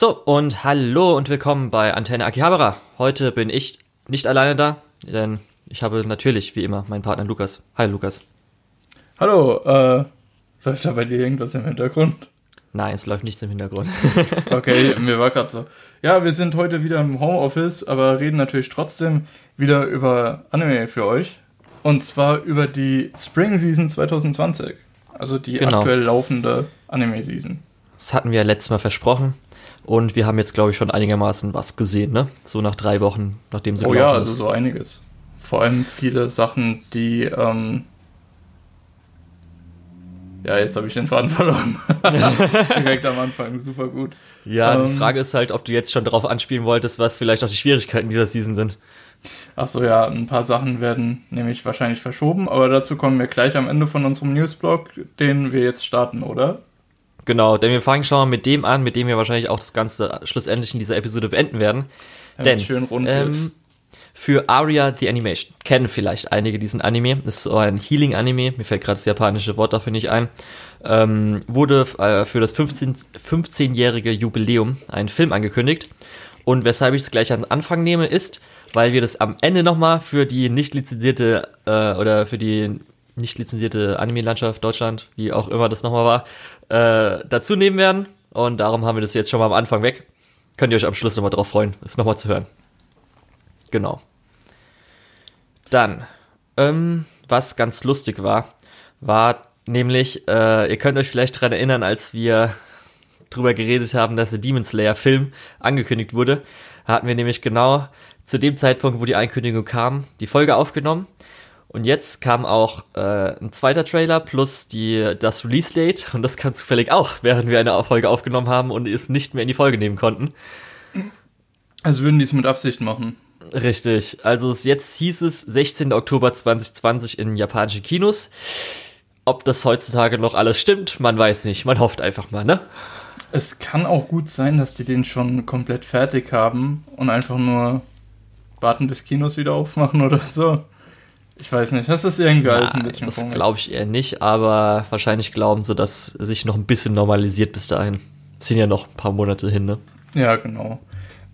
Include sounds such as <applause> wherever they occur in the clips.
So, und hallo und willkommen bei Antenne Akihabara. Heute bin ich nicht alleine da, denn ich habe natürlich, wie immer, meinen Partner Lukas. Hi Lukas. Hallo, äh, läuft da bei dir irgendwas im Hintergrund? Nein, es läuft nichts im Hintergrund. <laughs> okay, mir war gerade so. Ja, wir sind heute wieder im Homeoffice, aber reden natürlich trotzdem wieder über Anime für euch. Und zwar über die Spring Season 2020. Also die genau. aktuell laufende Anime-Season. Das hatten wir ja letztes Mal versprochen. Und wir haben jetzt, glaube ich, schon einigermaßen was gesehen, ne? So nach drei Wochen, nachdem sie Oh ja, also ist. so einiges. Vor allem viele Sachen, die, ähm ja, jetzt habe ich den Faden <laughs> verloren. <laughs> Direkt am Anfang, super gut. Ja, ähm, die Frage ist halt, ob du jetzt schon darauf anspielen wolltest, was vielleicht auch die Schwierigkeiten dieser Season sind. Ach so, ja, ein paar Sachen werden nämlich wahrscheinlich verschoben, aber dazu kommen wir gleich am Ende von unserem Newsblog, den wir jetzt starten, oder? Genau, denn wir fangen schon mal mit dem an, mit dem wir wahrscheinlich auch das Ganze schlussendlich in dieser Episode beenden werden. Ja, denn schön rund ähm, für Aria the Animation kennen vielleicht einige diesen Anime. Das ist so ein Healing-Anime, mir fällt gerade das japanische Wort dafür nicht ein. Ähm, wurde äh, für das 15, 15-jährige Jubiläum ein Film angekündigt. Und weshalb ich es gleich an Anfang nehme, ist, weil wir das am Ende nochmal für die nicht lizenzierte äh, oder für die nicht lizenzierte Anime-Landschaft Deutschland, wie auch immer das nochmal war, äh, dazu nehmen werden. Und darum haben wir das jetzt schon mal am Anfang weg. Könnt ihr euch am Schluss nochmal drauf freuen, es nochmal zu hören. Genau. Dann, ähm, was ganz lustig war, war nämlich, äh, ihr könnt euch vielleicht daran erinnern, als wir drüber geredet haben, dass der Demon Slayer Film angekündigt wurde, hatten wir nämlich genau zu dem Zeitpunkt, wo die Ankündigung kam, die Folge aufgenommen und jetzt kam auch äh, ein zweiter Trailer plus die, das Release-Date und das kam zufällig auch, während wir eine Folge aufgenommen haben und es nicht mehr in die Folge nehmen konnten. Also würden die es mit Absicht machen. Richtig. Also jetzt hieß es 16. Oktober 2020 in japanischen Kinos. Ob das heutzutage noch alles stimmt, man weiß nicht. Man hofft einfach mal, ne? Es kann auch gut sein, dass die den schon komplett fertig haben und einfach nur warten, bis Kinos wieder aufmachen oder so. Ich weiß nicht, das ist irgendwie alles ein bisschen Das glaube ich eher nicht, aber wahrscheinlich glauben sie, dass sich noch ein bisschen normalisiert bis dahin. Das sind ja noch ein paar Monate hin, ne? Ja, genau.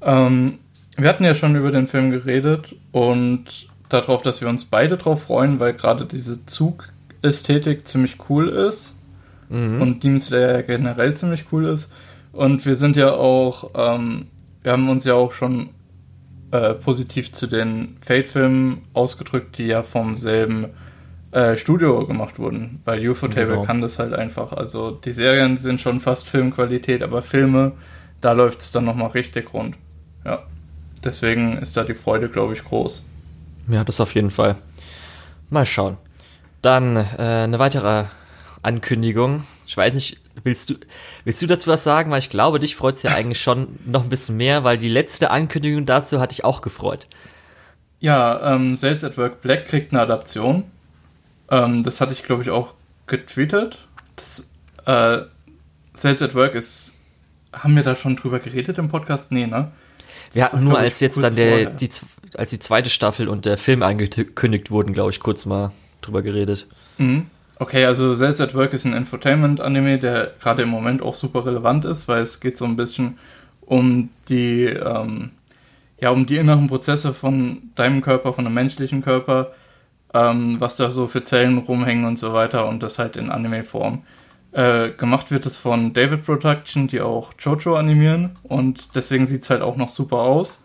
Ähm, wir hatten ja schon über den Film geredet und darauf, dass wir uns beide drauf freuen, weil gerade diese Zug-Ästhetik ziemlich cool ist mhm. und Demon Slayer generell ziemlich cool ist. Und wir sind ja auch, ähm, wir haben uns ja auch schon äh, positiv zu den Fate-Filmen ausgedrückt, die ja vom selben äh, Studio gemacht wurden. Weil UFO-Table genau. kann das halt einfach. Also die Serien sind schon fast Filmqualität, aber Filme, da läuft es dann nochmal richtig rund. Ja. Deswegen ist da die Freude, glaube ich, groß. Ja, das auf jeden Fall. Mal schauen. Dann äh, eine weitere Ankündigung. Ich weiß nicht, Willst du, willst du dazu was sagen? Weil ich glaube, dich freut es ja eigentlich schon noch ein bisschen mehr, weil die letzte Ankündigung dazu hatte ich auch gefreut. Ja, ähm, Sales at Work Black kriegt eine Adaption. Ähm, das hatte ich, glaube ich, auch getweetet. Das, äh, Sales at Work ist. Haben wir da schon drüber geredet im Podcast? Nee, ne? Wir hatten nur, als jetzt dann der, die, als die zweite Staffel und der Film angekündigt wurden, glaube ich, kurz mal drüber geredet. Mhm. Okay, also Cells at Work ist ein Infotainment-Anime, der gerade im Moment auch super relevant ist, weil es geht so ein bisschen um die, ähm, ja, um die inneren Prozesse von deinem Körper, von einem menschlichen Körper, ähm, was da so für Zellen rumhängen und so weiter und das halt in Anime-Form. Äh, gemacht wird es von David Production, die auch Jojo animieren und deswegen sieht es halt auch noch super aus.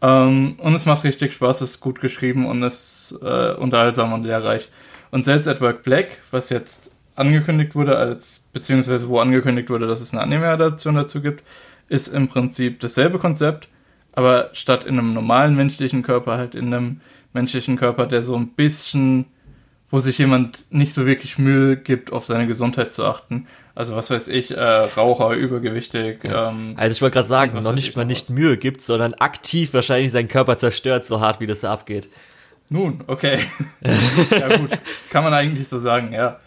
Ähm, und es macht richtig Spaß, es ist gut geschrieben und es ist äh, unterhaltsam und lehrreich. Und Cells at Work Black, was jetzt angekündigt wurde, als beziehungsweise wo angekündigt wurde, dass es eine Anime-Adaption dazu gibt, ist im Prinzip dasselbe Konzept, aber statt in einem normalen menschlichen Körper halt in einem menschlichen Körper, der so ein bisschen, wo sich jemand nicht so wirklich Mühe gibt, auf seine Gesundheit zu achten. Also was weiß ich, äh, Raucher, übergewichtig. Ja. Ähm, also ich wollte gerade sagen, noch nicht mal nicht Mühe gibt, sondern aktiv wahrscheinlich seinen Körper zerstört, so hart wie das da abgeht. Nun, okay. ja gut, kann man eigentlich so sagen, ja.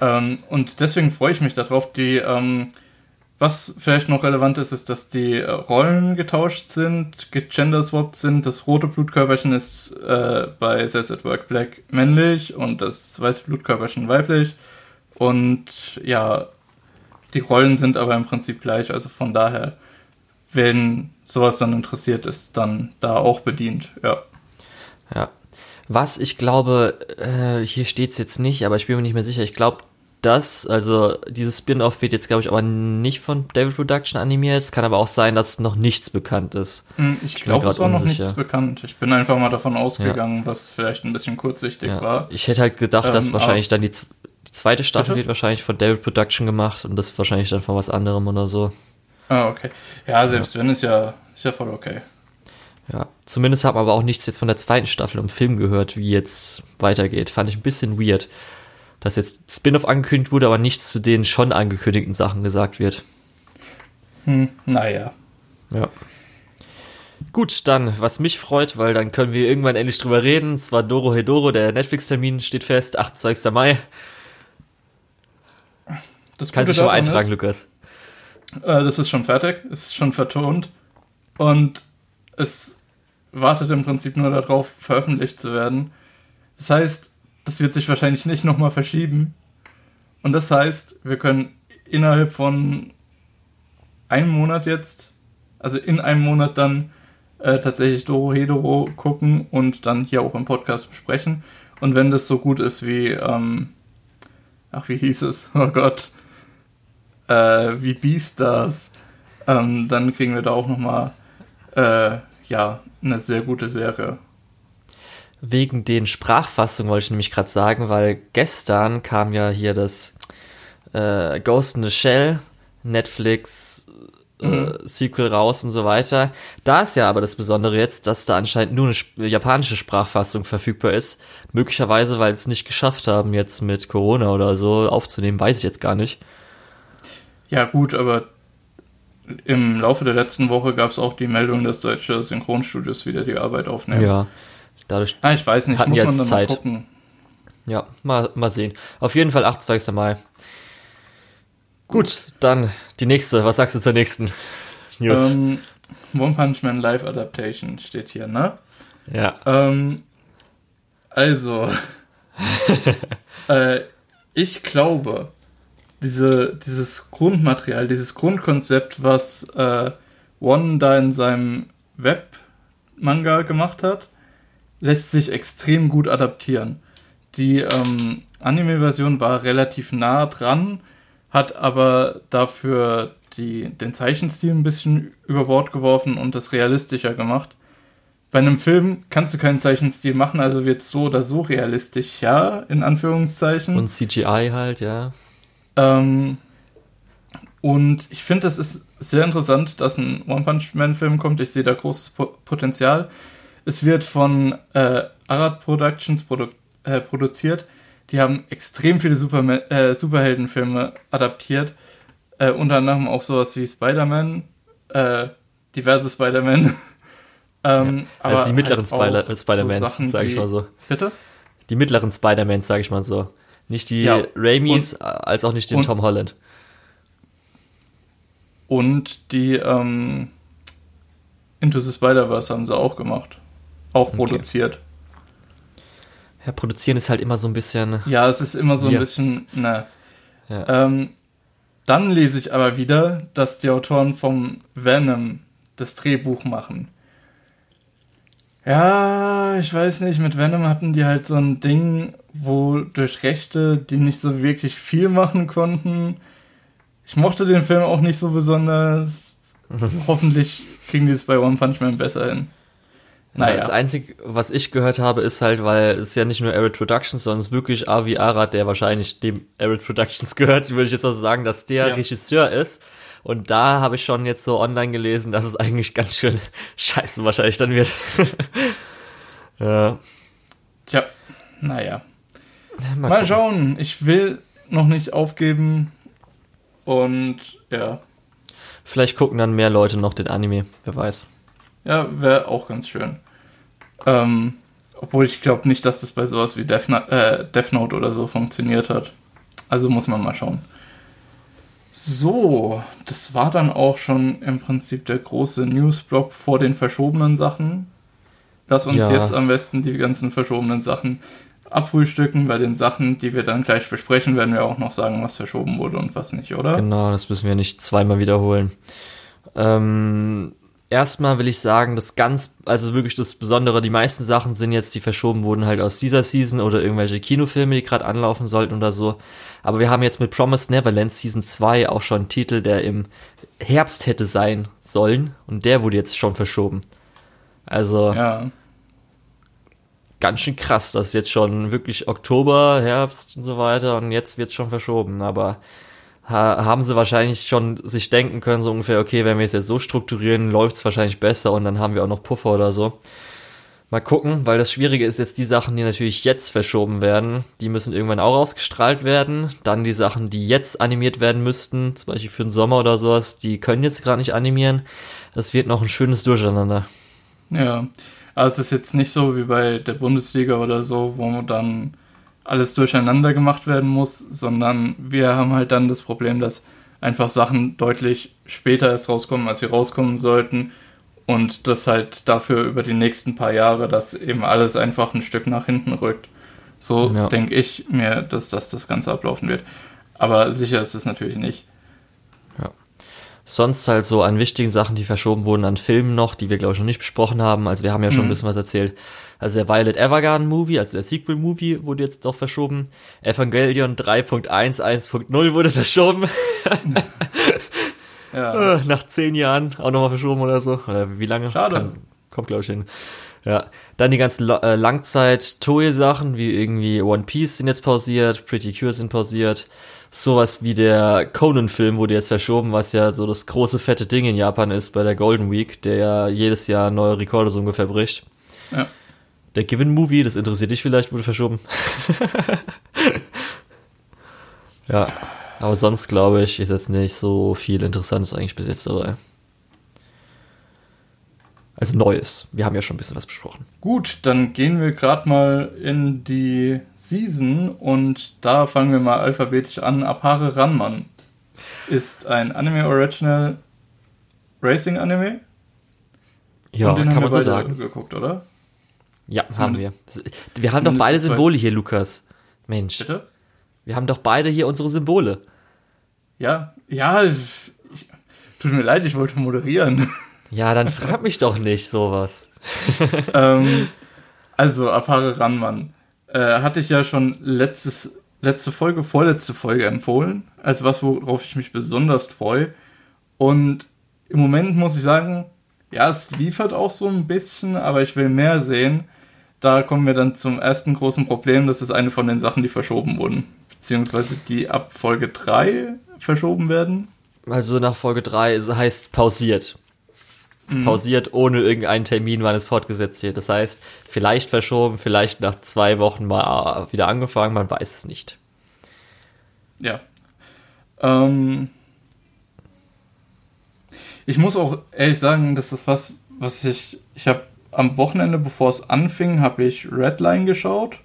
Ähm, und deswegen freue ich mich darauf. Die, ähm, was vielleicht noch relevant ist, ist, dass die äh, Rollen getauscht sind, gegenderswapped sind. Das rote Blutkörperchen ist äh, bei Sets at Work Black männlich und das weiße Blutkörperchen weiblich. Und ja, die Rollen sind aber im Prinzip gleich, also von daher wenn sowas dann interessiert ist, dann da auch bedient, ja. Ja. Was ich glaube, äh, hier steht es jetzt nicht, aber ich bin mir nicht mehr sicher. Ich glaube, das, also dieses Spin-off wird jetzt, glaube ich, aber nicht von David Production animiert. Es kann aber auch sein, dass noch nichts bekannt ist. Hm, ich, ich glaube, es war unsicher. noch nichts bekannt. Ich bin einfach mal davon ausgegangen, ja. was vielleicht ein bisschen kurzsichtig ja. war. Ich hätte halt gedacht, ähm, dass wahrscheinlich dann die, die zweite Staffel bitte? wird wahrscheinlich von David Production gemacht und das wahrscheinlich dann von was anderem oder so. Ah, okay. Ja, selbst ja. wenn, ist ja, ist ja voll okay. Ja, zumindest hat man aber auch nichts jetzt von der zweiten Staffel im Film gehört, wie jetzt weitergeht. Fand ich ein bisschen weird dass jetzt Spin-off angekündigt wurde, aber nichts zu den schon angekündigten Sachen gesagt wird. Hm, naja. Ja. Gut, dann, was mich freut, weil dann können wir irgendwann endlich drüber reden. Zwar Doro Hedoro, der Netflix-Termin steht fest, 28. Mai. Das Kannst du schon eintragen, ist, Lukas? Äh, das ist schon fertig, ist schon vertont und es wartet im Prinzip nur darauf, veröffentlicht zu werden. Das heißt, das wird sich wahrscheinlich nicht nochmal verschieben. Und das heißt, wir können innerhalb von einem Monat jetzt, also in einem Monat dann äh, tatsächlich Doro Hedoro gucken und dann hier auch im Podcast besprechen. Und wenn das so gut ist wie, ähm, ach, wie hieß es? <laughs> Oh Gott. Äh, wie Beastars, ähm, dann kriegen wir da auch nochmal, äh, ja, eine sehr gute Serie wegen den Sprachfassungen wollte ich nämlich gerade sagen, weil gestern kam ja hier das äh, Ghost in the Shell Netflix äh, mhm. Sequel raus und so weiter. Da ist ja aber das Besondere jetzt, dass da anscheinend nur eine japanische Sprachfassung verfügbar ist. Möglicherweise, weil es nicht geschafft haben, jetzt mit Corona oder so aufzunehmen, weiß ich jetzt gar nicht. Ja, gut, aber im Laufe der letzten Woche gab es auch die Meldung, dass deutsche Synchronstudios wieder die Arbeit aufnehmen. Ja, Dadurch ah, ich weiß nicht, hatten muss jetzt man dann Zeit. Mal gucken. Ja, mal, mal sehen. Auf jeden Fall 28. Mai. Gut, dann die nächste. Was sagst du zur nächsten News? Ähm, One Punch Man Live Adaptation steht hier, ne? Ja. Ähm, also, <laughs> äh, ich glaube, diese, dieses Grundmaterial, dieses Grundkonzept, was äh, One da in seinem Web-Manga gemacht hat, lässt sich extrem gut adaptieren. Die ähm, Anime-Version war relativ nah dran, hat aber dafür die, den Zeichenstil ein bisschen über Bord geworfen und das realistischer gemacht. Bei einem Film kannst du keinen Zeichenstil machen, also wird es so oder so realistisch, ja, in Anführungszeichen. Und CGI halt, ja. Ähm, und ich finde, das ist sehr interessant, dass ein One Punch Man-Film kommt. Ich sehe da großes Potenzial. Es wird von äh, Arad Productions produ äh, produziert. Die haben extrem viele Superma äh, Superheldenfilme adaptiert. Äh, unter anderem auch sowas wie Spider-Man, äh, diverse Spider-Man. <laughs> ähm, ja, also die mittleren halt Spider Spider-Mans, so sage ich mal so. Bitte? Die mittleren Spider-Mans, sage ich mal so. Nicht die ja, Raimis, und, als auch nicht den und, Tom Holland. Und die ähm, Into the Spider-Verse haben sie auch gemacht auch okay. produziert. Ja, produzieren ist halt immer so ein bisschen. Ja, es ist immer so ein bisschen. Ne. Ja. Ähm, dann lese ich aber wieder, dass die Autoren vom Venom das Drehbuch machen. Ja, ich weiß nicht, mit Venom hatten die halt so ein Ding, wo durch Rechte die nicht so wirklich viel machen konnten. Ich mochte den Film auch nicht so besonders. <laughs> Hoffentlich kriegen die es bei One Punch Man besser hin. Naja. Das Einzige, was ich gehört habe, ist halt, weil es ja nicht nur Arid Productions, sondern es ist wirklich Avi Arad, der wahrscheinlich dem Arid Productions <laughs> gehört, würde ich jetzt mal sagen, dass der ja. Regisseur ist. Und da habe ich schon jetzt so online gelesen, dass es eigentlich ganz schön <laughs> scheiße wahrscheinlich dann wird. ja. Tja, naja. Mal, mal schauen. Ich will noch nicht aufgeben. Und ja. Vielleicht gucken dann mehr Leute noch den Anime, wer weiß. Ja, wäre auch ganz schön. Ähm, obwohl ich glaube nicht, dass das bei sowas wie Death, äh, Death Note oder so funktioniert hat. Also muss man mal schauen. So, das war dann auch schon im Prinzip der große Newsblock vor den verschobenen Sachen. Lass uns ja. jetzt am besten die ganzen verschobenen Sachen abfrühstücken. Bei den Sachen, die wir dann gleich besprechen, werden wir auch noch sagen, was verschoben wurde und was nicht, oder? Genau, das müssen wir nicht zweimal wiederholen. Ähm, erstmal will ich sagen, das ganz, also wirklich das Besondere, die meisten Sachen sind jetzt, die verschoben wurden halt aus dieser Season oder irgendwelche Kinofilme, die gerade anlaufen sollten oder so. Aber wir haben jetzt mit Promised Neverland Season 2 auch schon einen Titel, der im Herbst hätte sein sollen und der wurde jetzt schon verschoben. Also ja. Ganz schön krass, dass jetzt schon wirklich Oktober, Herbst und so weiter und jetzt wird es schon verschoben. Aber ha haben sie wahrscheinlich schon sich denken können, so ungefähr, okay, wenn wir es jetzt so strukturieren, läuft es wahrscheinlich besser und dann haben wir auch noch Puffer oder so. Mal gucken, weil das Schwierige ist jetzt die Sachen, die natürlich jetzt verschoben werden, die müssen irgendwann auch ausgestrahlt werden. Dann die Sachen, die jetzt animiert werden müssten, zum Beispiel für den Sommer oder sowas, die können jetzt gerade nicht animieren. Das wird noch ein schönes Durcheinander. Ja, aber es ist jetzt nicht so wie bei der Bundesliga oder so, wo dann alles durcheinander gemacht werden muss, sondern wir haben halt dann das Problem, dass einfach Sachen deutlich später erst rauskommen, als sie rauskommen sollten und das halt dafür über die nächsten paar Jahre, dass eben alles einfach ein Stück nach hinten rückt. So ja. denke ich mir, dass das das Ganze ablaufen wird. Aber sicher ist es natürlich nicht. Sonst halt so an wichtigen Sachen, die verschoben wurden, an Filmen noch, die wir glaube ich noch nicht besprochen haben. Also wir haben ja schon mhm. ein bisschen was erzählt. Also der Violet Evergarden Movie, also der Sequel Movie wurde jetzt doch verschoben. Evangelion 3.1, 1.0 wurde verschoben. Ja. <laughs> Äh, nach zehn Jahren auch nochmal verschoben oder so. Oder wie lange? Schade. Kann, kommt, glaube ich, hin. Ja. Dann die ganzen äh, Langzeit-Toei-Sachen, wie irgendwie One Piece sind jetzt pausiert, Pretty Cure sind pausiert. Sowas wie der Conan-Film wurde jetzt verschoben, was ja so das große fette Ding in Japan ist bei der Golden Week, der ja jedes Jahr neue Rekorde so ungefähr bricht. Ja. Der Given Movie, das interessiert dich vielleicht, wurde verschoben. <laughs> ja. Aber sonst glaube ich, ist jetzt nicht so viel Interessantes eigentlich bis jetzt dabei. Also Neues. Wir haben ja schon ein bisschen was besprochen. Gut, dann gehen wir gerade mal in die Season und da fangen wir mal alphabetisch an. Apare Ranman ist ein Anime Original Racing Anime. Ja, kann man so sagen. geguckt, oder? Ja, Zumindest haben wir. Wir haben doch beide Symbole hier, Lukas. Mensch. Bitte? Wir haben doch beide hier unsere Symbole. Ja, ja, ich, tut mir leid, ich wollte moderieren. <laughs> Ja, dann <laughs> frag mich doch nicht sowas. <laughs> ähm, also, Apare Ranmann. Äh, hatte ich ja schon letztes, letzte Folge, vorletzte Folge empfohlen, als was, worauf ich mich besonders freue. Und im Moment muss ich sagen, ja, es liefert auch so ein bisschen, aber ich will mehr sehen. Da kommen wir dann zum ersten großen Problem. Das ist eine von den Sachen, die verschoben wurden. Beziehungsweise die ab Folge 3 verschoben werden? Also nach Folge 3 heißt pausiert. Mhm. Pausiert ohne irgendeinen Termin, wann es fortgesetzt wird. Das heißt, vielleicht verschoben, vielleicht nach zwei Wochen mal wieder angefangen, man weiß es nicht. Ja. Ähm ich muss auch ehrlich sagen, das ist was, was ich. Ich habe am Wochenende, bevor es anfing, habe ich Redline geschaut.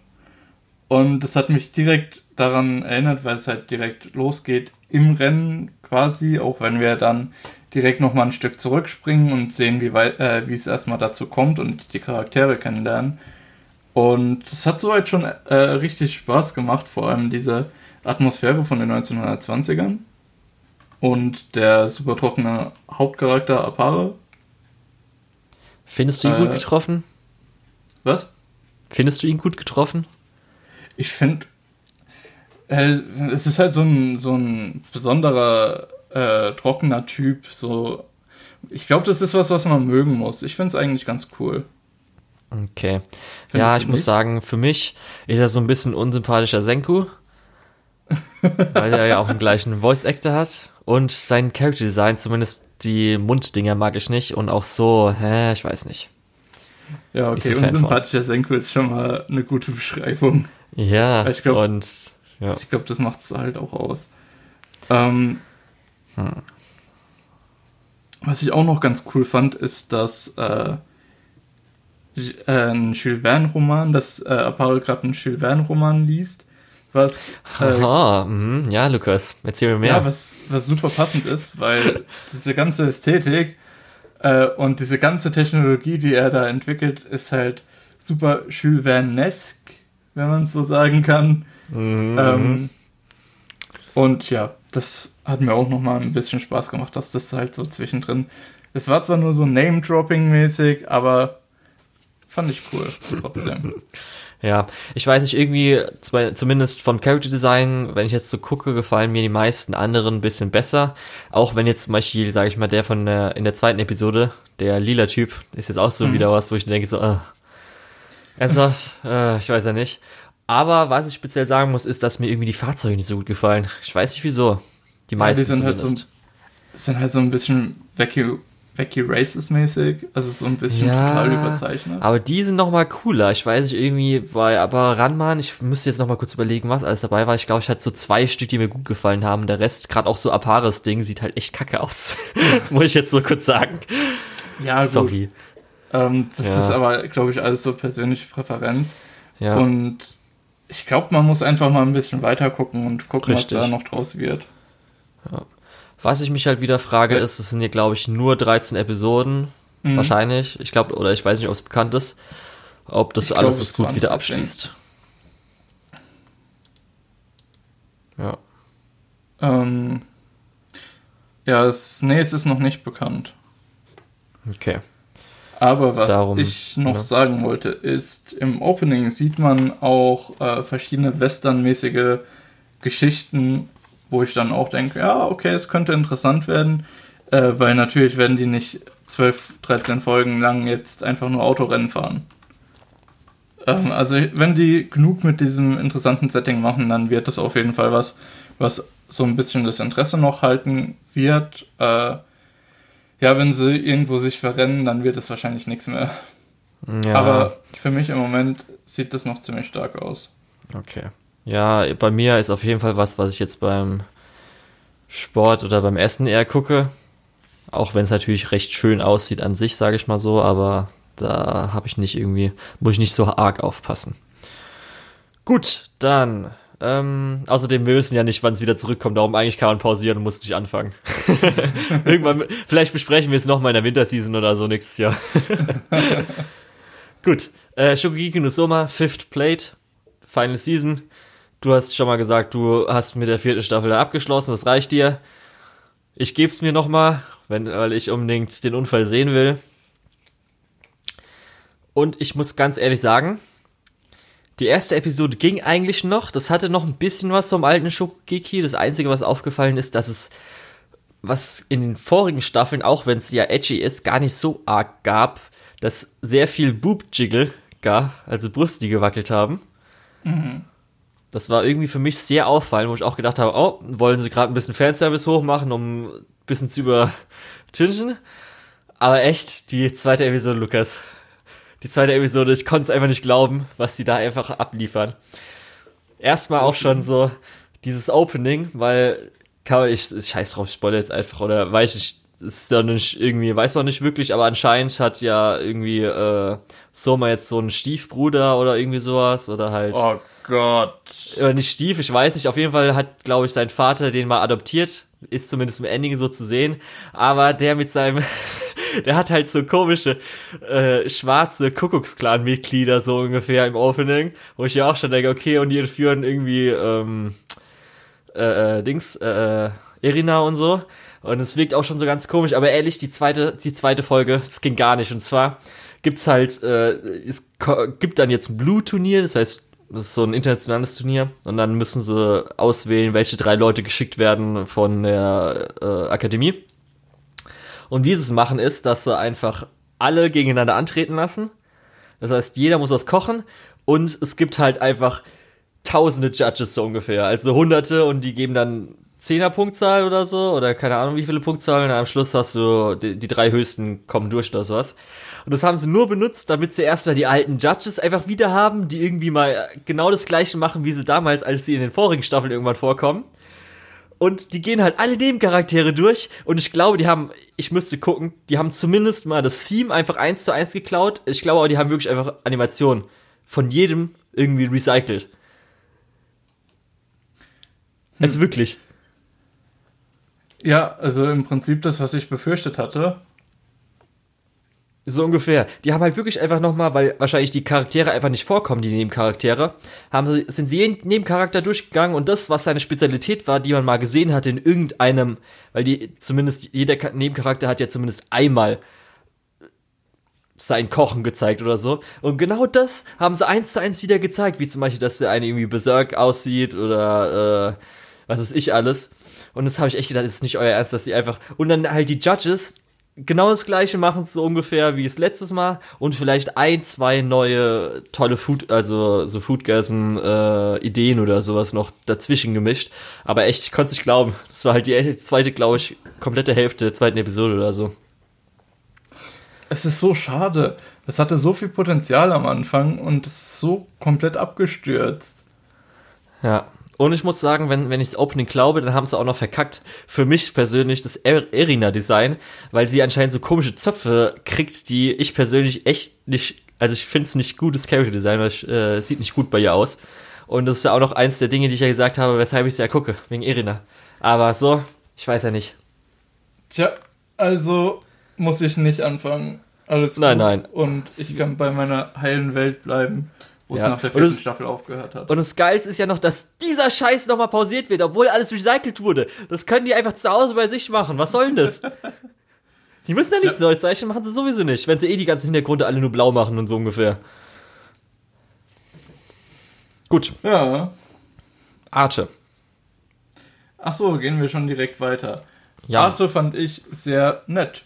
Und das hat mich direkt daran erinnert, weil es halt direkt losgeht im Rennen quasi, auch wenn wir dann direkt nochmal ein Stück zurückspringen und sehen, wie, äh, es erstmal dazu kommt und die Charaktere kennenlernen. Und es hat soweit schon äh, richtig Spaß gemacht, vor allem diese Atmosphäre von den 1920ern und der super trockene Hauptcharakter Apare. Findest du ihn äh, gut getroffen? Was? Findest du ihn gut getroffen? Ich finde äh, es ist halt so ein, so ein besonderer, äh, trockener Typ. So, ich glaube, das ist was, was man mögen muss. Ich finde es eigentlich ganz cool. Okay. Findest ja, ich nicht? muss sagen, für mich ist er so ein bisschen unsympathischer Senku. <laughs> weil er ja auch einen gleichen Voice-Actor hat. Und sein Character Design, zumindest die Munddinger mag ich nicht. Und auch so, hä, ich weiß nicht. Ja, okay, so unsympathischer Senku ist schon mal eine gute Beschreibung. Ja, ich glaub, und ja. Ich glaube, das macht es halt auch aus. Ähm, hm. Was ich auch noch ganz cool fand, ist, dass äh, ein Jules Verne-Roman, dass äh, Aparo gerade einen Jules Verne-Roman liest, was. Äh, Aha, mh, ja, Lukas, erzähl mir mehr. Ja, was, was super passend ist, weil <laughs> diese ganze Ästhetik äh, und diese ganze Technologie, die er da entwickelt, ist halt super Jules Verne-esque, wenn man es so sagen kann. Mhm. Ähm, und ja, das hat mir auch nochmal ein bisschen Spaß gemacht, dass das halt so zwischendrin. Es war zwar nur so Name-Dropping-mäßig, aber fand ich cool trotzdem. <laughs> Ja, ich weiß nicht, irgendwie, zumindest vom Character Design, wenn ich jetzt so gucke, gefallen mir die meisten anderen ein bisschen besser. Auch wenn jetzt zum Beispiel, sage ich mal, der von der, in der zweiten Episode, der lila Typ, ist jetzt auch so mhm. wieder was, wo ich denke so, äh, ernsthaft, <laughs> äh, ich weiß ja nicht. Aber was ich speziell sagen muss, ist, dass mir irgendwie die Fahrzeuge nicht so gut gefallen. Ich weiß nicht wieso. Die meisten ja, die sind zumindest. halt so, sind halt so ein bisschen Becky Races mäßig, also so ein bisschen ja, total überzeichnet. Aber die sind noch mal cooler. Ich weiß nicht, irgendwie bei, aber Ranman, ich müsste jetzt noch mal kurz überlegen, was alles dabei war. Ich glaube, ich hatte so zwei Stück, die mir gut gefallen haben. Der Rest, gerade auch so Apares Ding, sieht halt echt kacke aus. <laughs> Muss ich jetzt so kurz sagen. Ja, Sorry. Ähm, das ja. ist aber, glaube ich, alles so persönliche Präferenz. Ja. Und ich glaube, man muss einfach mal ein bisschen weiter gucken und gucken, Richtig. was da noch draus wird. Ja. Was ich mich halt wieder frage, ist, es sind hier, glaube ich, nur 13 Episoden. Mhm. Wahrscheinlich. Ich glaube, oder ich weiß nicht, ob es bekannt ist, ob das ich alles glaub, das gut wieder abschließt. Ja. Ähm, ja, das nächste ist noch nicht bekannt. Okay. Aber was Darum, ich noch ja. sagen wollte, ist, im Opening sieht man auch äh, verschiedene westernmäßige Geschichten wo ich dann auch denke, ja, okay, es könnte interessant werden, äh, weil natürlich werden die nicht 12, 13 Folgen lang jetzt einfach nur Autorennen fahren. Ähm, also wenn die genug mit diesem interessanten Setting machen, dann wird es auf jeden Fall was, was so ein bisschen das Interesse noch halten wird. Äh, ja, wenn sie irgendwo sich verrennen, dann wird es wahrscheinlich nichts mehr. Ja. Aber für mich im Moment sieht das noch ziemlich stark aus. Okay. Ja, bei mir ist auf jeden Fall was, was ich jetzt beim Sport oder beim Essen eher gucke. Auch wenn es natürlich recht schön aussieht an sich, sage ich mal so, aber da habe ich nicht irgendwie, muss ich nicht so arg aufpassen. Gut, dann. Ähm, außerdem, wir wissen ja nicht, wann es wieder zurückkommt, darum eigentlich kann man pausieren und muss nicht anfangen. <laughs> Irgendwann, vielleicht besprechen wir es nochmal in der Winterseason oder so nächstes Jahr. <laughs> Gut, äh, Shokugeki no Soma, Fifth Plate, Final Season. Du hast schon mal gesagt, du hast mit der vierten Staffel dann abgeschlossen, das reicht dir. Ich geb's mir nochmal, weil ich unbedingt den Unfall sehen will. Und ich muss ganz ehrlich sagen, die erste Episode ging eigentlich noch. Das hatte noch ein bisschen was vom alten Shokugeki. Das Einzige, was aufgefallen ist, dass es, was in den vorigen Staffeln, auch wenn es ja edgy ist, gar nicht so arg gab, dass sehr viel Boob-Jiggle gab, also Brüste, die gewackelt haben. Mhm. Das war irgendwie für mich sehr auffallend, wo ich auch gedacht habe, oh, wollen sie gerade ein bisschen Fanservice hochmachen, um ein bisschen zu übertünchen. Aber echt, die zweite Episode, Lukas. Die zweite Episode, ich konnte es einfach nicht glauben, was sie da einfach abliefern. Erstmal so auch schon so dieses Opening, weil kann ich, ich scheiß drauf, ich spoilere jetzt einfach, oder weiß ich, ist da nicht irgendwie, weiß man nicht wirklich, aber anscheinend hat ja irgendwie äh, Soma jetzt so einen Stiefbruder oder irgendwie sowas, oder halt. Oh Gott. Oder nicht Stief, ich weiß nicht. Auf jeden Fall hat, glaube ich, sein Vater den mal adoptiert. Ist zumindest im Ending so zu sehen. Aber der mit seinem, <laughs> der hat halt so komische, äh, schwarze Kuckucksklan-Mitglieder so ungefähr im Opening. Wo ich ja auch schon denke, okay, und die entführen irgendwie, ähm, äh, äh Dings, äh, Irina und so. Und es wirkt auch schon so ganz komisch. Aber ehrlich, die zweite, die zweite Folge, das ging gar nicht. Und zwar gibt's halt, äh, es gibt dann jetzt ein Blue-Turnier, das heißt das ist so ein internationales Turnier. Und dann müssen sie auswählen, welche drei Leute geschickt werden von der äh, Akademie. Und wie sie es machen, ist, dass sie einfach alle gegeneinander antreten lassen. Das heißt, jeder muss was kochen. Und es gibt halt einfach tausende Judges so ungefähr. Also hunderte und die geben dann Zehner-Punktzahl oder so. Oder keine Ahnung, wie viele Punktzahlen. Und am Schluss hast du die, die drei höchsten kommen durch oder sowas. Und das haben sie nur benutzt, damit sie erstmal die alten Judges einfach wieder haben, die irgendwie mal genau das gleiche machen, wie sie damals, als sie in den vorigen Staffeln irgendwann vorkommen. Und die gehen halt alle Nebencharaktere durch. Und ich glaube, die haben, ich müsste gucken, die haben zumindest mal das Theme einfach eins zu eins geklaut. Ich glaube aber, die haben wirklich einfach Animationen von jedem irgendwie recycelt. Hm. Also wirklich. Ja, also im Prinzip das, was ich befürchtet hatte. So ungefähr. Die haben halt wirklich einfach nochmal, weil wahrscheinlich die Charaktere einfach nicht vorkommen, die Nebencharaktere, haben sie, sind sie jeden Nebencharakter durchgegangen und das, was seine Spezialität war, die man mal gesehen hat in irgendeinem, weil die zumindest, jeder Nebencharakter hat ja zumindest einmal sein Kochen gezeigt oder so. Und genau das haben sie eins zu eins wieder gezeigt, wie zum Beispiel, dass der eine irgendwie berserk aussieht oder äh, was ist ich alles. Und das habe ich echt gedacht, ist nicht euer Ernst, dass sie einfach. Und dann halt die Judges, genau das gleiche machen so ungefähr wie es letztes Mal und vielleicht ein, zwei neue tolle Food, also so Foodgasm äh, Ideen oder sowas noch dazwischen gemischt. Aber echt, ich konnte es nicht glauben. Das war halt die zweite, glaube ich, komplette Hälfte der zweiten Episode oder so. Es ist so schade. Es hatte so viel Potenzial am Anfang und es ist so komplett abgestürzt. Ja. Und ich muss sagen, wenn, wenn ich das Opening glaube, dann haben sie auch noch verkackt. Für mich persönlich das Erina-Design, weil sie anscheinend so komische Zöpfe kriegt, die ich persönlich echt nicht, also ich finde es nicht gutes Character-Design, weil es äh, sieht nicht gut bei ihr aus. Und das ist ja auch noch eins der Dinge, die ich ja gesagt habe, weshalb ich sie ja gucke, wegen Erina. Aber so, ich weiß ja nicht. Tja, also muss ich nicht anfangen. Alles gut. Nein, nein. Und ich kann bei meiner heilen Welt bleiben wo ja. es nach der vierten Staffel aufgehört hat. Und das Geilste ist ja noch, dass dieser Scheiß nochmal pausiert wird, obwohl alles recycelt wurde. Das können die einfach zu Hause bei sich machen. Was soll denn das? <laughs> die müssen ja nicht ja. neues Zeichen machen sie sowieso nicht, wenn sie eh die ganzen Hintergründe alle nur blau machen und so ungefähr. Gut. Ja. Arte. Ach so, gehen wir schon direkt weiter. Ja. Arte fand ich sehr nett.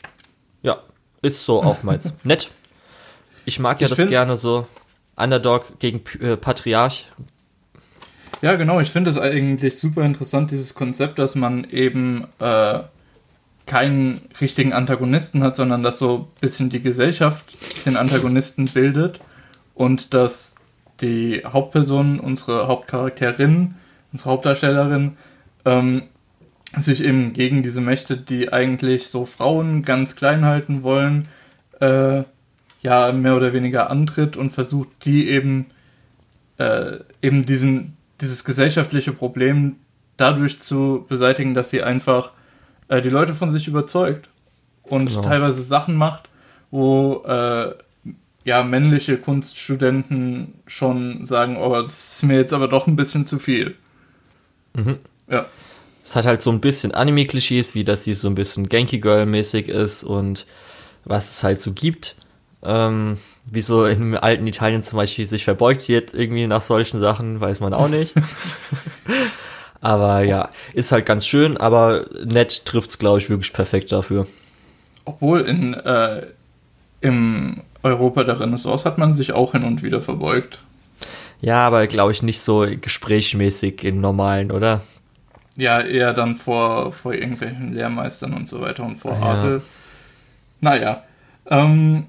Ja, ist so auch meins. <laughs> nett. Ich mag ja ich das gerne so. Underdog gegen äh, Patriarch. Ja, genau. Ich finde es eigentlich super interessant, dieses Konzept, dass man eben äh, keinen richtigen Antagonisten hat, sondern dass so ein bisschen die Gesellschaft den Antagonisten bildet und dass die Hauptperson, unsere Hauptcharakterin, unsere Hauptdarstellerin, ähm, sich eben gegen diese Mächte, die eigentlich so Frauen ganz klein halten wollen, äh, ja mehr oder weniger antritt und versucht, die eben, äh, eben diesen, dieses gesellschaftliche Problem dadurch zu beseitigen, dass sie einfach äh, die Leute von sich überzeugt und genau. teilweise Sachen macht, wo äh, ja männliche Kunststudenten schon sagen, oh, das ist mir jetzt aber doch ein bisschen zu viel. Mhm. Ja. Es hat halt so ein bisschen Anime-Klischees, wie dass sie so ein bisschen Genki Girl-mäßig ist und was es halt so gibt ähm, wie so im alten Italien zum Beispiel sich verbeugt wird irgendwie nach solchen Sachen, weiß man auch nicht. <laughs> aber ja, ist halt ganz schön, aber nett trifft's glaube ich wirklich perfekt dafür. Obwohl in äh, im Europa der Renaissance hat man sich auch hin und wieder verbeugt. Ja, aber glaube ich nicht so gesprächsmäßig in normalen, oder? Ja, eher dann vor, vor irgendwelchen Lehrmeistern und so weiter und vor ja. Adel. Naja. Ähm,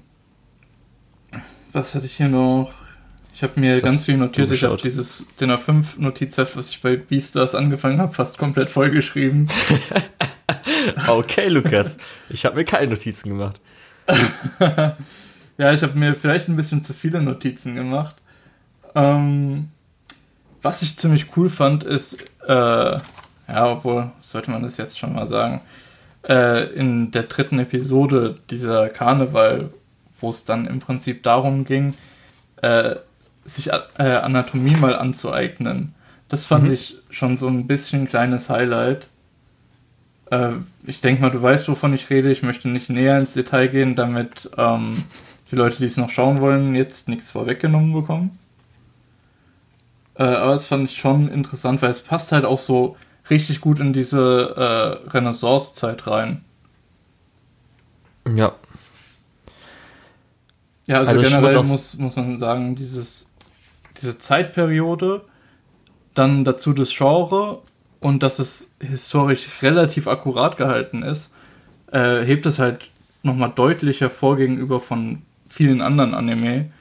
was hatte ich hier noch? Ich habe mir ganz viel notiert. Ich habe dieses Dinner 5 Notizheft, was ich bei Beastars angefangen habe, fast komplett vollgeschrieben. <laughs> okay, Lukas. Ich habe mir keine Notizen gemacht. <laughs> ja, ich habe mir vielleicht ein bisschen zu viele Notizen gemacht. Ähm, was ich ziemlich cool fand, ist, äh, ja, obwohl, sollte man das jetzt schon mal sagen, äh, in der dritten Episode dieser Karneval, wo es dann im Prinzip darum ging, äh, sich äh, Anatomie mal anzueignen. Das fand mhm. ich schon so ein bisschen kleines Highlight. Äh, ich denke mal, du weißt, wovon ich rede. Ich möchte nicht näher ins Detail gehen, damit ähm, die Leute, die es noch schauen wollen, jetzt nichts vorweggenommen bekommen. Äh, aber das fand ich schon interessant, weil es passt halt auch so richtig gut in diese äh, Renaissance-Zeit rein. Ja, ja, also, also generell muss, muss, muss man sagen, dieses, diese Zeitperiode, dann dazu das Genre und dass es historisch relativ akkurat gehalten ist, äh, hebt es halt nochmal deutlich hervor gegenüber von vielen anderen Anime.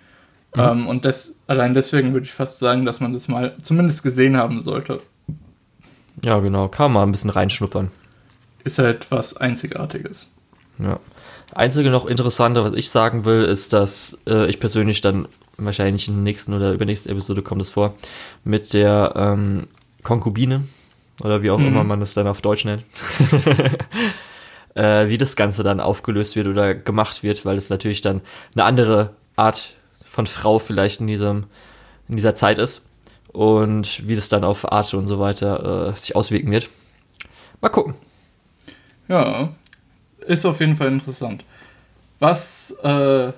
Mhm. Ähm, und des, allein deswegen würde ich fast sagen, dass man das mal zumindest gesehen haben sollte. Ja, genau, kann man mal ein bisschen reinschnuppern. Ist halt was Einzigartiges. Ja. Einzige noch Interessante, was ich sagen will, ist, dass äh, ich persönlich dann wahrscheinlich in der nächsten oder übernächsten Episode kommt es vor, mit der ähm, Konkubine oder wie auch mhm. immer man es dann auf Deutsch nennt, <laughs> äh, wie das Ganze dann aufgelöst wird oder gemacht wird, weil es natürlich dann eine andere Art von Frau vielleicht in diesem in dieser Zeit ist und wie das dann auf Arte und so weiter äh, sich auswirken wird. Mal gucken. Ja, ist auf jeden Fall interessant. Was, äh,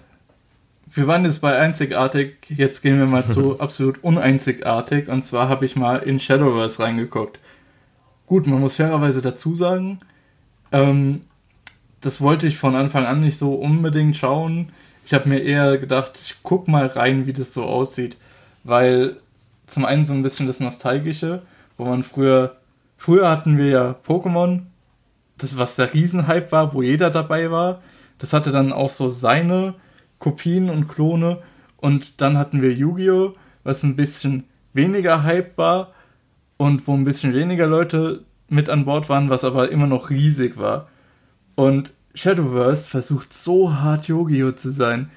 wir waren jetzt bei einzigartig, jetzt gehen wir mal zu <laughs> absolut uneinzigartig und zwar habe ich mal in Shadowverse reingeguckt. Gut, man muss fairerweise dazu sagen, ähm, das wollte ich von Anfang an nicht so unbedingt schauen. Ich habe mir eher gedacht, ich guck mal rein, wie das so aussieht, weil zum einen so ein bisschen das Nostalgische, wo man früher, früher hatten wir ja Pokémon, das was der Riesenhype war, wo jeder dabei war. Das hatte dann auch so seine Kopien und Klone und dann hatten wir Yu-Gi-Oh, was ein bisschen weniger Hype war und wo ein bisschen weniger Leute mit an Bord waren, was aber immer noch riesig war. Und Shadowverse versucht so hart Yu-Gi-Oh zu sein.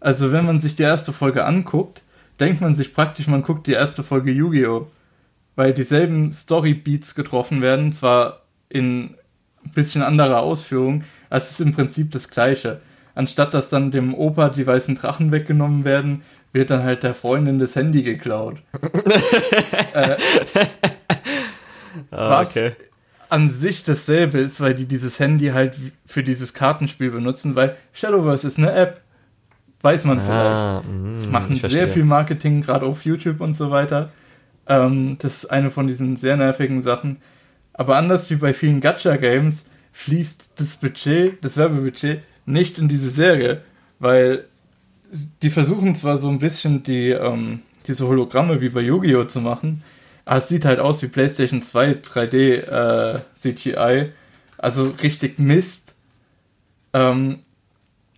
Also wenn man sich die erste Folge anguckt, denkt man sich praktisch, man guckt die erste Folge Yu-Gi-Oh! Weil dieselben Story-Beats getroffen werden, zwar in ein bisschen anderer Ausführung, als es ist im Prinzip das gleiche. Anstatt dass dann dem Opa die weißen Drachen weggenommen werden, wird dann halt der Freundin das Handy geklaut. <laughs> äh, ah, was okay. an sich dasselbe ist, weil die dieses Handy halt für dieses Kartenspiel benutzen, weil Shadowverse ist eine App. Weiß man ah, vielleicht. Mh, Machen sehr viel Marketing, gerade auf YouTube und so weiter. Ähm, das ist eine von diesen sehr nervigen Sachen. Aber anders wie bei vielen Gacha-Games fließt das Budget, das Werbebudget, nicht in diese Serie, weil die versuchen zwar so ein bisschen die, ähm, diese Hologramme wie bei Yu-Gi-Oh! zu machen, aber es sieht halt aus wie PlayStation 2 3D äh, CGI, also richtig Mist. Ähm,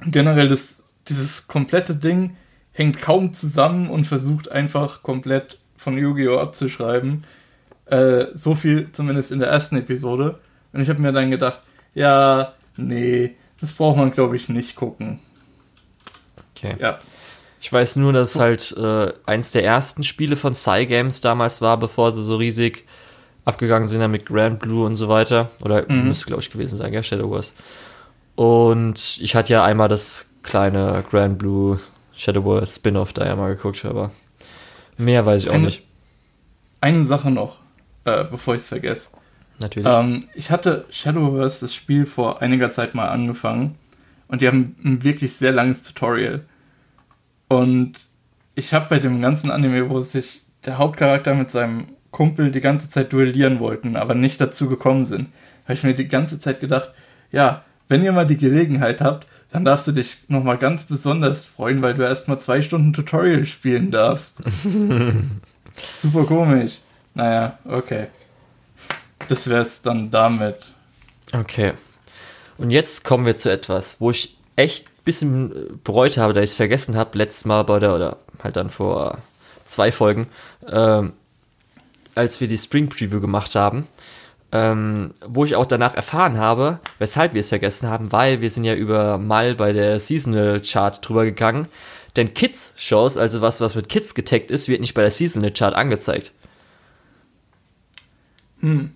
generell das dieses komplette Ding hängt kaum zusammen und versucht einfach komplett von Yu-Gi-Oh! abzuschreiben. Äh, so viel zumindest in der ersten Episode. Und ich habe mir dann gedacht, ja, nee, das braucht man, glaube ich, nicht gucken. Okay. Ja. Ich weiß nur, dass halt äh, eins der ersten Spiele von Cygames damals war, bevor sie so riesig abgegangen sind mit Grand Blue und so weiter. Oder mhm. müsste, glaube ich, gewesen sein, ja, Shadow Wars. Und ich hatte ja einmal das kleine Grand Blue Shadow Wars Spin-off da ja mal geguckt, aber mehr weiß ich auch eine, nicht. Eine Sache noch, äh, bevor ich es vergesse. Natürlich. Ähm, ich hatte Shadowverse das Spiel vor einiger Zeit mal angefangen und die haben ein wirklich sehr langes Tutorial. Und ich habe bei dem ganzen Anime, wo sich der Hauptcharakter mit seinem Kumpel die ganze Zeit duellieren wollten, aber nicht dazu gekommen sind, habe ich mir die ganze Zeit gedacht, ja, wenn ihr mal die Gelegenheit habt, dann darfst du dich nochmal ganz besonders freuen, weil du erstmal zwei Stunden Tutorial spielen darfst. <laughs> Super komisch. Naja, okay. Das wär's dann damit. Okay. Und jetzt kommen wir zu etwas, wo ich echt ein bisschen bereut habe, da ich es vergessen habe, letztes Mal bei der, oder halt dann vor zwei Folgen, ähm, als wir die Spring Preview gemacht haben ähm, wo ich auch danach erfahren habe, weshalb wir es vergessen haben, weil wir sind ja über Mal bei der Seasonal Chart drüber gegangen. Denn Kids-Shows, also was, was mit Kids getaggt ist, wird nicht bei der Seasonal Chart angezeigt. Hm.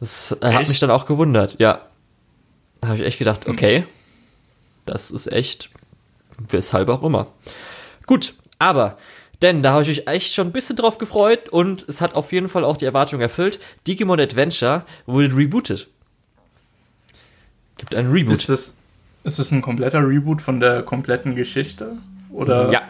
Das äh, hat mich dann auch gewundert, ja. Da habe ich echt gedacht, hm. okay, das ist echt, weshalb auch immer. Gut, aber denn da habe ich mich echt schon ein bisschen drauf gefreut und es hat auf jeden Fall auch die Erwartung erfüllt. Digimon Adventure wurde rebootet. Gibt einen Reboot. Ist das, ist das ein kompletter Reboot von der kompletten Geschichte? Oder? Ja.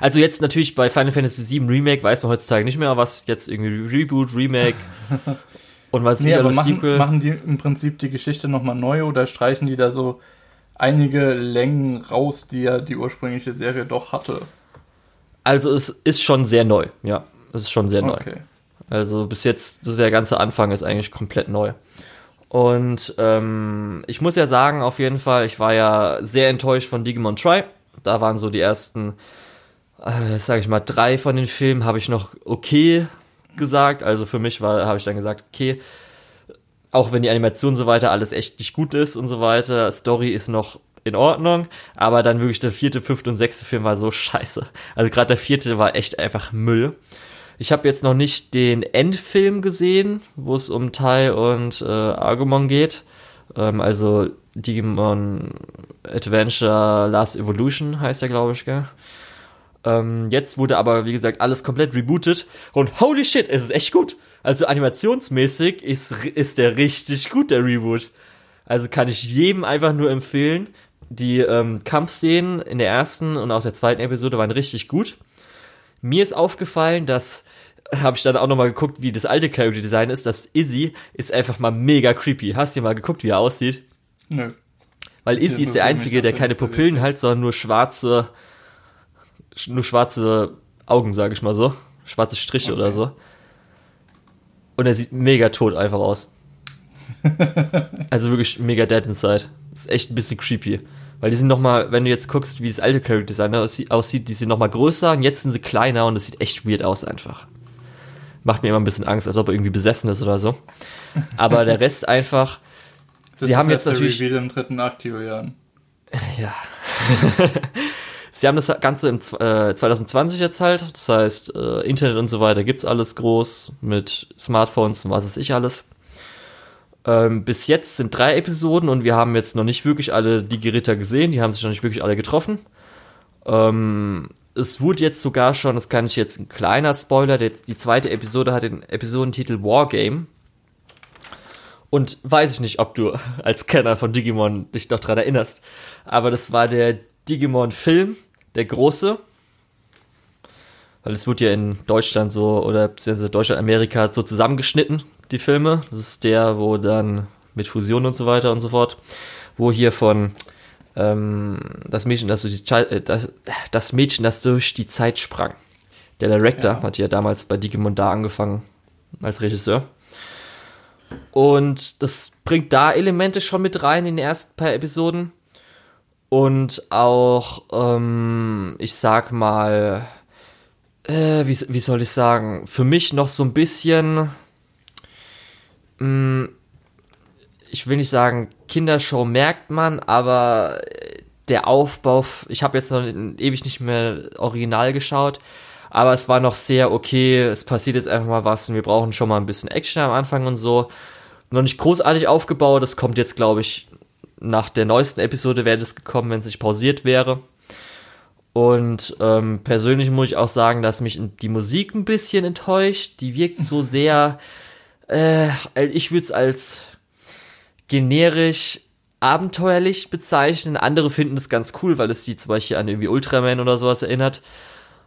Also jetzt natürlich bei Final Fantasy VII Remake weiß man heutzutage nicht mehr, was jetzt irgendwie Reboot, Remake <laughs> und was nee, aber machen, Sequel. machen die im Prinzip die Geschichte nochmal neu oder streichen die da so einige Längen raus, die ja die ursprüngliche Serie doch hatte. Also es ist schon sehr neu, ja. Es ist schon sehr neu. Okay. Also bis jetzt, der ganze Anfang ist eigentlich komplett neu. Und ähm, ich muss ja sagen, auf jeden Fall, ich war ja sehr enttäuscht von Digimon Try. Da waren so die ersten, äh, sag ich mal, drei von den Filmen habe ich noch okay gesagt. Also für mich war, habe ich dann gesagt, okay, auch wenn die Animation so weiter alles echt nicht gut ist und so weiter, Story ist noch in Ordnung, aber dann wirklich der vierte, fünfte und sechste Film war so scheiße. Also gerade der vierte war echt einfach Müll. Ich habe jetzt noch nicht den Endfilm gesehen, wo es um Tai und äh, Agumon geht. Ähm, also Digimon Adventure Last Evolution heißt er, glaube ich, gell? Ähm, jetzt wurde aber, wie gesagt, alles komplett rebootet und holy shit, es ist echt gut. Also animationsmäßig ist, ist der richtig gut, der Reboot. Also kann ich jedem einfach nur empfehlen. Die ähm, Kampfszenen in der ersten und auch der zweiten Episode waren richtig gut. Mir ist aufgefallen, dass habe ich dann auch nochmal geguckt, wie das alte Character Design ist. Das Izzy ist einfach mal mega creepy. Hast du mal geguckt, wie er aussieht? Nö. Weil Izzy ist der Einzige, der keine Pupillen hat, sondern nur schwarze, nur schwarze Augen, sage ich mal so. Schwarze Striche okay. oder so. Und er sieht mega tot einfach aus. <laughs> also wirklich mega dead inside. Ist echt ein bisschen creepy. Weil die sind nochmal, wenn du jetzt guckst, wie das alte Character Design aussieht, die sind nochmal größer und jetzt sind sie kleiner und das sieht echt weird aus einfach. Macht mir immer ein bisschen Angst, als ob er irgendwie besessen ist oder so. Aber der Rest einfach, das sie haben jetzt natürlich. Reveal im dritten Akt, Julian. Ja. <laughs> sie haben das Ganze im äh, 2020 jetzt halt. Das heißt, äh, Internet und so weiter gibt's alles groß mit Smartphones und was weiß ich alles. Ähm, bis jetzt sind drei Episoden und wir haben jetzt noch nicht wirklich alle die Geritter gesehen. Die haben sich noch nicht wirklich alle getroffen. Ähm, es wurde jetzt sogar schon, das kann ich jetzt ein kleiner Spoiler, die, die zweite Episode hat den Episodentitel Wargame. Und weiß ich nicht, ob du <laughs> als Kenner von Digimon dich noch dran erinnerst. Aber das war der Digimon-Film, der große. Weil es wurde ja in Deutschland so, oder beziehungsweise Deutschland, Amerika so zusammengeschnitten, die Filme. Das ist der, wo dann mit Fusion und so weiter und so fort, wo hier von ähm, das Mädchen, das, durch die, äh, das, das Mädchen, das durch die Zeit sprang. Der Director ja. hat ja damals bei Digimon da angefangen als Regisseur. Und das bringt da Elemente schon mit rein in den ersten paar Episoden. Und auch, ähm, ich sag mal, äh, wie, wie soll ich sagen, für mich noch so ein bisschen, mh, mm, ich will nicht sagen, Kindershow merkt man, aber der Aufbau, ich habe jetzt noch ewig nicht mehr original geschaut, aber es war noch sehr okay, es passiert jetzt einfach mal was und wir brauchen schon mal ein bisschen Action am Anfang und so. Noch nicht großartig aufgebaut, das kommt jetzt, glaube ich, nach der neuesten Episode wäre das gekommen, wenn es nicht pausiert wäre. Und ähm, persönlich muss ich auch sagen, dass mich die Musik ein bisschen enttäuscht. Die wirkt so <laughs> sehr, äh, ich würde es als generisch abenteuerlich bezeichnen. Andere finden es ganz cool, weil es die zum Beispiel an irgendwie Ultraman oder sowas erinnert.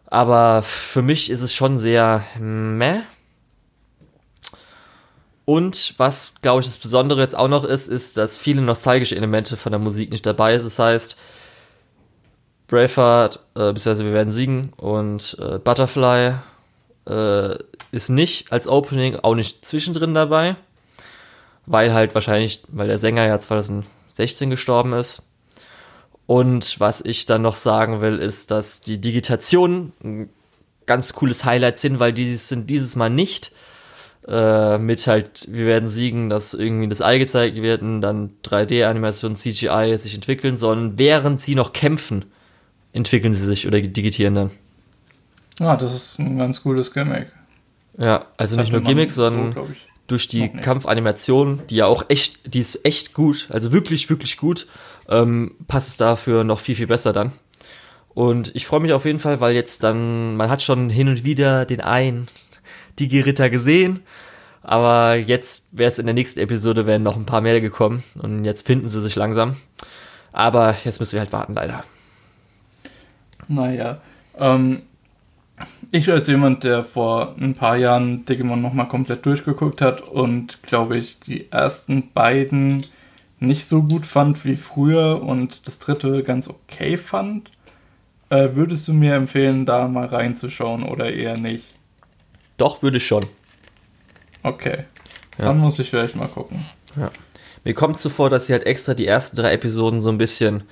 Aber für mich ist es schon sehr meh. Und was, glaube ich, das Besondere jetzt auch noch ist, ist, dass viele nostalgische Elemente von der Musik nicht dabei sind. Das heißt, Braveheart, äh, beziehungsweise wir werden siegen und äh, Butterfly äh, ist nicht als Opening, auch nicht zwischendrin dabei, weil halt wahrscheinlich, weil der Sänger ja 2016 gestorben ist. Und was ich dann noch sagen will, ist, dass die Digitationen ein ganz cooles Highlight sind, weil die sind dieses Mal nicht äh, mit halt, wir werden siegen, dass irgendwie das Ei gezeigt wird und dann 3D-Animation, CGI sich entwickeln, sondern während sie noch kämpfen, entwickeln sie sich oder digitieren dann. Ja, ah, das ist ein ganz cooles Gimmick. Ja, also das nicht nur Gimmick, sondern so, durch die Kampfanimation, die ja auch echt, die ist echt gut, also wirklich, wirklich gut, ähm, passt es dafür noch viel, viel besser dann. Und ich freue mich auf jeden Fall, weil jetzt dann, man hat schon hin und wieder den einen Digi-Ritter gesehen, aber jetzt wäre es in der nächsten Episode, wären noch ein paar mehr gekommen und jetzt finden sie sich langsam. Aber jetzt müssen wir halt warten, leider. Naja, ähm, ich als jemand, der vor ein paar Jahren Digimon nochmal komplett durchgeguckt hat und glaube ich die ersten beiden nicht so gut fand wie früher und das dritte ganz okay fand, äh, würdest du mir empfehlen, da mal reinzuschauen oder eher nicht? Doch, würde ich schon. Okay. Ja. Dann muss ich vielleicht mal gucken. Ja. Mir kommt so vor, dass sie halt extra die ersten drei Episoden so ein bisschen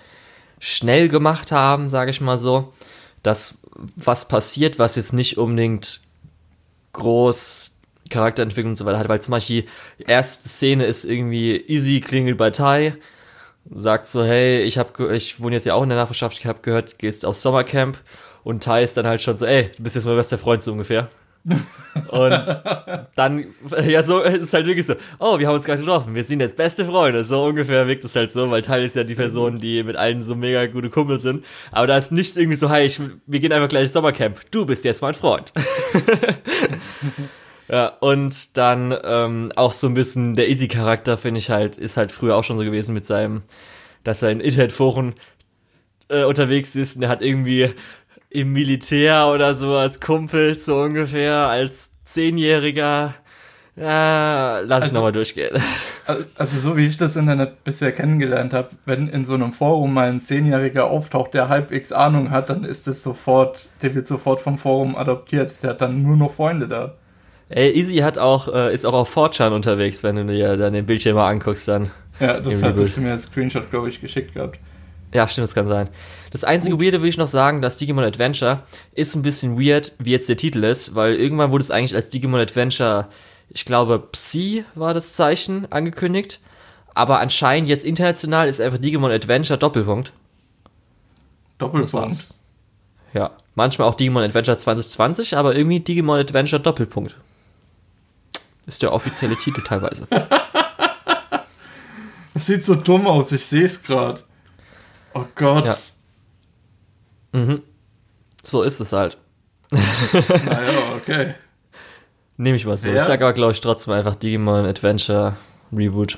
schnell gemacht haben, sage ich mal so. Dass was passiert, was jetzt nicht unbedingt groß Charakterentwicklung und so weiter hat, weil zum Beispiel die erste Szene ist irgendwie Easy klingelt bei Tai, sagt so, hey, ich hab, ich wohne jetzt ja auch in der Nachbarschaft, ich habe gehört, gehst aufs Sommercamp und Tai ist dann halt schon so, ey, du bist jetzt mein bester Freund so ungefähr. Und dann, ja, so ist halt wirklich so, oh, wir haben uns gerade getroffen, wir sind jetzt beste Freunde. So ungefähr wirkt es halt so, weil Teil ist ja die Person, die mit allen so mega gute Kumpel sind. Aber da ist nichts irgendwie so, hey, ich, wir gehen einfach gleich ins Sommercamp. Du bist jetzt mein Freund. <laughs> ja, und dann ähm, auch so ein bisschen der Easy-Charakter, finde ich halt, ist halt früher auch schon so gewesen mit seinem, dass er in Internetforen äh, unterwegs ist und er hat irgendwie im Militär oder so als Kumpel so ungefähr, als Zehnjähriger. Ja, lass also, ich nochmal durchgehen. Also so wie ich das Internet bisher kennengelernt habe, wenn in so einem Forum mal ein Zehnjähriger auftaucht, der halbwegs Ahnung hat, dann ist es sofort, der wird sofort vom Forum adoptiert. Der hat dann nur noch Freunde da. Ey, Easy hat auch, äh, ist auch auf 4chan unterwegs, wenn du dir dann den Bildschirm mal anguckst, dann. Ja, das hattest du mir als Screenshot, glaube ich, geschickt gehabt. Ja, stimmt, das kann sein. Das einzige Weirde will ich noch sagen, dass Digimon Adventure ist ein bisschen weird, wie jetzt der Titel ist, weil irgendwann wurde es eigentlich als Digimon Adventure, ich glaube, Psi war das Zeichen angekündigt. Aber anscheinend jetzt international ist einfach Digimon Adventure Doppelpunkt. Doppelpunkt. Ja, manchmal auch Digimon Adventure 2020, aber irgendwie Digimon Adventure Doppelpunkt. Ist der offizielle Titel teilweise. <laughs> Das sieht so dumm aus, ich sehe es gerade. Oh Gott. Ja. Mhm. So ist es halt. naja, okay. Nehme ich mal so. Ja. Ich sage aber, glaube ich, trotzdem einfach Digimon Adventure Reboot.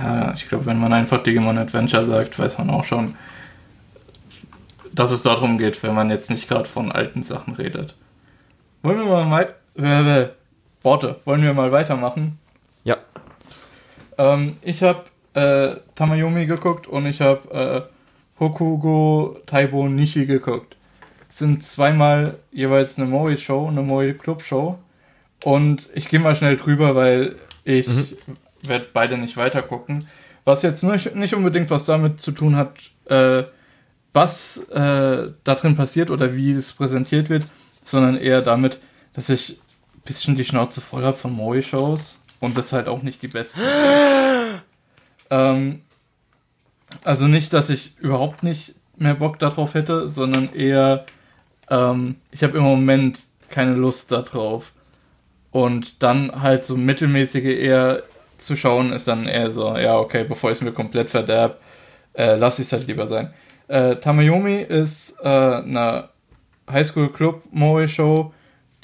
Ja, ich glaube, wenn man einfach Digimon Adventure sagt, weiß man auch schon, dass es darum geht, wenn man jetzt nicht gerade von alten Sachen redet. Wollen wir mal, mal Worte, wollen wir mal weitermachen? Ja. Ähm, ich habe äh, Tamayomi geguckt und ich habe äh, Hokugo Taibo Nishi geguckt. Es sind zweimal jeweils eine Moe-Show, eine Moe-Club-Show. Und ich gehe mal schnell drüber, weil ich mhm. werde beide nicht weiter gucken. Was jetzt nicht, nicht unbedingt was damit zu tun hat, äh, was äh, da drin passiert oder wie es präsentiert wird, sondern eher damit, dass ich ein bisschen die Schnauze voll habe von Moe-Shows und das halt auch nicht die besten sind. <gasps> Ähm, also nicht, dass ich überhaupt nicht mehr Bock darauf hätte, sondern eher, ähm, ich habe im Moment keine Lust darauf. Und dann halt so mittelmäßige eher zu schauen, ist dann eher so, ja, okay, bevor ich es mir komplett verderb, äh, lasse ich es halt lieber sein. Äh, Tamayomi ist äh, eine Highschool Club Moe Show,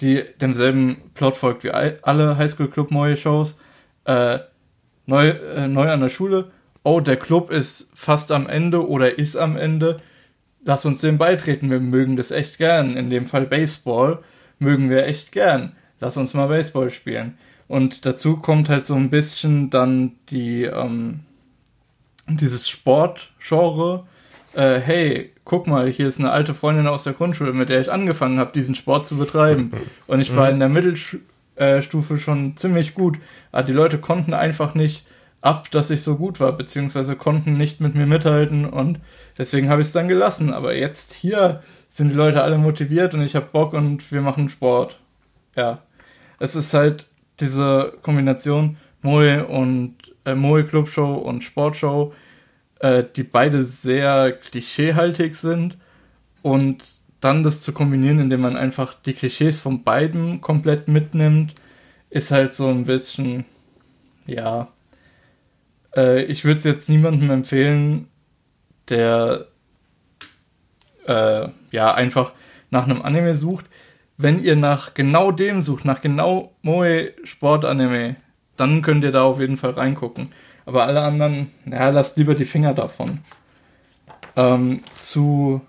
die demselben Plot folgt wie alle Highschool Club Moe Shows. Äh, neu, äh, neu an der Schule. Oh, der Club ist fast am Ende oder ist am Ende. Lass uns dem beitreten. Wir mögen das echt gern. In dem Fall Baseball mögen wir echt gern. Lass uns mal Baseball spielen. Und dazu kommt halt so ein bisschen dann die, ähm, dieses Sportgenre. Äh, hey, guck mal, hier ist eine alte Freundin aus der Grundschule, mit der ich angefangen habe, diesen Sport zu betreiben. Und ich war mhm. in der Mittelschule äh, schon ziemlich gut. Aber die Leute konnten einfach nicht ab, dass ich so gut war, beziehungsweise konnten nicht mit mir mithalten und deswegen habe ich es dann gelassen. Aber jetzt hier sind die Leute alle motiviert und ich habe Bock und wir machen Sport. Ja, es ist halt diese Kombination Moe und äh, Moe Clubshow und Sportshow, äh, die beide sehr klischeehaltig sind und dann das zu kombinieren, indem man einfach die Klischees von beiden komplett mitnimmt, ist halt so ein bisschen, ja. Äh, ich würde es jetzt niemandem empfehlen, der äh, ja einfach nach einem Anime sucht. Wenn ihr nach genau dem sucht, nach genau Moe Sportanime, dann könnt ihr da auf jeden Fall reingucken. Aber alle anderen, ja, lasst lieber die Finger davon. Ähm, zu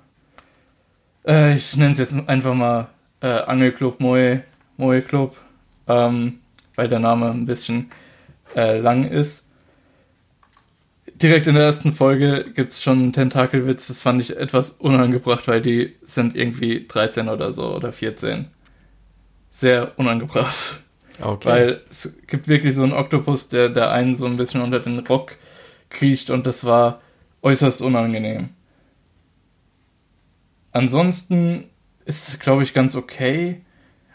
äh, ich nenne es jetzt einfach mal äh, Angelclub Moe, Moe Club, ähm, weil der Name ein bisschen äh, lang ist. Direkt in der ersten Folge gibt es schon einen Tentakelwitz, das fand ich etwas unangebracht, weil die sind irgendwie 13 oder so oder 14. Sehr unangebracht. Okay. Weil es gibt wirklich so einen Oktopus, der, der einen so ein bisschen unter den Rock kriecht und das war äußerst unangenehm. Ansonsten ist es, glaube ich, ganz okay.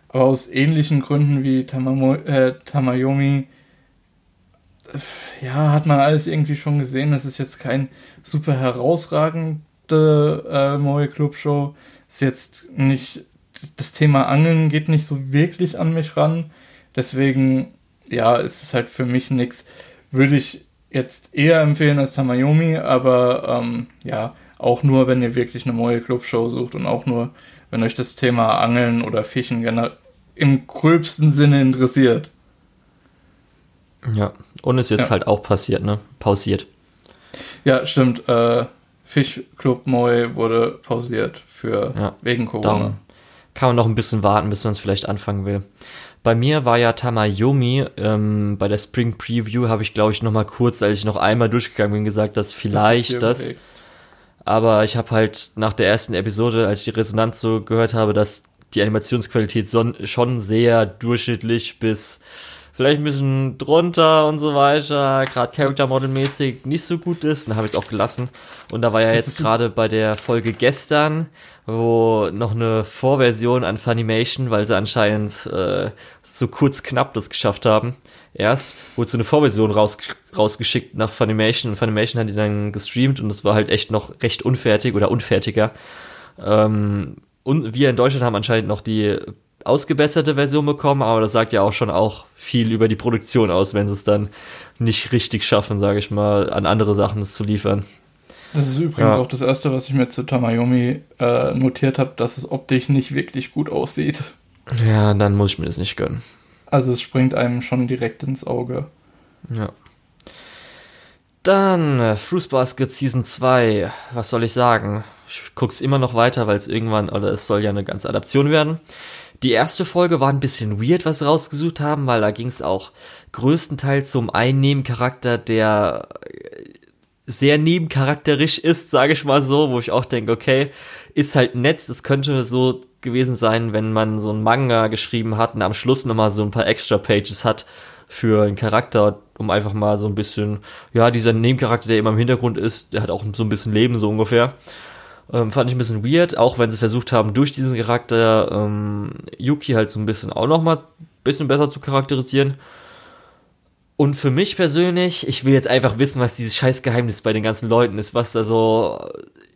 Aber aus ähnlichen Gründen wie Tamamo äh, Tamayomi, ja, hat man alles irgendwie schon gesehen. Das ist jetzt kein super herausragende äh, Moe Club Show. Ist jetzt nicht das Thema Angeln geht nicht so wirklich an mich ran. Deswegen, ja, ist es halt für mich nichts. Würde ich jetzt eher empfehlen als Tamayomi, aber ähm, ja, auch nur, wenn ihr wirklich eine neue Clubshow sucht und auch nur, wenn euch das Thema Angeln oder Fischen im gröbsten Sinne interessiert. Ja, und ist jetzt ja. halt auch passiert, ne? Pausiert. Ja, stimmt. Äh, Fischclub Moi wurde pausiert für ja, wegen Corona. Darum kann man noch ein bisschen warten, bis man es vielleicht anfangen will. Bei mir war ja Tamayomi, ähm, bei der Spring Preview habe ich, glaube ich, noch mal kurz, als ich noch einmal durchgegangen bin, gesagt, dass vielleicht das. das aber ich habe halt nach der ersten Episode, als ich die Resonanz so gehört habe, dass die Animationsqualität schon sehr durchschnittlich bis vielleicht ein bisschen drunter und so weiter, gerade Character Model mäßig nicht so gut ist, dann habe ich es auch gelassen. Und da war ja jetzt gerade bei der Folge gestern, wo noch eine Vorversion an Funimation, weil sie anscheinend äh, so kurz knapp das geschafft haben, erst, wurde so eine Vorversion raus, rausgeschickt nach Funimation und Funimation hat die dann gestreamt und das war halt echt noch recht unfertig oder unfertiger. Ähm, und wir in Deutschland haben anscheinend noch die ausgebesserte Version bekommen, aber das sagt ja auch schon auch viel über die Produktion aus, wenn sie es dann nicht richtig schaffen, sage ich mal, an andere Sachen zu liefern. Das ist übrigens ja. auch das erste, was ich mir zu Tamayomi äh, notiert habe, dass es optisch nicht wirklich gut aussieht. Ja, dann muss ich mir das nicht gönnen. Also es springt einem schon direkt ins Auge. Ja. Dann äh, Fruits Basket Season 2. Was soll ich sagen? Ich guck's immer noch weiter, weil es irgendwann, oder es soll ja eine ganze Adaption werden. Die erste Folge war ein bisschen weird, was sie rausgesucht haben, weil da ging es auch größtenteils um einen Nebencharakter, der äh, sehr nebencharakterisch ist, sage ich mal so, wo ich auch denke, okay, ist halt nett. Es könnte so gewesen sein, wenn man so ein Manga geschrieben hat und am Schluss nochmal so ein paar extra Pages hat für einen Charakter, um einfach mal so ein bisschen, ja, dieser Nebencharakter, der immer im Hintergrund ist, der hat auch so ein bisschen Leben so ungefähr. Ähm, fand ich ein bisschen weird, auch wenn sie versucht haben, durch diesen Charakter ähm, Yuki halt so ein bisschen auch nochmal ein bisschen besser zu charakterisieren. Und für mich persönlich, ich will jetzt einfach wissen, was dieses Scheißgeheimnis bei den ganzen Leuten ist, was da so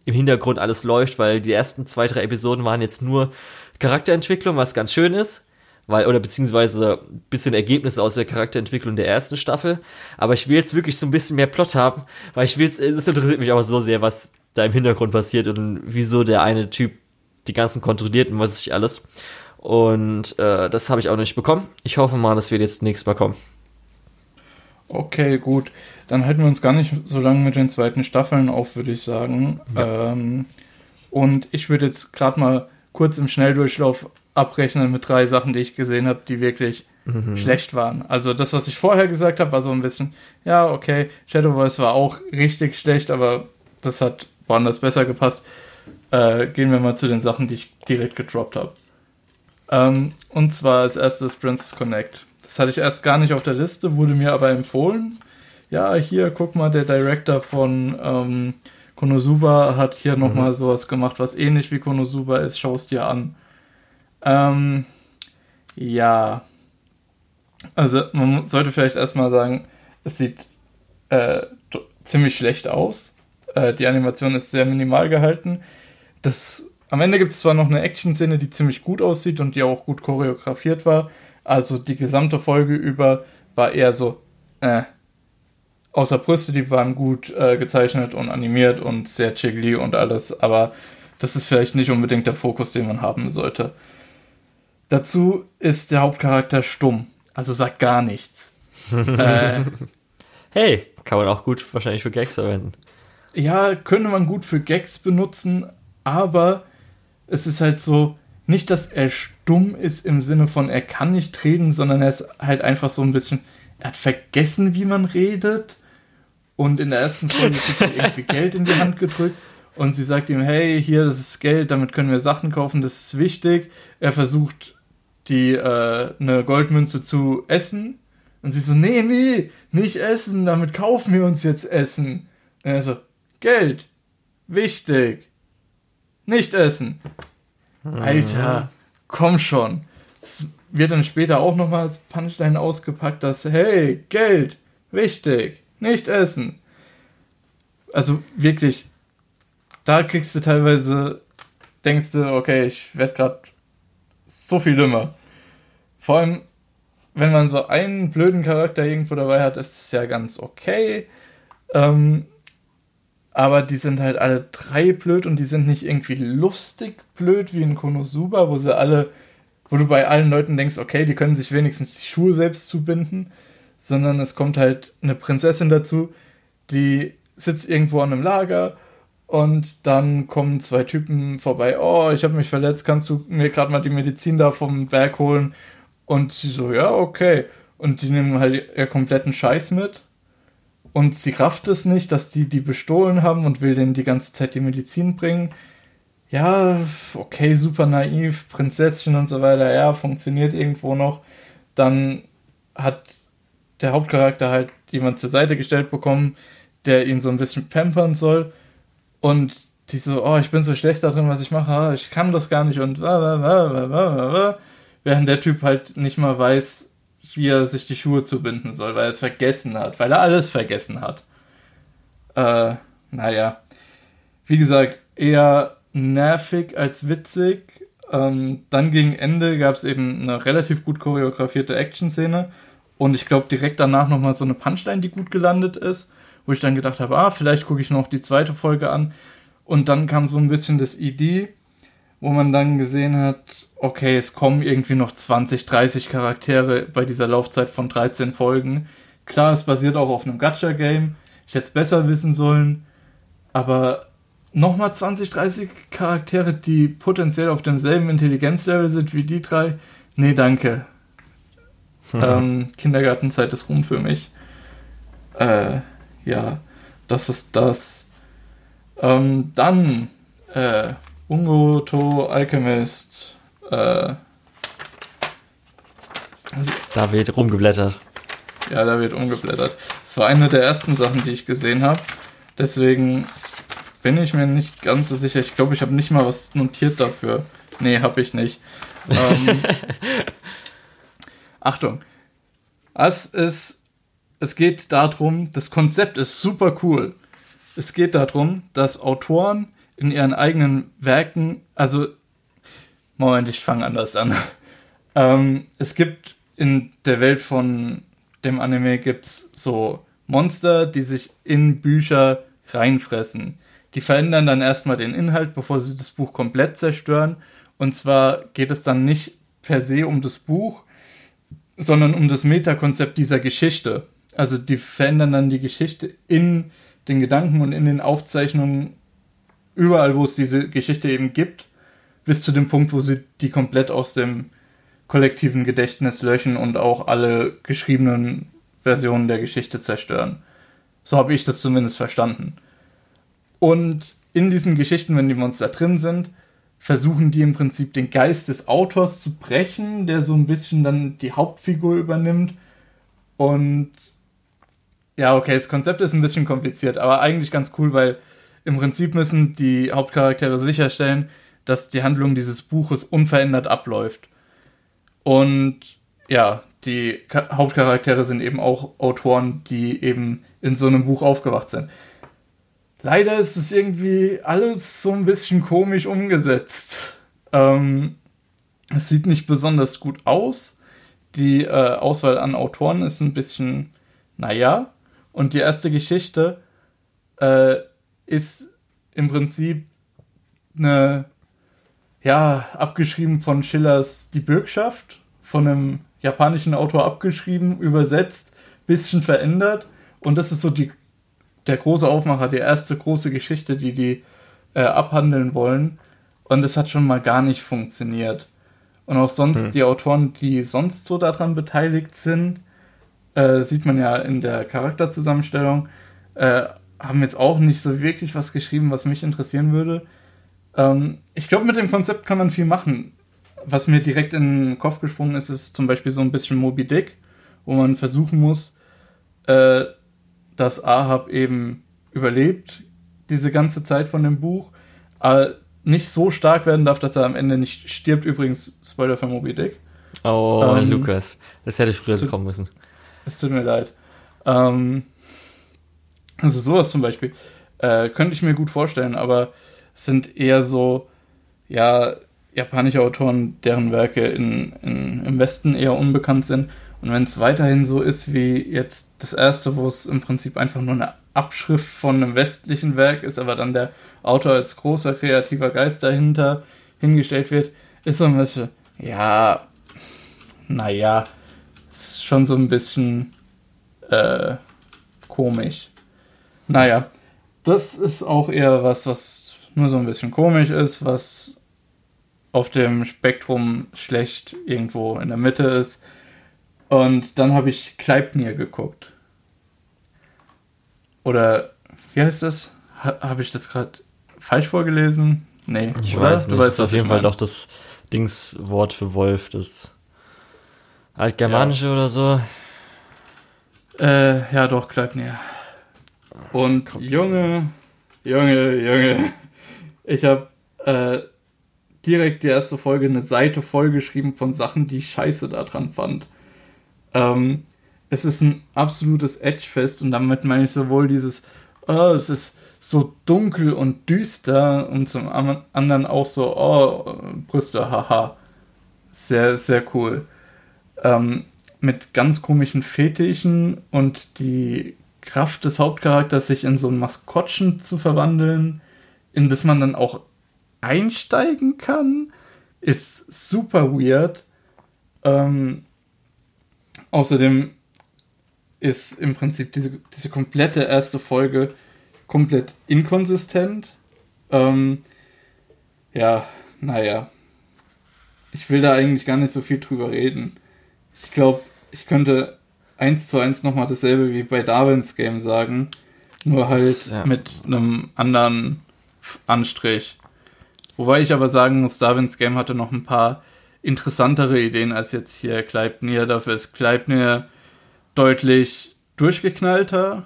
im Hintergrund alles läuft, weil die ersten zwei, drei Episoden waren jetzt nur Charakterentwicklung, was ganz schön ist, weil, oder beziehungsweise ein bisschen Ergebnisse aus der Charakterentwicklung der ersten Staffel. Aber ich will jetzt wirklich so ein bisschen mehr Plot haben, weil ich will, es interessiert mich aber so sehr, was da im Hintergrund passiert und wieso der eine Typ die ganzen kontrolliert und was ich alles. Und äh, das habe ich auch nicht bekommen. Ich hoffe mal, dass wir jetzt nächstes Mal kommen. Okay, gut. Dann halten wir uns gar nicht so lange mit den zweiten Staffeln auf, würde ich sagen. Ja. Ähm, und ich würde jetzt gerade mal kurz im Schnelldurchlauf abrechnen mit drei Sachen, die ich gesehen habe, die wirklich mhm. schlecht waren. Also das, was ich vorher gesagt habe, war so ein bisschen, ja, okay, Shadow Voice war auch richtig schlecht, aber das hat woanders besser gepasst. Äh, gehen wir mal zu den Sachen, die ich direkt gedroppt habe. Ähm, und zwar als erstes Princess Connect. Das hatte ich erst gar nicht auf der Liste, wurde mir aber empfohlen. Ja, hier, guck mal, der Director von ähm, Konosuba hat hier mhm. nochmal sowas gemacht, was ähnlich wie Konosuba ist. Schau es dir an. Ähm, ja. Also, man sollte vielleicht erstmal sagen, es sieht äh, ziemlich schlecht aus. Äh, die Animation ist sehr minimal gehalten. Das, am Ende gibt es zwar noch eine Action-Szene, die ziemlich gut aussieht und die auch gut choreografiert war. Also die gesamte Folge über war eher so, äh, außer Brüste, die waren gut äh, gezeichnet und animiert und sehr chiggly und alles, aber das ist vielleicht nicht unbedingt der Fokus, den man haben sollte. Dazu ist der Hauptcharakter stumm, also sagt gar nichts. <laughs> äh, hey, kann man auch gut wahrscheinlich für Gags verwenden ja, könnte man gut für Gags benutzen, aber es ist halt so, nicht, dass er stumm ist im Sinne von, er kann nicht reden, sondern er ist halt einfach so ein bisschen, er hat vergessen, wie man redet. Und in der ersten Folge kriegt er irgendwie <laughs> Geld in die Hand gedrückt. Und sie sagt ihm, hey, hier, das ist Geld, damit können wir Sachen kaufen, das ist wichtig. Er versucht, die, äh, eine Goldmünze zu essen. Und sie so, nee, nee, nicht essen, damit kaufen wir uns jetzt Essen. Und er so, Geld. Wichtig. Nicht essen. Mhm. Alter, komm schon. Es wird dann später auch nochmal als Punchline ausgepackt, dass, hey, Geld, wichtig, nicht essen. Also wirklich, da kriegst du teilweise, denkst du, okay, ich werde gerade so viel dümmer. Vor allem, wenn man so einen blöden Charakter irgendwo dabei hat, ist es ja ganz okay. Ähm, aber die sind halt alle drei blöd und die sind nicht irgendwie lustig blöd wie in Konosuba, wo sie alle, wo du bei allen Leuten denkst, okay, die können sich wenigstens die Schuhe selbst zubinden, sondern es kommt halt eine Prinzessin dazu, die sitzt irgendwo an einem Lager und dann kommen zwei Typen vorbei, oh, ich habe mich verletzt, kannst du mir gerade mal die Medizin da vom Berg holen? Und sie so, ja, okay. Und die nehmen halt ihr kompletten Scheiß mit und sie rafft es nicht, dass die die bestohlen haben und will denen die ganze Zeit die Medizin bringen. Ja, okay, super naiv, Prinzesschen und so weiter, ja, funktioniert irgendwo noch. Dann hat der Hauptcharakter halt jemand zur Seite gestellt bekommen, der ihn so ein bisschen pampern soll. Und die so, oh, ich bin so schlecht darin, was ich mache, ich kann das gar nicht und während der Typ halt nicht mal weiß, wie er sich die Schuhe zubinden soll, weil er es vergessen hat, weil er alles vergessen hat. Äh, naja. Wie gesagt, eher nervig als witzig. Ähm, dann gegen Ende gab es eben eine relativ gut choreografierte Action-Szene und ich glaube direkt danach nochmal so eine Punchline, die gut gelandet ist, wo ich dann gedacht habe, ah, vielleicht gucke ich noch die zweite Folge an. Und dann kam so ein bisschen das Idee, wo man dann gesehen hat, okay, es kommen irgendwie noch 20, 30 Charaktere bei dieser Laufzeit von 13 Folgen. Klar, es basiert auch auf einem Gacha-Game. Ich hätte es besser wissen sollen. Aber nochmal 20, 30 Charaktere, die potenziell auf demselben Intelligenzlevel sind wie die drei. Nee, danke. Hm. Ähm, Kindergartenzeit ist rum für mich. Äh, ja, das ist das. Ähm, dann, äh, Ungoto Alchemist. Äh, da wird rumgeblättert. Ja, da wird umgeblättert. Das war eine der ersten Sachen, die ich gesehen habe. Deswegen bin ich mir nicht ganz so sicher. Ich glaube, ich habe nicht mal was notiert dafür. Nee, habe ich nicht. Ähm, <laughs> Achtung. Es ist, es geht darum, das Konzept ist super cool. Es geht darum, dass Autoren in ihren eigenen Werken, also, Moment, ich fange anders an. <laughs> ähm, es gibt in der Welt von dem Anime gibt's so Monster, die sich in Bücher reinfressen. Die verändern dann erstmal den Inhalt, bevor sie das Buch komplett zerstören. Und zwar geht es dann nicht per se um das Buch, sondern um das Metakonzept dieser Geschichte. Also die verändern dann die Geschichte in den Gedanken und in den Aufzeichnungen überall, wo es diese Geschichte eben gibt, bis zu dem Punkt, wo sie die komplett aus dem kollektiven Gedächtnis löschen und auch alle geschriebenen Versionen der Geschichte zerstören. So habe ich das zumindest verstanden. Und in diesen Geschichten, wenn die Monster drin sind, versuchen die im Prinzip den Geist des Autors zu brechen, der so ein bisschen dann die Hauptfigur übernimmt. Und ja, okay, das Konzept ist ein bisschen kompliziert, aber eigentlich ganz cool, weil im Prinzip müssen die Hauptcharaktere sicherstellen, dass die Handlung dieses Buches unverändert abläuft. Und ja, die Hauptcharaktere sind eben auch Autoren, die eben in so einem Buch aufgewacht sind. Leider ist es irgendwie alles so ein bisschen komisch umgesetzt. Ähm, es sieht nicht besonders gut aus. Die äh, Auswahl an Autoren ist ein bisschen, naja. Und die erste Geschichte äh, ist im Prinzip eine, ja, abgeschrieben von Schillers Die Bürgschaft, von einem japanischen Autor abgeschrieben, übersetzt, bisschen verändert. Und das ist so die, der große Aufmacher, die erste große Geschichte, die die äh, abhandeln wollen. Und das hat schon mal gar nicht funktioniert. Und auch sonst hm. die Autoren, die sonst so daran beteiligt sind, äh, sieht man ja in der Charakterzusammenstellung, äh, haben jetzt auch nicht so wirklich was geschrieben, was mich interessieren würde. Ähm, ich glaube, mit dem Konzept kann man viel machen. Was mir direkt in den Kopf gesprungen ist, ist zum Beispiel so ein bisschen Moby Dick, wo man versuchen muss, äh, dass Ahab eben überlebt, diese ganze Zeit von dem Buch, aber nicht so stark werden darf, dass er am Ende nicht stirbt. Übrigens, Spoiler für Moby Dick. Oh, ähm, Lukas, das hätte ich früher so kommen müssen. Es tut mir leid. Ähm, also sowas zum Beispiel äh, könnte ich mir gut vorstellen, aber es sind eher so, ja, japanische Autoren, deren Werke in, in, im Westen eher unbekannt sind. Und wenn es weiterhin so ist wie jetzt das erste, wo es im Prinzip einfach nur eine Abschrift von einem westlichen Werk ist, aber dann der Autor als großer kreativer Geist dahinter hingestellt wird, ist so ein bisschen, ja, naja, ist schon so ein bisschen äh, komisch. Naja, das ist auch eher was, was nur so ein bisschen komisch ist, was auf dem Spektrum schlecht irgendwo in der Mitte ist. Und dann habe ich Kleipnir geguckt. Oder wie heißt das? Ha, habe ich das gerade falsch vorgelesen? Nee, ich oder? weiß nicht. Du weißt, das ist auf jeden Fall doch das Dingswort für Wolf, das Altgermanische ja. oder so. Äh, ja, doch, Kleipnir. Und Junge, Junge, Junge, ich habe äh, direkt die erste Folge eine Seite vollgeschrieben von Sachen, die ich scheiße daran fand. Ähm, es ist ein absolutes Edgefest und damit meine ich sowohl dieses, oh, es ist so dunkel und düster und zum anderen auch so, oh, Brüste, haha. Sehr, sehr cool. Ähm, mit ganz komischen Fetischen und die Kraft des Hauptcharakters, sich in so ein Maskottchen zu verwandeln, in das man dann auch einsteigen kann, ist super weird. Ähm, außerdem ist im Prinzip diese, diese komplette erste Folge komplett inkonsistent. Ähm, ja, naja. Ich will da eigentlich gar nicht so viel drüber reden. Ich glaube, ich könnte eins zu eins nochmal dasselbe wie bei Darwins Game sagen, nur halt ja. mit einem anderen Anstrich. Wobei ich aber sagen muss, Darwins Game hatte noch ein paar interessantere Ideen als jetzt hier Kleipnir. Dafür ist Kleipnir deutlich durchgeknallter.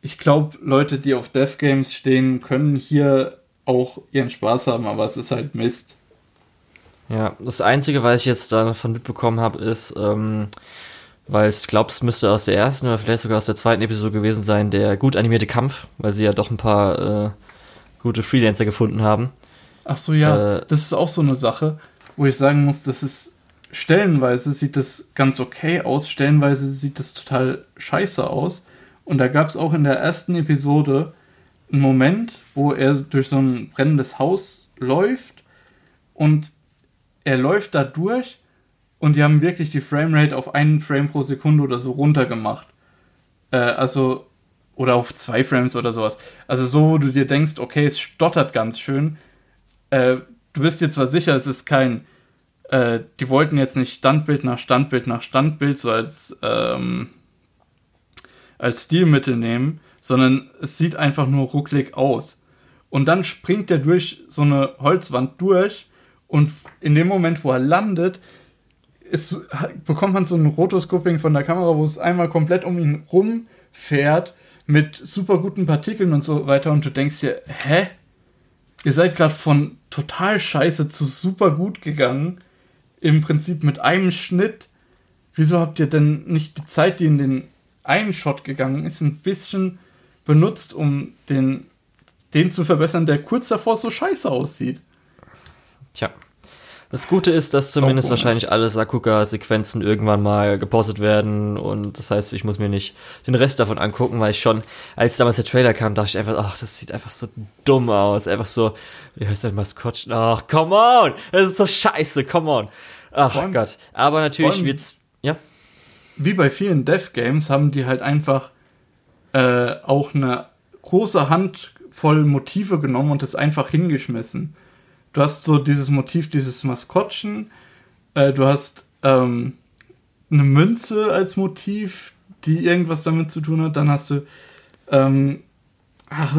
Ich glaube, Leute, die auf Death Games stehen, können hier auch ihren Spaß haben, aber es ist halt Mist. Ja, das Einzige, was ich jetzt davon mitbekommen habe, ist, ähm, weil ich glaube, es müsste aus der ersten oder vielleicht sogar aus der zweiten Episode gewesen sein, der gut animierte Kampf, weil sie ja doch ein paar äh, gute Freelancer gefunden haben. Ach so, ja, äh, das ist auch so eine Sache, wo ich sagen muss, das ist stellenweise sieht das ganz okay aus, stellenweise sieht das total scheiße aus. Und da gab es auch in der ersten Episode einen Moment, wo er durch so ein brennendes Haus läuft und er läuft da durch und die haben wirklich die Framerate auf einen Frame pro Sekunde oder so runtergemacht. Äh, also, oder auf zwei Frames oder sowas. Also so, wo du dir denkst, okay, es stottert ganz schön. Äh, du bist dir zwar sicher, es ist kein, äh, die wollten jetzt nicht Standbild nach Standbild nach Standbild so als, ähm, als Stilmittel nehmen, sondern es sieht einfach nur rucklig aus. Und dann springt er durch so eine Holzwand durch und in dem Moment, wo er landet, ist, bekommt man so ein Rotoscoping von der Kamera, wo es einmal komplett um ihn rumfährt mit super guten Partikeln und so weiter und du denkst dir, hä? Ihr seid gerade von total scheiße zu super gut gegangen. Im Prinzip mit einem Schnitt. Wieso habt ihr denn nicht die Zeit, die in den einen Shot gegangen ist, ein bisschen benutzt, um den, den zu verbessern, der kurz davor so scheiße aussieht? Tja. Das Gute ist, dass zumindest so wahrscheinlich alle Sakuga-Sequenzen irgendwann mal gepostet werden und das heißt, ich muss mir nicht den Rest davon angucken, weil ich schon, als damals der Trailer kam, dachte ich einfach, ach, das sieht einfach so dumm aus. Einfach so, wie heißt das Maskott? Ach, come on! Das ist so scheiße, come on. Ach allem, Gott. Aber natürlich wird's, ja. Wie bei vielen Dev-Games haben die halt einfach äh, auch eine große Handvoll Motive genommen und es einfach hingeschmissen du hast so dieses Motiv, dieses Maskottchen, äh, du hast ähm, eine Münze als Motiv, die irgendwas damit zu tun hat, dann hast du ähm, ach,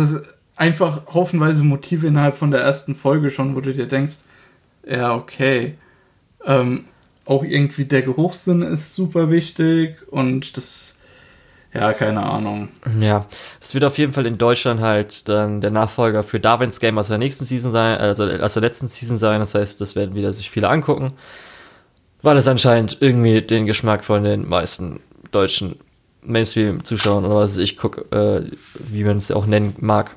einfach haufenweise Motive innerhalb von der ersten Folge schon, wo du dir denkst, ja, okay. Ähm, auch irgendwie der Geruchssinn ist super wichtig und das ja, keine Ahnung. Ja, es wird auf jeden Fall in Deutschland halt dann der Nachfolger für Darwin's Game aus der nächsten Season sein, also aus der letzten Season sein. Das heißt, das werden wieder sich viele angucken, weil es anscheinend irgendwie den Geschmack von den meisten deutschen Mainstream-Zuschauern oder was ich gucke, äh, wie man es auch nennen mag,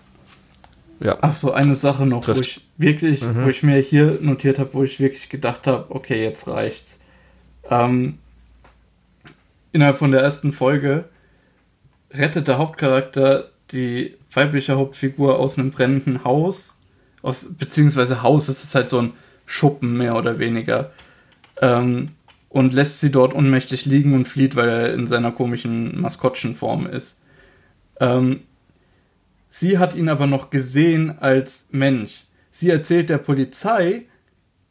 ja. Ach so, eine Sache noch, trifft. wo ich wirklich, mhm. wo ich mir hier notiert habe, wo ich wirklich gedacht habe, okay, jetzt reicht's. Ähm, innerhalb von der ersten Folge rettet der Hauptcharakter die weibliche Hauptfigur aus einem brennenden Haus, aus, beziehungsweise Haus, es ist halt so ein Schuppen mehr oder weniger, ähm, und lässt sie dort unmächtig liegen und flieht, weil er in seiner komischen Maskottchenform ist. Ähm, sie hat ihn aber noch gesehen als Mensch. Sie erzählt der Polizei,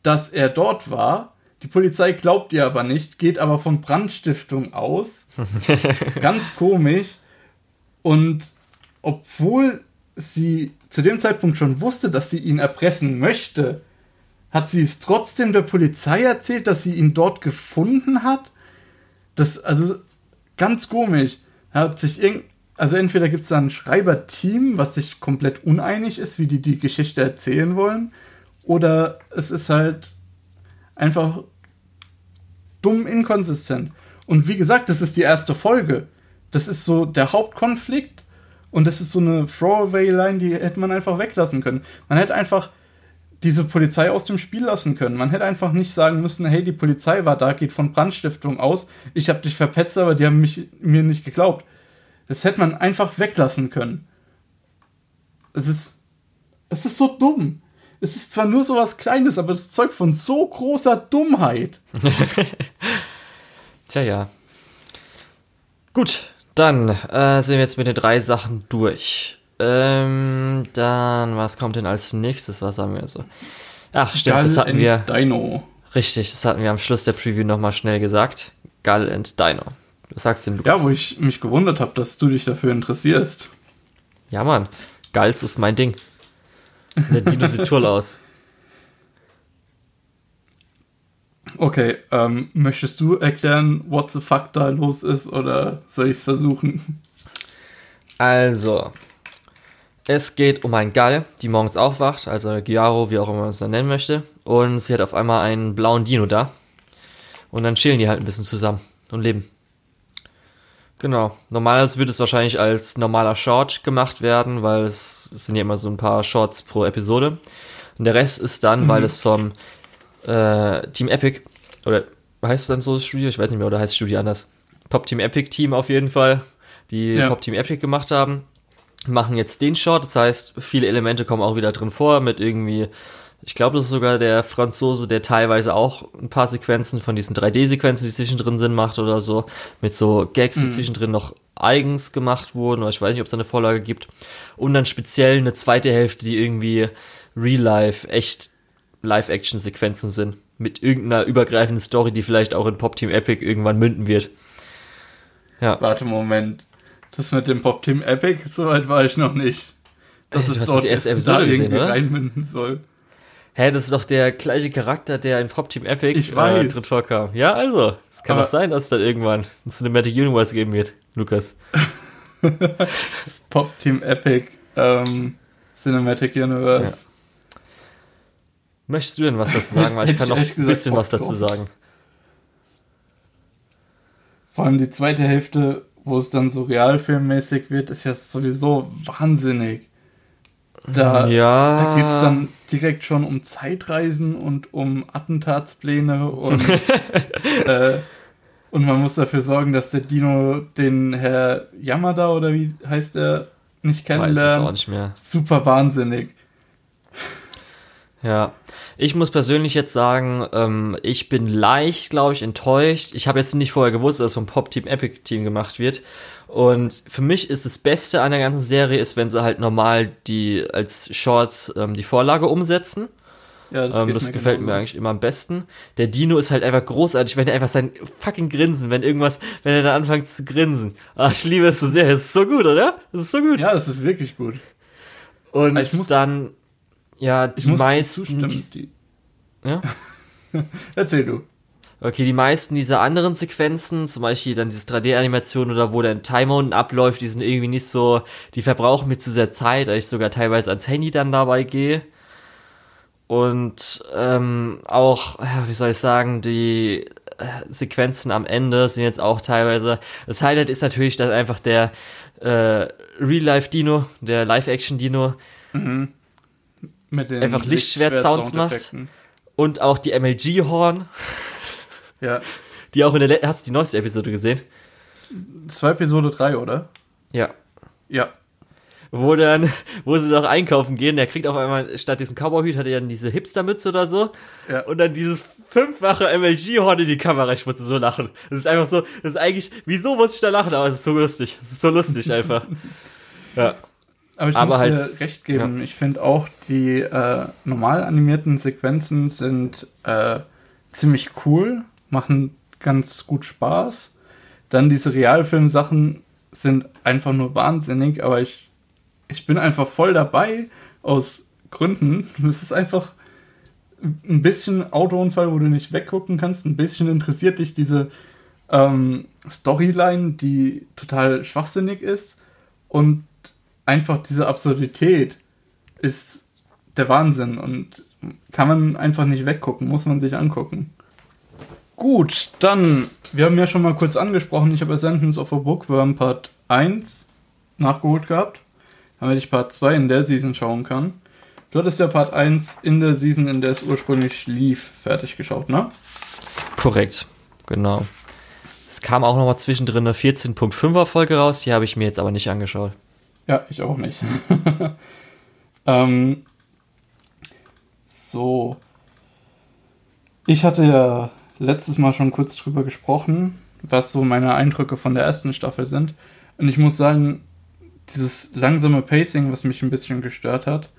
dass er dort war. Die Polizei glaubt ihr aber nicht, geht aber von Brandstiftung aus. <laughs> Ganz komisch. Und obwohl sie zu dem Zeitpunkt schon wusste, dass sie ihn erpressen möchte, hat sie es trotzdem der Polizei erzählt, dass sie ihn dort gefunden hat. Das, also ganz komisch. Hat sich irgend, also entweder gibt es da ein Schreiberteam, was sich komplett uneinig ist, wie die die Geschichte erzählen wollen, oder es ist halt einfach dumm inkonsistent. Und wie gesagt, das ist die erste Folge. Das ist so der Hauptkonflikt und das ist so eine Throwaway-Line, die hätte man einfach weglassen können. Man hätte einfach diese Polizei aus dem Spiel lassen können. Man hätte einfach nicht sagen müssen, hey, die Polizei war da, geht von Brandstiftung aus, ich habe dich verpetzt, aber die haben mich, mir nicht geglaubt. Das hätte man einfach weglassen können. Es ist, es ist so dumm. Es ist zwar nur so was Kleines, aber das Zeug von so großer Dummheit. <laughs> Tja, ja. Gut, dann äh, sind wir jetzt mit den drei Sachen durch. Ähm, dann, was kommt denn als nächstes? Was haben wir so? Ach, stimmt, Gull das hatten wir. Dino. Richtig, das hatten wir am Schluss der Preview nochmal schnell gesagt. Gull and Dino. Was sagst du denn, Lukas? Ja, wo ich mich gewundert habe, dass du dich dafür interessierst. Ja, Mann. Gulls ist mein Ding. Der Dino sieht toll aus. Okay, ähm, möchtest du erklären, what the fuck da los ist oder soll ich es versuchen? Also, es geht um einen Gall, die morgens aufwacht, also Giaro, wie auch immer man es dann nennen möchte, und sie hat auf einmal einen blauen Dino da. Und dann chillen die halt ein bisschen zusammen und leben. Genau. Normalerweise würde es wahrscheinlich als normaler Short gemacht werden, weil es, es sind ja immer so ein paar Shorts pro Episode. Und der Rest ist dann, mhm. weil es vom äh, Team Epic, oder heißt es dann so das Studio? Ich weiß nicht mehr, oder heißt das Studio anders? Pop Team Epic Team auf jeden Fall, die ja. Pop Team Epic gemacht haben, machen jetzt den Short. Das heißt, viele Elemente kommen auch wieder drin vor mit irgendwie, ich glaube, das ist sogar der Franzose, der teilweise auch ein paar Sequenzen von diesen 3D-Sequenzen, die zwischendrin Sinn macht oder so, mit so Gags, die mhm. zwischendrin noch eigens gemacht wurden, oder ich weiß nicht, ob es eine Vorlage gibt. Und dann speziell eine zweite Hälfte, die irgendwie Real Life, echt Live-Action-Sequenzen sind. Mit irgendeiner übergreifenden Story, die vielleicht auch in Pop Team Epic irgendwann münden wird. Ja. Warte, Moment. Das mit dem Pop Team Epic, soweit war ich noch nicht. Dass es dort die erste Episode gesehen, irgendwie oder? reinmünden soll. Hä, das ist doch der gleiche Charakter, der in Pop Team Epic ich weiß. Äh, drin vorkam. Ja, also. Es kann doch sein, dass es dann irgendwann ein Cinematic Universe geben wird, Lukas. <laughs> das Pop Team Epic ähm, Cinematic Universe. Ja. Möchtest du denn was dazu sagen? Weil ich <laughs> kann noch ein bisschen was dazu sagen. Vor allem die zweite Hälfte, wo es dann so realfilmmäßig wird, ist ja sowieso wahnsinnig. Da, ja. da geht es dann direkt schon um Zeitreisen und um Attentatspläne und, <laughs> äh, und man muss dafür sorgen, dass der Dino den Herr Yamada oder wie heißt er nicht kennenlernt. Weiß auch nicht mehr. Super wahnsinnig. Ja, ich muss persönlich jetzt sagen, ähm, ich bin leicht, glaube ich, enttäuscht. Ich habe jetzt nicht vorher gewusst, dass es vom Pop Team Epic Team gemacht wird. Und für mich ist das Beste an der ganzen Serie, ist, wenn sie halt normal die als Shorts ähm, die Vorlage umsetzen. Ja, das, ähm, das mir gefällt genauso. mir eigentlich immer am besten. Der Dino ist halt einfach großartig, wenn er einfach sein fucking Grinsen, wenn irgendwas, wenn er da anfängt zu grinsen. Ach, ich liebe es so sehr. Es ist so gut, oder? Es ist so gut. Ja, es ist wirklich gut. Und ich muss, dann ja, die meisten. Die, ja? <laughs> Erzähl du. Okay, die meisten dieser anderen Sequenzen, zum Beispiel dann diese 3D-Animation oder wo dann Timeout abläuft, die sind irgendwie nicht so, die verbrauchen mir zu sehr Zeit, dass ich sogar teilweise ans Handy dann dabei gehe. Und ähm, auch, wie soll ich sagen, die äh, Sequenzen am Ende sind jetzt auch teilweise. Das Highlight ist natürlich, dass einfach der äh, Real-Life-Dino, der Live-Action-Dino, Mhm. Einfach Lichtschwert-Sounds macht. Und auch die MLG-Horn. Ja. Die auch in der, hast du die neueste Episode gesehen? Das war Episode 3, oder? Ja. Ja. Wo dann, wo sie doch einkaufen gehen, der kriegt auf einmal, statt diesem Cowboy-Hut, hat er dann diese Hipster-Mütze oder so. Ja. Und dann dieses fünffache MLG-Horn in die Kamera. Ich musste so lachen. Das ist einfach so, das ist eigentlich, wieso muss ich da lachen? Aber es ist so lustig. Es ist so lustig einfach. <laughs> ja. Aber ich Aber muss halt, dir recht geben. Ja. Ich finde auch, die äh, normal animierten Sequenzen sind äh, ziemlich cool, machen ganz gut Spaß. Dann diese Realfilm-Sachen sind einfach nur wahnsinnig, aber ich, ich bin einfach voll dabei aus Gründen. <laughs> Es ist einfach ein bisschen Autounfall, wo du nicht weggucken kannst. Ein bisschen interessiert dich diese ähm, Storyline, die total schwachsinnig ist. Und einfach diese Absurdität ist der Wahnsinn und kann man einfach nicht weggucken, muss man sich angucken. Gut, dann, wir haben ja schon mal kurz angesprochen, ich habe Ascendance of a Bookworm Part 1 nachgeholt gehabt, damit ich Part 2 in der Season schauen kann. Du hattest ja Part 1 in der Season, in der es ursprünglich lief, fertig geschaut, ne? Korrekt, genau. Es kam auch noch mal zwischendrin eine 14.5er Folge raus, die habe ich mir jetzt aber nicht angeschaut. Ja, ich auch nicht. <laughs> ähm, so. Ich hatte ja letztes Mal schon kurz drüber gesprochen, was so meine Eindrücke von der ersten Staffel sind. Und ich muss sagen, dieses langsame Pacing, was mich ein bisschen gestört hat,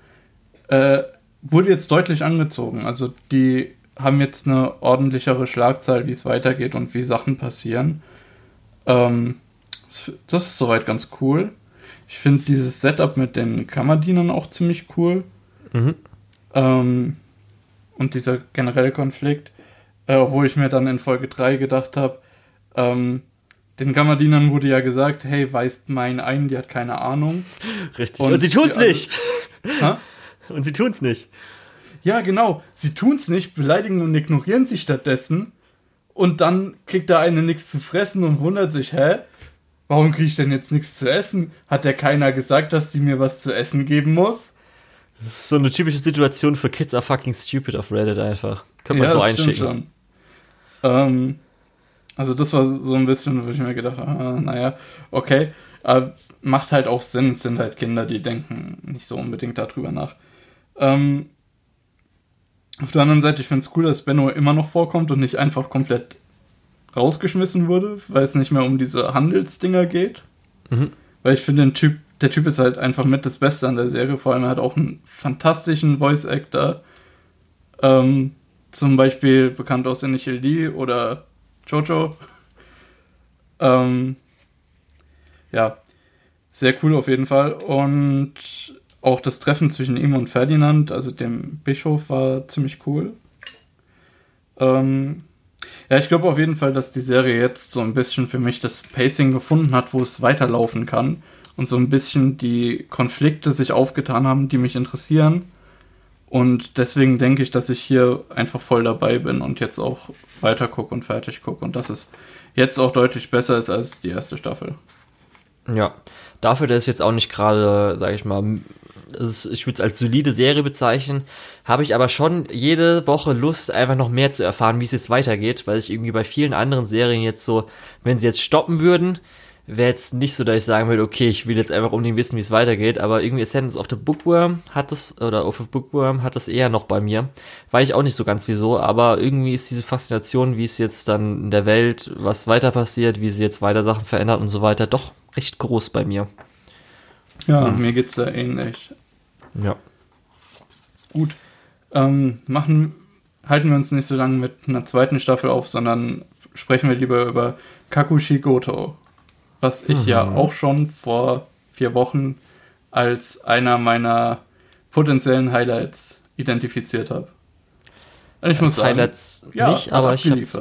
äh, wurde jetzt deutlich angezogen. Also die haben jetzt eine ordentlichere Schlagzahl, wie es weitergeht und wie Sachen passieren. Ähm, das ist soweit ganz cool. Ich finde dieses Setup mit den Kammerdienern auch ziemlich cool. Mhm. Ähm, und dieser generelle Konflikt, äh, obwohl ich mir dann in Folge 3 gedacht habe, ähm, den Kammerdienern wurde ja gesagt, hey, weist mein ein, die hat keine Ahnung. <laughs> Richtig. Und, und sie tun's nicht. <laughs> Ha? Und sie tun's nicht. Ja, genau. Sie tun's nicht, beleidigen und ignorieren sie stattdessen. Und dann kriegt der eine nichts zu fressen und wundert sich, hä? Warum kriege ich denn jetzt nichts zu essen? Hat ja keiner gesagt, dass sie mir was zu essen geben muss? Das ist so eine typische Situation für Kids are fucking stupid auf Reddit einfach. Können wir ja, so einschicken. Ähm, also das war so ein bisschen, wo ich mir gedacht habe, ah, naja, okay. Aber macht halt auch Sinn, es sind halt Kinder, die denken nicht so unbedingt darüber nach. Ähm, auf der anderen Seite, ich finde es cool, dass Benno immer noch vorkommt und nicht einfach komplett rausgeschmissen wurde, weil es nicht mehr um diese Handelsdinger geht. Mhm. Weil ich finde, den Typ, der Typ ist halt einfach mit das Beste an der Serie. Vor allem er hat auch einen fantastischen Voice-Actor. Ähm, zum Beispiel bekannt aus Initial D oder Jojo. Ähm, ja, sehr cool auf jeden Fall. Und auch das Treffen zwischen ihm und Ferdinand, also dem Bischof, war ziemlich cool. Ähm, ja, ich glaube auf jeden Fall, dass die Serie jetzt so ein bisschen für mich das Pacing gefunden hat, wo es weiterlaufen kann und so ein bisschen die Konflikte sich aufgetan haben, die mich interessieren. Und deswegen denke ich, dass ich hier einfach voll dabei bin und jetzt auch weiter gucke und fertig gucke und dass es jetzt auch deutlich besser ist als die erste Staffel. Ja, dafür, dass es jetzt auch nicht gerade, sage ich mal, ist, ich würde es als solide Serie bezeichnen, habe ich aber schon jede Woche Lust, einfach noch mehr zu erfahren, wie es jetzt weitergeht, weil ich irgendwie bei vielen anderen Serien jetzt so, wenn sie jetzt stoppen würden, wäre jetzt nicht so, dass ich sagen würde, okay, ich will jetzt einfach unbedingt wissen, wie es weitergeht, aber irgendwie Ascendance of the Bookworm hat das, oder of the Bookworm hat das eher noch bei mir. Weiß ich auch nicht so ganz wieso, aber irgendwie ist diese Faszination, wie es jetzt dann in der Welt, was weiter passiert, wie sie jetzt weiter Sachen verändert und so weiter, doch recht groß bei mir. Ja, hm. mir geht's da ähnlich. Ja. Gut. Ähm, machen, halten wir uns nicht so lange mit einer zweiten Staffel auf, sondern sprechen wir lieber über Kakushi Goto. Was ich mhm. ja auch schon vor vier Wochen als einer meiner potenziellen Highlights identifiziert habe. Ich muss sagen, Highlights ja, nicht, aber ich hab's,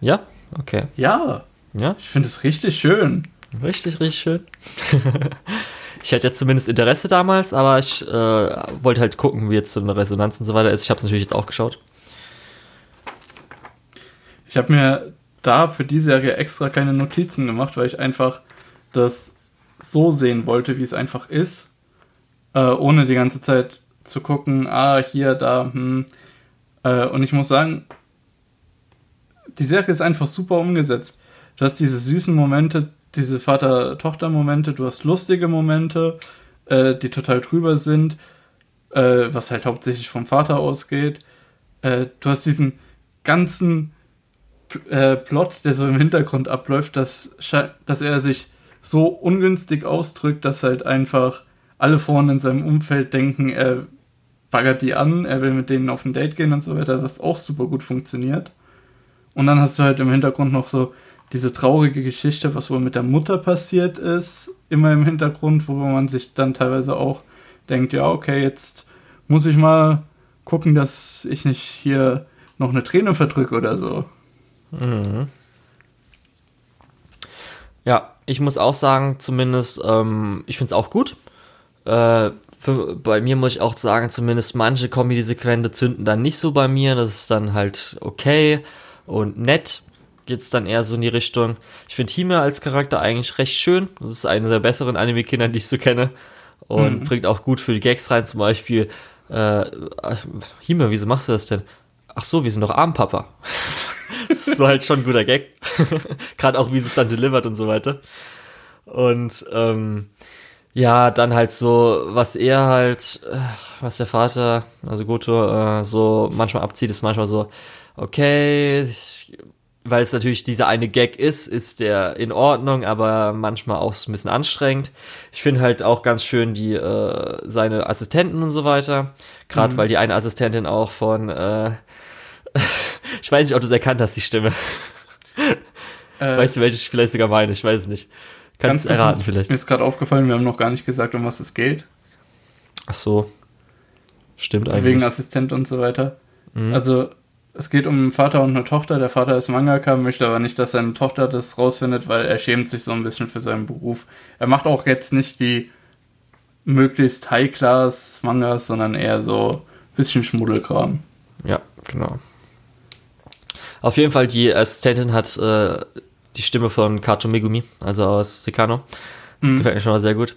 Ja, okay. Ja. Ja. Ich finde es richtig schön. Richtig, richtig schön. <laughs> ich hatte ja zumindest Interesse damals, aber ich äh, wollte halt gucken, wie jetzt so eine Resonanz und so weiter ist. Ich habe es natürlich jetzt auch geschaut. Ich habe mir da für die Serie extra keine Notizen gemacht, weil ich einfach das so sehen wollte, wie es einfach ist. äh, ohne die ganze Zeit zu gucken, ah, hier, da, hm. Äh, und ich muss sagen, die Serie ist einfach super umgesetzt. Du hast diese süßen Momente, diese Vater-Tochter-Momente, du hast lustige Momente, äh, die total drüber sind, äh, was halt hauptsächlich vom Vater ausgeht. Äh, du hast diesen ganzen äh, Plot, der so im Hintergrund abläuft, dass, dass er sich so ungünstig ausdrückt, dass halt einfach alle vorne in seinem Umfeld denken, er baggert die an, er will mit denen auf ein Date gehen und so weiter, was auch super gut funktioniert. Und dann hast du halt im Hintergrund noch so diese traurige Geschichte, was wohl mit der Mutter passiert ist, immer im Hintergrund, wo man sich dann teilweise auch denkt, ja, okay, jetzt muss ich mal gucken, dass ich nicht hier noch eine Träne verdrücke oder so. Mhm. Ja, ich muss auch sagen, zumindest, ähm, ich finde es auch gut. Äh, für, bei mir muss ich auch sagen, zumindest manche Comedy-Sequenzen zünden dann nicht so bei mir. Das ist dann halt okay und nett. Geht es dann eher so in die Richtung. Ich finde Hime als Charakter eigentlich recht schön. Das ist eine der besseren Anime-Kinder, die ich so kenne. Und mhm. bringt auch gut für die Gags rein. Zum Beispiel, äh, Hime, wieso machst du das denn? Ach so, wir sind doch arm, Papa. <laughs> das ist halt schon ein guter Gag. <laughs> Gerade auch, wie sie es dann delivert und so weiter. Und ähm, ja, dann halt so, was er halt, äh, was der Vater, also Goto, äh, so manchmal abzieht, ist manchmal so, okay, ich, weil es natürlich dieser eine Gag ist, ist der in Ordnung, aber manchmal auch so ein bisschen anstrengend. Ich finde halt auch ganz schön die äh, seine Assistenten und so weiter, gerade mhm. weil die eine Assistentin auch von äh, <laughs> ich weiß nicht, ob du es erkannt hast, die Stimme. Äh, weißt du, welche ich vielleicht sogar meine? Ich weiß es nicht. Kannst du erraten uns, vielleicht. Mir ist gerade aufgefallen, wir haben noch gar nicht gesagt, um was es geht. Ach so. Stimmt eigentlich. Wegen Assistent und so weiter. Mhm. Also, es geht um einen Vater und eine Tochter. Der Vater ist Mangaka, möchte aber nicht, dass seine Tochter das rausfindet, weil er schämt sich so ein bisschen für seinen Beruf. Er macht auch jetzt nicht die möglichst High-Class-Mangas, sondern eher so ein bisschen Schmuddelkram. Ja, genau. Auf jeden Fall, die Assistentin hat äh, die Stimme von Kato Megumi, also aus Sekano. Das mhm. gefällt mir schon mal sehr gut.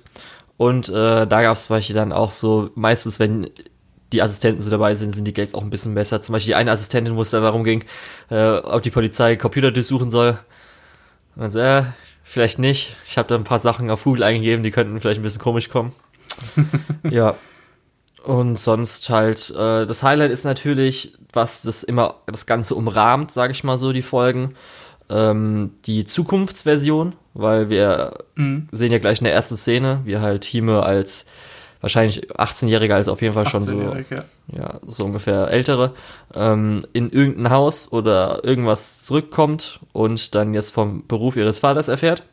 Und äh, da gab es zum Beispiel dann auch so, meistens, wenn die Assistenten so dabei sind, sind die Gates auch ein bisschen besser. Zum Beispiel die eine Assistentin, wo es dann darum ging, äh, ob die Polizei Computer durchsuchen soll. Und so, äh, vielleicht nicht. Ich habe da ein paar Sachen auf Google eingegeben, die könnten vielleicht ein bisschen komisch kommen. <laughs> ja. Und sonst halt, äh, das Highlight ist natürlich, was das immer das Ganze umrahmt, sage ich mal so, die Folgen. Ähm, die Zukunftsversion, weil wir mhm. sehen ja gleich in der ersten Szene, wie halt Hime als wahrscheinlich 18-Jähriger, als auf jeden Fall schon so, ja. ja. so ungefähr ältere, ähm, in irgendein Haus oder irgendwas zurückkommt und dann jetzt vom Beruf ihres Vaters erfährt.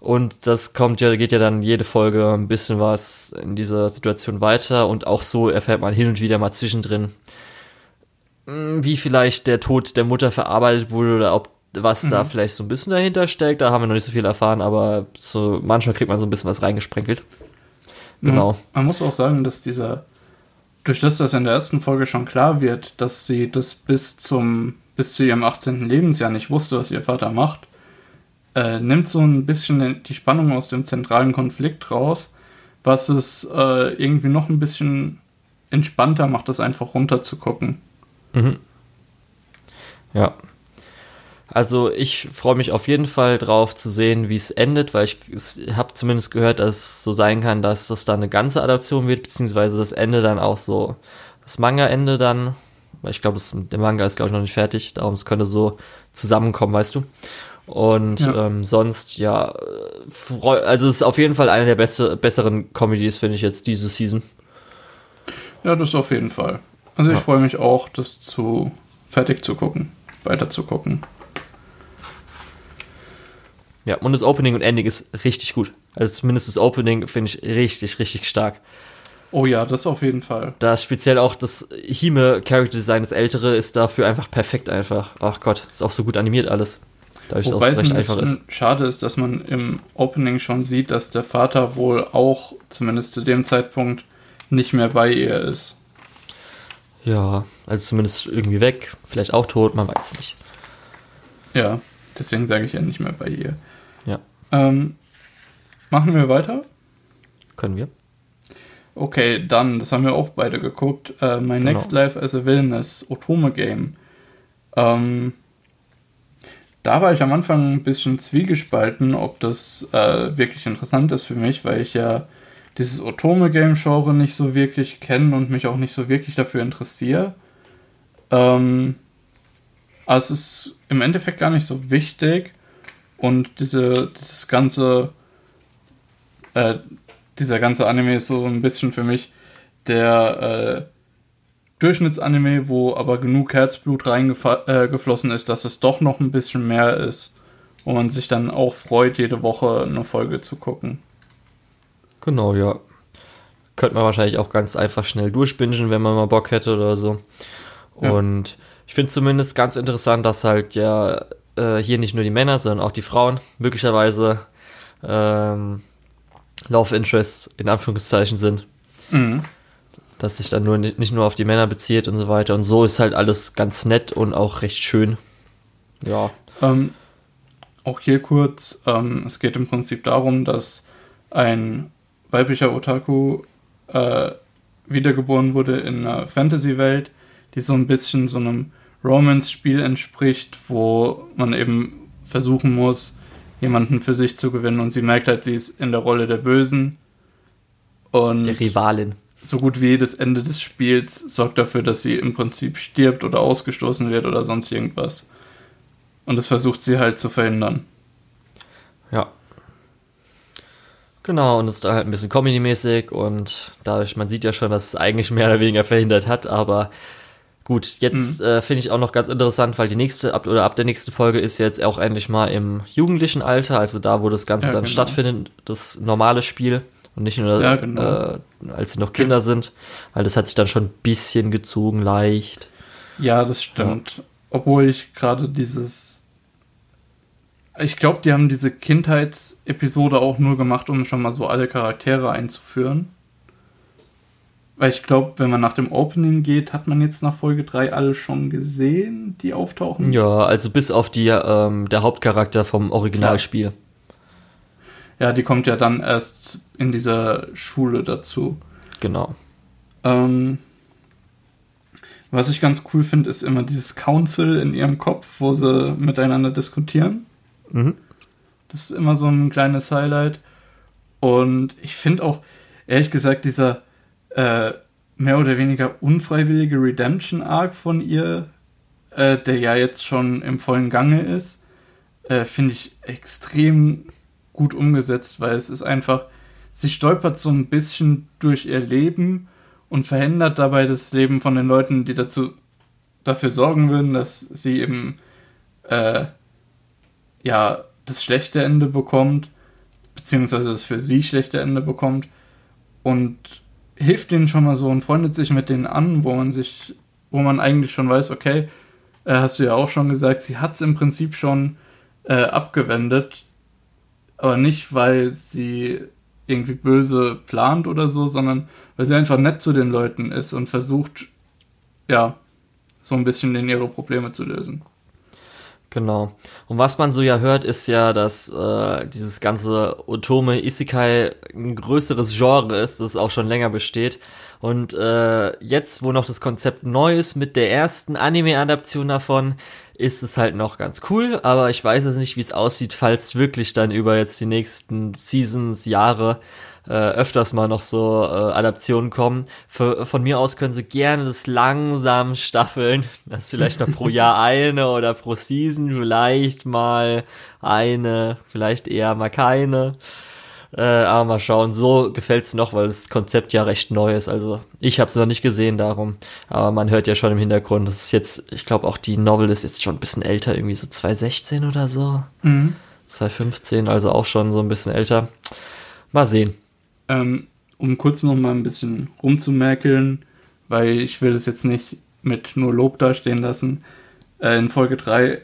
Und das kommt ja, geht ja dann jede Folge ein bisschen was in dieser Situation weiter und auch so erfährt man hin und wieder mal zwischendrin, hm, wie vielleicht der Tod der Mutter verarbeitet wurde oder ob was mhm. da vielleicht so ein bisschen dahinter steckt. Da haben wir noch nicht so viel erfahren, aber so manchmal kriegt man so ein bisschen was reingesprenkelt. Genau. Man muss auch sagen, dass dieser, durch das das in der ersten Folge schon klar wird, dass sie das bis zum, bis zu ihrem 18. Lebensjahr nicht wusste, was ihr Vater macht, äh, nimmt so ein bisschen die Spannung aus dem zentralen Konflikt raus, was es äh, irgendwie noch ein bisschen entspannter macht, das einfach runter zu gucken. Mhm. Ja. Also ich freue mich auf jeden Fall drauf zu sehen, wie es endet, weil ich habe zumindest gehört, dass es so sein kann, dass das dann eine ganze Adaption wird, beziehungsweise das Ende dann auch so, das Manga-Ende dann, weil ich glaube, der Manga ist glaube ich noch nicht fertig, darum es könnte so zusammenkommen, weißt du. Und ja. ähm, sonst, ja, also es ist auf jeden Fall eine der beste, besseren Comedies, finde ich jetzt, diese Season. Ja, das auf jeden Fall. Also ich ja. freue mich auch, das zu fertig zu gucken, weiter zu gucken. Ja, und das Opening und Ending ist richtig gut. Also zumindest das Opening finde ich richtig, richtig stark. Oh ja, das auf jeden Fall. Da speziell auch das Hime Character Design, das ältere, ist dafür einfach perfekt einfach. Ach Gott, ist auch so gut animiert alles. Dadurch, Wobei es ein bisschen ist. schade ist, dass man im Opening schon sieht, dass der Vater wohl auch, zumindest zu dem Zeitpunkt, nicht mehr bei ihr ist. Ja, also zumindest irgendwie weg, vielleicht auch tot, man weiß es nicht. Ja, deswegen sage ich ja nicht mehr bei ihr. Ähm, machen wir weiter? Können wir. Okay, dann, das haben wir auch beide geguckt. Äh, My genau. Next Life as a Villain ist Otome Game. Ähm, da war ich am Anfang ein bisschen zwiegespalten, ob das äh, wirklich interessant ist für mich, weil ich ja dieses Otome-Game-Genre nicht so wirklich kenne und mich auch nicht so wirklich dafür interessiere. Ähm, aber es ist im Endeffekt gar nicht so wichtig und diese, dieses ganze, äh, dieser ganze Anime ist so ein bisschen für mich der äh, Durchschnittsanime, wo aber genug Herzblut reingeflossen äh, ist, dass es doch noch ein bisschen mehr ist, wo man sich dann auch freut, jede Woche eine Folge zu gucken. Genau, ja. Könnte man wahrscheinlich auch ganz einfach schnell durchbingen, wenn man mal Bock hätte oder so. Ja. Und ich finde zumindest ganz interessant, dass halt ja äh, hier nicht nur die Männer, sondern auch die Frauen möglicherweise ähm, Love Interests in Anführungszeichen sind. Mhm dass sich dann nur nicht nur auf die Männer bezieht und so weiter. Und so ist halt alles ganz nett und auch recht schön. Ja. Ähm, auch hier kurz, ähm, es geht im Prinzip darum, dass ein weiblicher Otaku äh, wiedergeboren wurde in einer Fantasy-Welt, die so ein bisschen so einem Romance-Spiel entspricht, wo man eben versuchen muss, jemanden für sich zu gewinnen und sie merkt halt, sie ist in der Rolle der Bösen. Und der Rivalin so gut wie jedes Ende des Spiels sorgt dafür, dass sie im Prinzip stirbt oder ausgestoßen wird oder sonst irgendwas. Und das versucht sie halt zu verhindern. Ja. Genau, und es ist halt ein bisschen Comedy-mäßig und dadurch, man sieht ja schon, dass es eigentlich mehr oder weniger verhindert hat, aber gut, jetzt mhm. äh, finde ich auch noch ganz interessant, weil die nächste, ab, oder ab der nächsten Folge ist jetzt auch endlich mal im jugendlichen Alter, also da, wo das Ganze ja, dann genau. stattfindet, das normale Spiel. Und nicht nur, ja, genau. äh, als sie noch Kinder sind, weil das hat sich dann schon ein bisschen gezogen, leicht. Ja, das stimmt. Ja. Obwohl ich gerade dieses. Ich glaube, die haben diese Kindheitsepisode auch nur gemacht, um schon mal so alle Charaktere einzuführen. Weil ich glaube, wenn man nach dem Opening geht, hat man jetzt nach Folge 3 alle schon gesehen, die auftauchen. Ja, also bis auf die, ähm, der Hauptcharakter vom Originalspiel. Ja. Ja, die kommt ja dann erst in dieser Schule dazu. Genau. Ähm, was ich ganz cool finde, ist immer dieses Council in ihrem Kopf, wo sie miteinander diskutieren. Mhm. Das ist immer so ein kleines Highlight. Und ich finde auch, ehrlich gesagt, dieser äh, mehr oder weniger unfreiwillige Redemption-Arc von ihr, äh, der ja jetzt schon im vollen Gange ist, äh, finde ich extrem gut umgesetzt, weil es ist einfach, sie stolpert so ein bisschen durch ihr Leben und verhindert dabei das Leben von den Leuten, die dazu dafür sorgen würden, dass sie eben äh, ja das schlechte Ende bekommt, beziehungsweise das für sie schlechte Ende bekommt. Und hilft ihnen schon mal so und freundet sich mit denen an, wo man sich, wo man eigentlich schon weiß, okay, äh, hast du ja auch schon gesagt, sie hat es im Prinzip schon äh, abgewendet aber nicht, weil sie irgendwie böse plant oder so, sondern weil sie einfach nett zu den Leuten ist und versucht, ja, so ein bisschen in ihre Probleme zu lösen. Genau. Und was man so ja hört, ist ja, dass äh, dieses ganze Otome Isekai ein größeres Genre ist, das auch schon länger besteht. Und äh, jetzt, wo noch das Konzept neu ist mit der ersten Anime-Adaption davon, ist es halt noch ganz cool, aber ich weiß jetzt nicht, wie es aussieht, falls wirklich dann über jetzt die nächsten Seasons, Jahre äh, öfters mal noch so äh, Adaptionen kommen. Für, von mir aus können sie gerne das langsam staffeln, das vielleicht noch pro Jahr <laughs> eine oder pro Season vielleicht mal eine, vielleicht eher mal keine. Äh, aber mal schauen, so gefällt's noch, weil das Konzept ja recht neu ist. Also ich habe es noch nicht gesehen, darum. Aber man hört ja schon im Hintergrund, das ist jetzt, ich glaube auch die Novel ist jetzt schon ein bisschen älter, irgendwie so 2016 oder so. Mhm. 2015, also auch schon so ein bisschen älter. Mal sehen. Ähm, um kurz noch mal ein bisschen rumzumerkeln, weil ich will es jetzt nicht mit nur Lob dastehen lassen. Äh, in Folge 3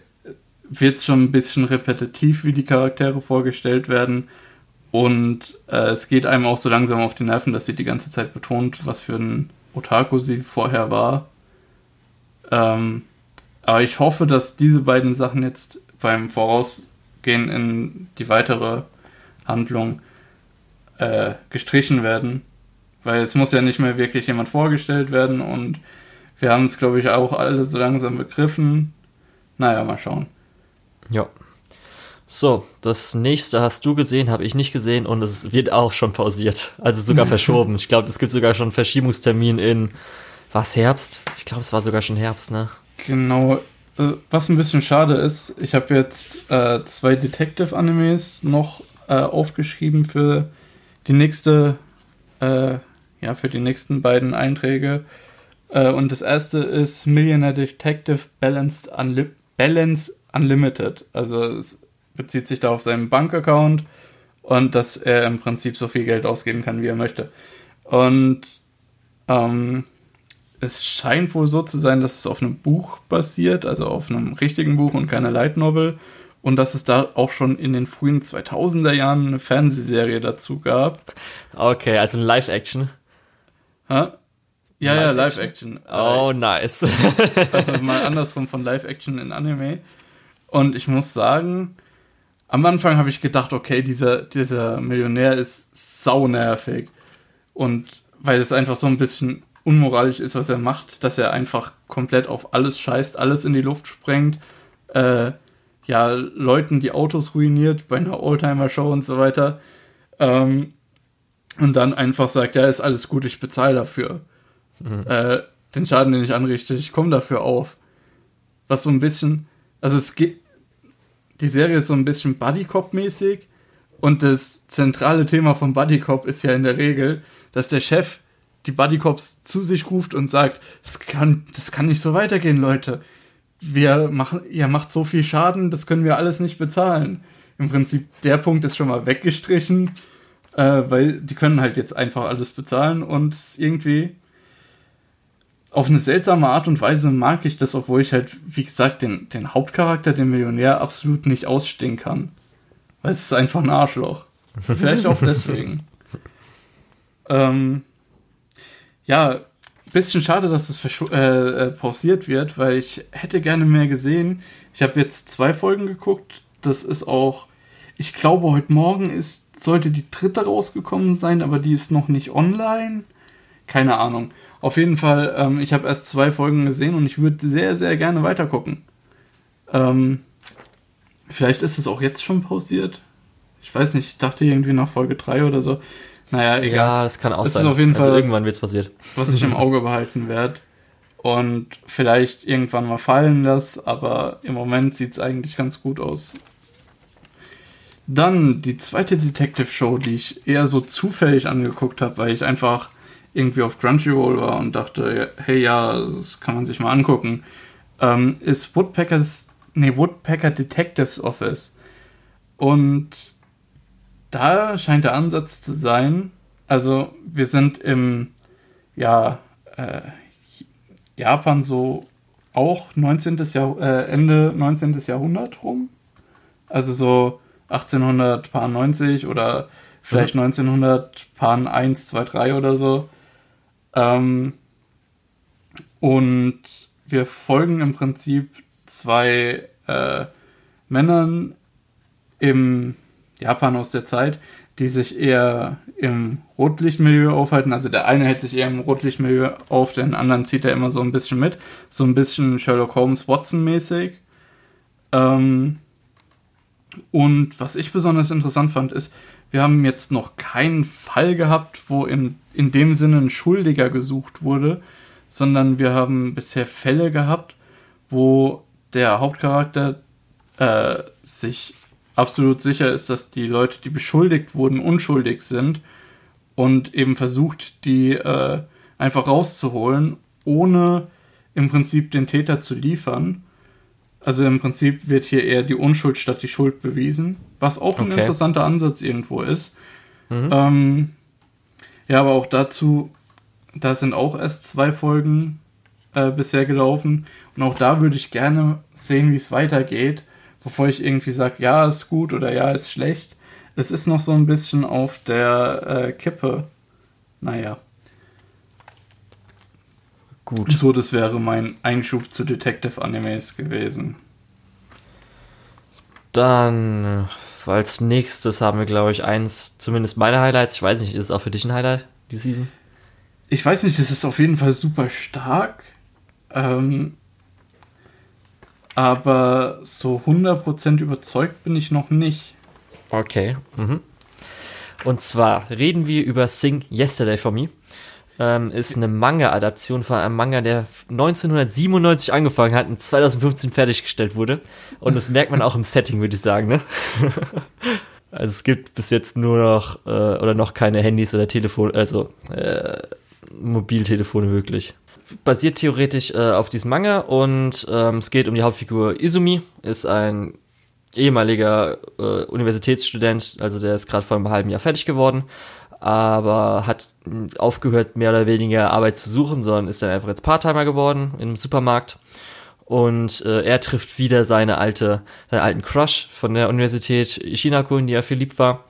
wird es schon ein bisschen repetitiv, wie die Charaktere vorgestellt werden. Und äh, es geht einem auch so langsam auf die Nerven, dass sie die ganze Zeit betont, was für ein Otaku sie vorher war. Ähm, aber ich hoffe, dass diese beiden Sachen jetzt beim Vorausgehen in die weitere Handlung äh, gestrichen werden, Weil es muss ja nicht mehr wirklich jemand vorgestellt werden und wir haben es, glaube ich, auch alle so langsam begriffen. Naja, mal schauen. Ja. So, das nächste hast du gesehen, habe ich nicht gesehen und es wird auch schon pausiert. Also sogar <laughs> verschoben. Ich glaube, es gibt sogar schon einen Verschiebungstermin in, was, Herbst? Ich glaube, es war sogar schon Herbst, ne? Genau. Äh, was ein bisschen schade ist, ich habe jetzt äh, zwei Detective-Animes noch äh, aufgeschrieben für die nächste äh, ja, für die nächsten beiden Einträge. Äh, und das erste ist Millionaire Detective Balanced Unli Balance Unlimited. Also es bezieht sich da auf seinen Bankaccount und dass er im Prinzip so viel Geld ausgeben kann, wie er möchte. Und ähm, es scheint wohl so zu sein, dass es auf einem Buch basiert, also auf einem richtigen Buch und keine Light Novel. Und dass es da auch schon in den frühen 2000er Jahren eine Fernsehserie dazu gab. Okay, also ein Live-Action. Ha? Ja, Live ja, Live-Action. Oh, nice. <laughs> also mal andersrum von Live-Action in Anime. Und ich muss sagen, am Anfang habe ich gedacht, okay, dieser, dieser Millionär ist saunervig. Und weil es einfach so ein bisschen unmoralisch ist, was er macht, dass er einfach komplett auf alles scheißt, alles in die Luft sprengt, äh, ja, Leuten die Autos ruiniert bei einer Oldtimer-Show und so weiter. Ähm, und dann einfach sagt, ja, ist alles gut, ich bezahle dafür. Mhm. Äh, den Schaden, den ich anrichte, ich komme dafür auf. Was so ein bisschen, also es geht, die Serie ist so ein bisschen Buddy-Cop-mäßig und das zentrale Thema von Buddy Cop ist ja in der Regel, dass der Chef die Buddy Cops zu sich ruft und sagt, das kann, das kann nicht so weitergehen, Leute. Wir machen, ihr macht so viel Schaden, das können wir alles nicht bezahlen. Im Prinzip, der Punkt ist schon mal weggestrichen äh, weil die können halt jetzt einfach alles bezahlen und irgendwie auf eine seltsame Art und Weise mag ich das, obwohl ich halt, wie gesagt, den, den Hauptcharakter, den Millionär, absolut nicht ausstehen kann. Weil es ist einfach ein Arschloch. Vielleicht auch <laughs> deswegen. ähm, ja, bisschen schade, dass es äh, äh, pausiert wird, weil ich hätte gerne mehr gesehen. Ich habe jetzt zwei Folgen geguckt. Das ist auch, ich glaube, heute Morgen ist sollte die dritte rausgekommen sein, aber die ist noch nicht online. Keine Ahnung. Auf jeden Fall, ähm, ich habe erst zwei Folgen gesehen und ich würde sehr, sehr gerne weitergucken. Ähm, vielleicht ist es auch jetzt schon pausiert. Ich weiß nicht, ich dachte irgendwie nach Folge 3 oder so. Naja, egal. Ja, das kann auch das sein. Ist auf jeden also Fall irgendwann wird es passiert. Was ich im <laughs> Auge behalten werde. Und vielleicht irgendwann mal fallen lasse, aber im Moment sieht es eigentlich ganz gut aus. Dann die zweite Detective Show, die ich eher so zufällig angeguckt habe, weil ich einfach irgendwie auf Crunchyroll war und dachte, hey ja, das kann man sich mal angucken, ähm, ist Woodpeckers, nee, Woodpecker Detectives Office. Und da scheint der Ansatz zu sein, also wir sind im, ja, äh, Japan so auch 19. Jahr, äh, Ende 19. Jahrhundert rum. Also so 1890 oder vielleicht mhm. 1900 Pan 1, 2, 3 oder so. Ähm, und wir folgen im Prinzip zwei äh, Männern im Japan aus der Zeit, die sich eher im Rotlichtmilieu aufhalten. Also der eine hält sich eher im Rotlichtmilieu auf, den anderen zieht er immer so ein bisschen mit. So ein bisschen Sherlock Holmes Watson mäßig. Ähm, und was ich besonders interessant fand, ist, wir haben jetzt noch keinen Fall gehabt, wo in, in dem Sinne ein Schuldiger gesucht wurde, sondern wir haben bisher Fälle gehabt, wo der Hauptcharakter äh, sich absolut sicher ist, dass die Leute, die beschuldigt wurden, unschuldig sind und eben versucht, die äh, einfach rauszuholen, ohne im Prinzip den Täter zu liefern. Also im Prinzip wird hier eher die Unschuld statt die Schuld bewiesen, was auch ein interessanter Ansatz irgendwo ist. Mhm. Ähm, ja, aber auch dazu, da sind auch erst zwei Folgen äh, bisher gelaufen und auch da würde ich gerne sehen, wie es weitergeht, bevor ich irgendwie sage, ja, ist gut oder ja, ist schlecht. Es ist noch so ein bisschen auf der äh, Kippe. Naja. Gut. So, das wäre mein Einschub zu Detective Animes gewesen. Dann als nächstes haben wir, glaube ich, eins, zumindest meine Highlights. Ich weiß nicht, ist es auch für dich ein Highlight, die Season? ich weiß nicht, es ist auf jeden Fall super stark. Ähm, aber so 100% überzeugt bin ich noch nicht. Okay. Mhm. Und zwar reden wir über Sing Yesterday for Me. Ähm, ist eine Manga-Adaption von einem Manga, der 1997 angefangen hat und 2015 fertiggestellt wurde. Und das merkt man auch im Setting, würde ich sagen, ne? <laughs> also es gibt bis jetzt nur noch äh, oder noch keine Handys oder Telefon, also äh, Mobiltelefone wirklich. Basiert theoretisch äh, auf diesem Manga und ähm, es geht um die Hauptfigur Izumi, ist ein ehemaliger äh, Universitätsstudent, also der ist gerade vor einem halben Jahr fertig geworden, aber hat aufgehört, mehr oder weniger Arbeit zu suchen, sondern ist dann einfach jetzt Parttimer geworden im Supermarkt. Und äh, er trifft wieder seine alte, seinen alten Crush von der Universität Shinako, in die er verliebt war.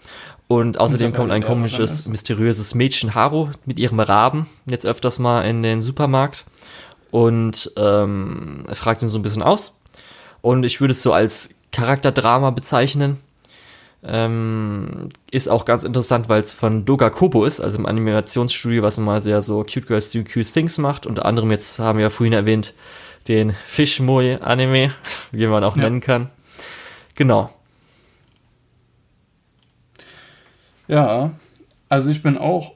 Und außerdem kommt ein komisches, mysteriöses Mädchen Haru mit ihrem Raben jetzt öfters mal in den Supermarkt und ähm, fragt ihn so ein bisschen aus. Und ich würde es so als Charakterdrama bezeichnen. Ähm, ist auch ganz interessant, weil es von Doga Kobo ist, also im Animationsstudio, was immer sehr so Cute Girls Do Cute Things macht. Unter anderem jetzt haben wir ja vorhin erwähnt den Fishmoe Anime, <laughs> wie man auch ja. nennen kann. Genau. Ja, also ich bin auch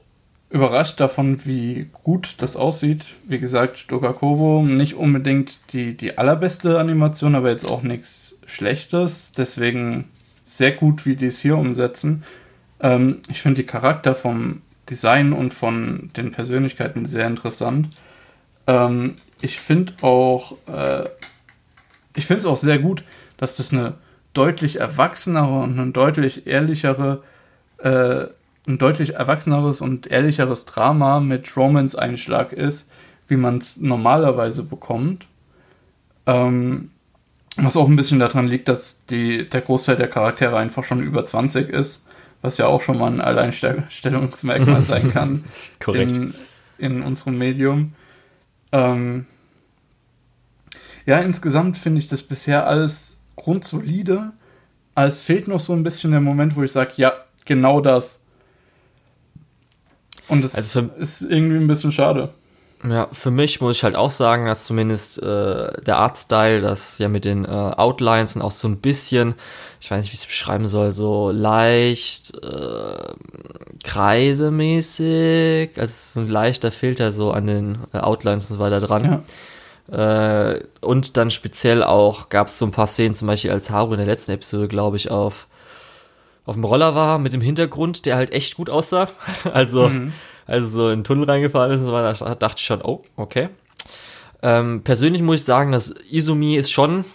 überrascht davon, wie gut das aussieht. Wie gesagt, Doga Kobo, nicht unbedingt die, die allerbeste Animation, aber jetzt auch nichts Schlechtes. Deswegen sehr gut, wie die es hier umsetzen. Ähm, ich finde die Charakter vom Design und von den Persönlichkeiten sehr interessant. Ähm, ich finde auch, äh, ich finde es auch sehr gut, dass das eine deutlich erwachsenere und eine deutlich ehrlichere, äh, ein deutlich erwachseneres und ehrlicheres Drama mit Romance-Einschlag ist, wie man es normalerweise bekommt. Ähm, was auch ein bisschen daran liegt, dass die, der Großteil der Charaktere einfach schon über 20 ist, was ja auch schon mal ein Alleinstellungsmerkmal sein <laughs> kann in, in unserem Medium. Ähm ja, insgesamt finde ich das bisher alles grundsolide. Aber es fehlt noch so ein bisschen der Moment, wo ich sage, ja, genau das. Und das also ist irgendwie ein bisschen schade. Ja, für mich muss ich halt auch sagen, dass zumindest äh, der Artstyle, das ja mit den äh, Outlines und auch so ein bisschen, ich weiß nicht, wie ich es beschreiben soll, so leicht äh, kreidemäßig, also es ist ein leichter Filter so an den äh, Outlines und so weiter dran. Ja. Äh, und dann speziell auch gab es so ein paar Szenen, zum Beispiel als Haru in der letzten Episode, glaube ich, auf auf dem Roller war mit dem Hintergrund, der halt echt gut aussah. <laughs> Also mhm also so in den Tunnel reingefahren ist und so weiter, dachte ich schon, oh, okay. Ähm, persönlich muss ich sagen, dass Izumi ist schon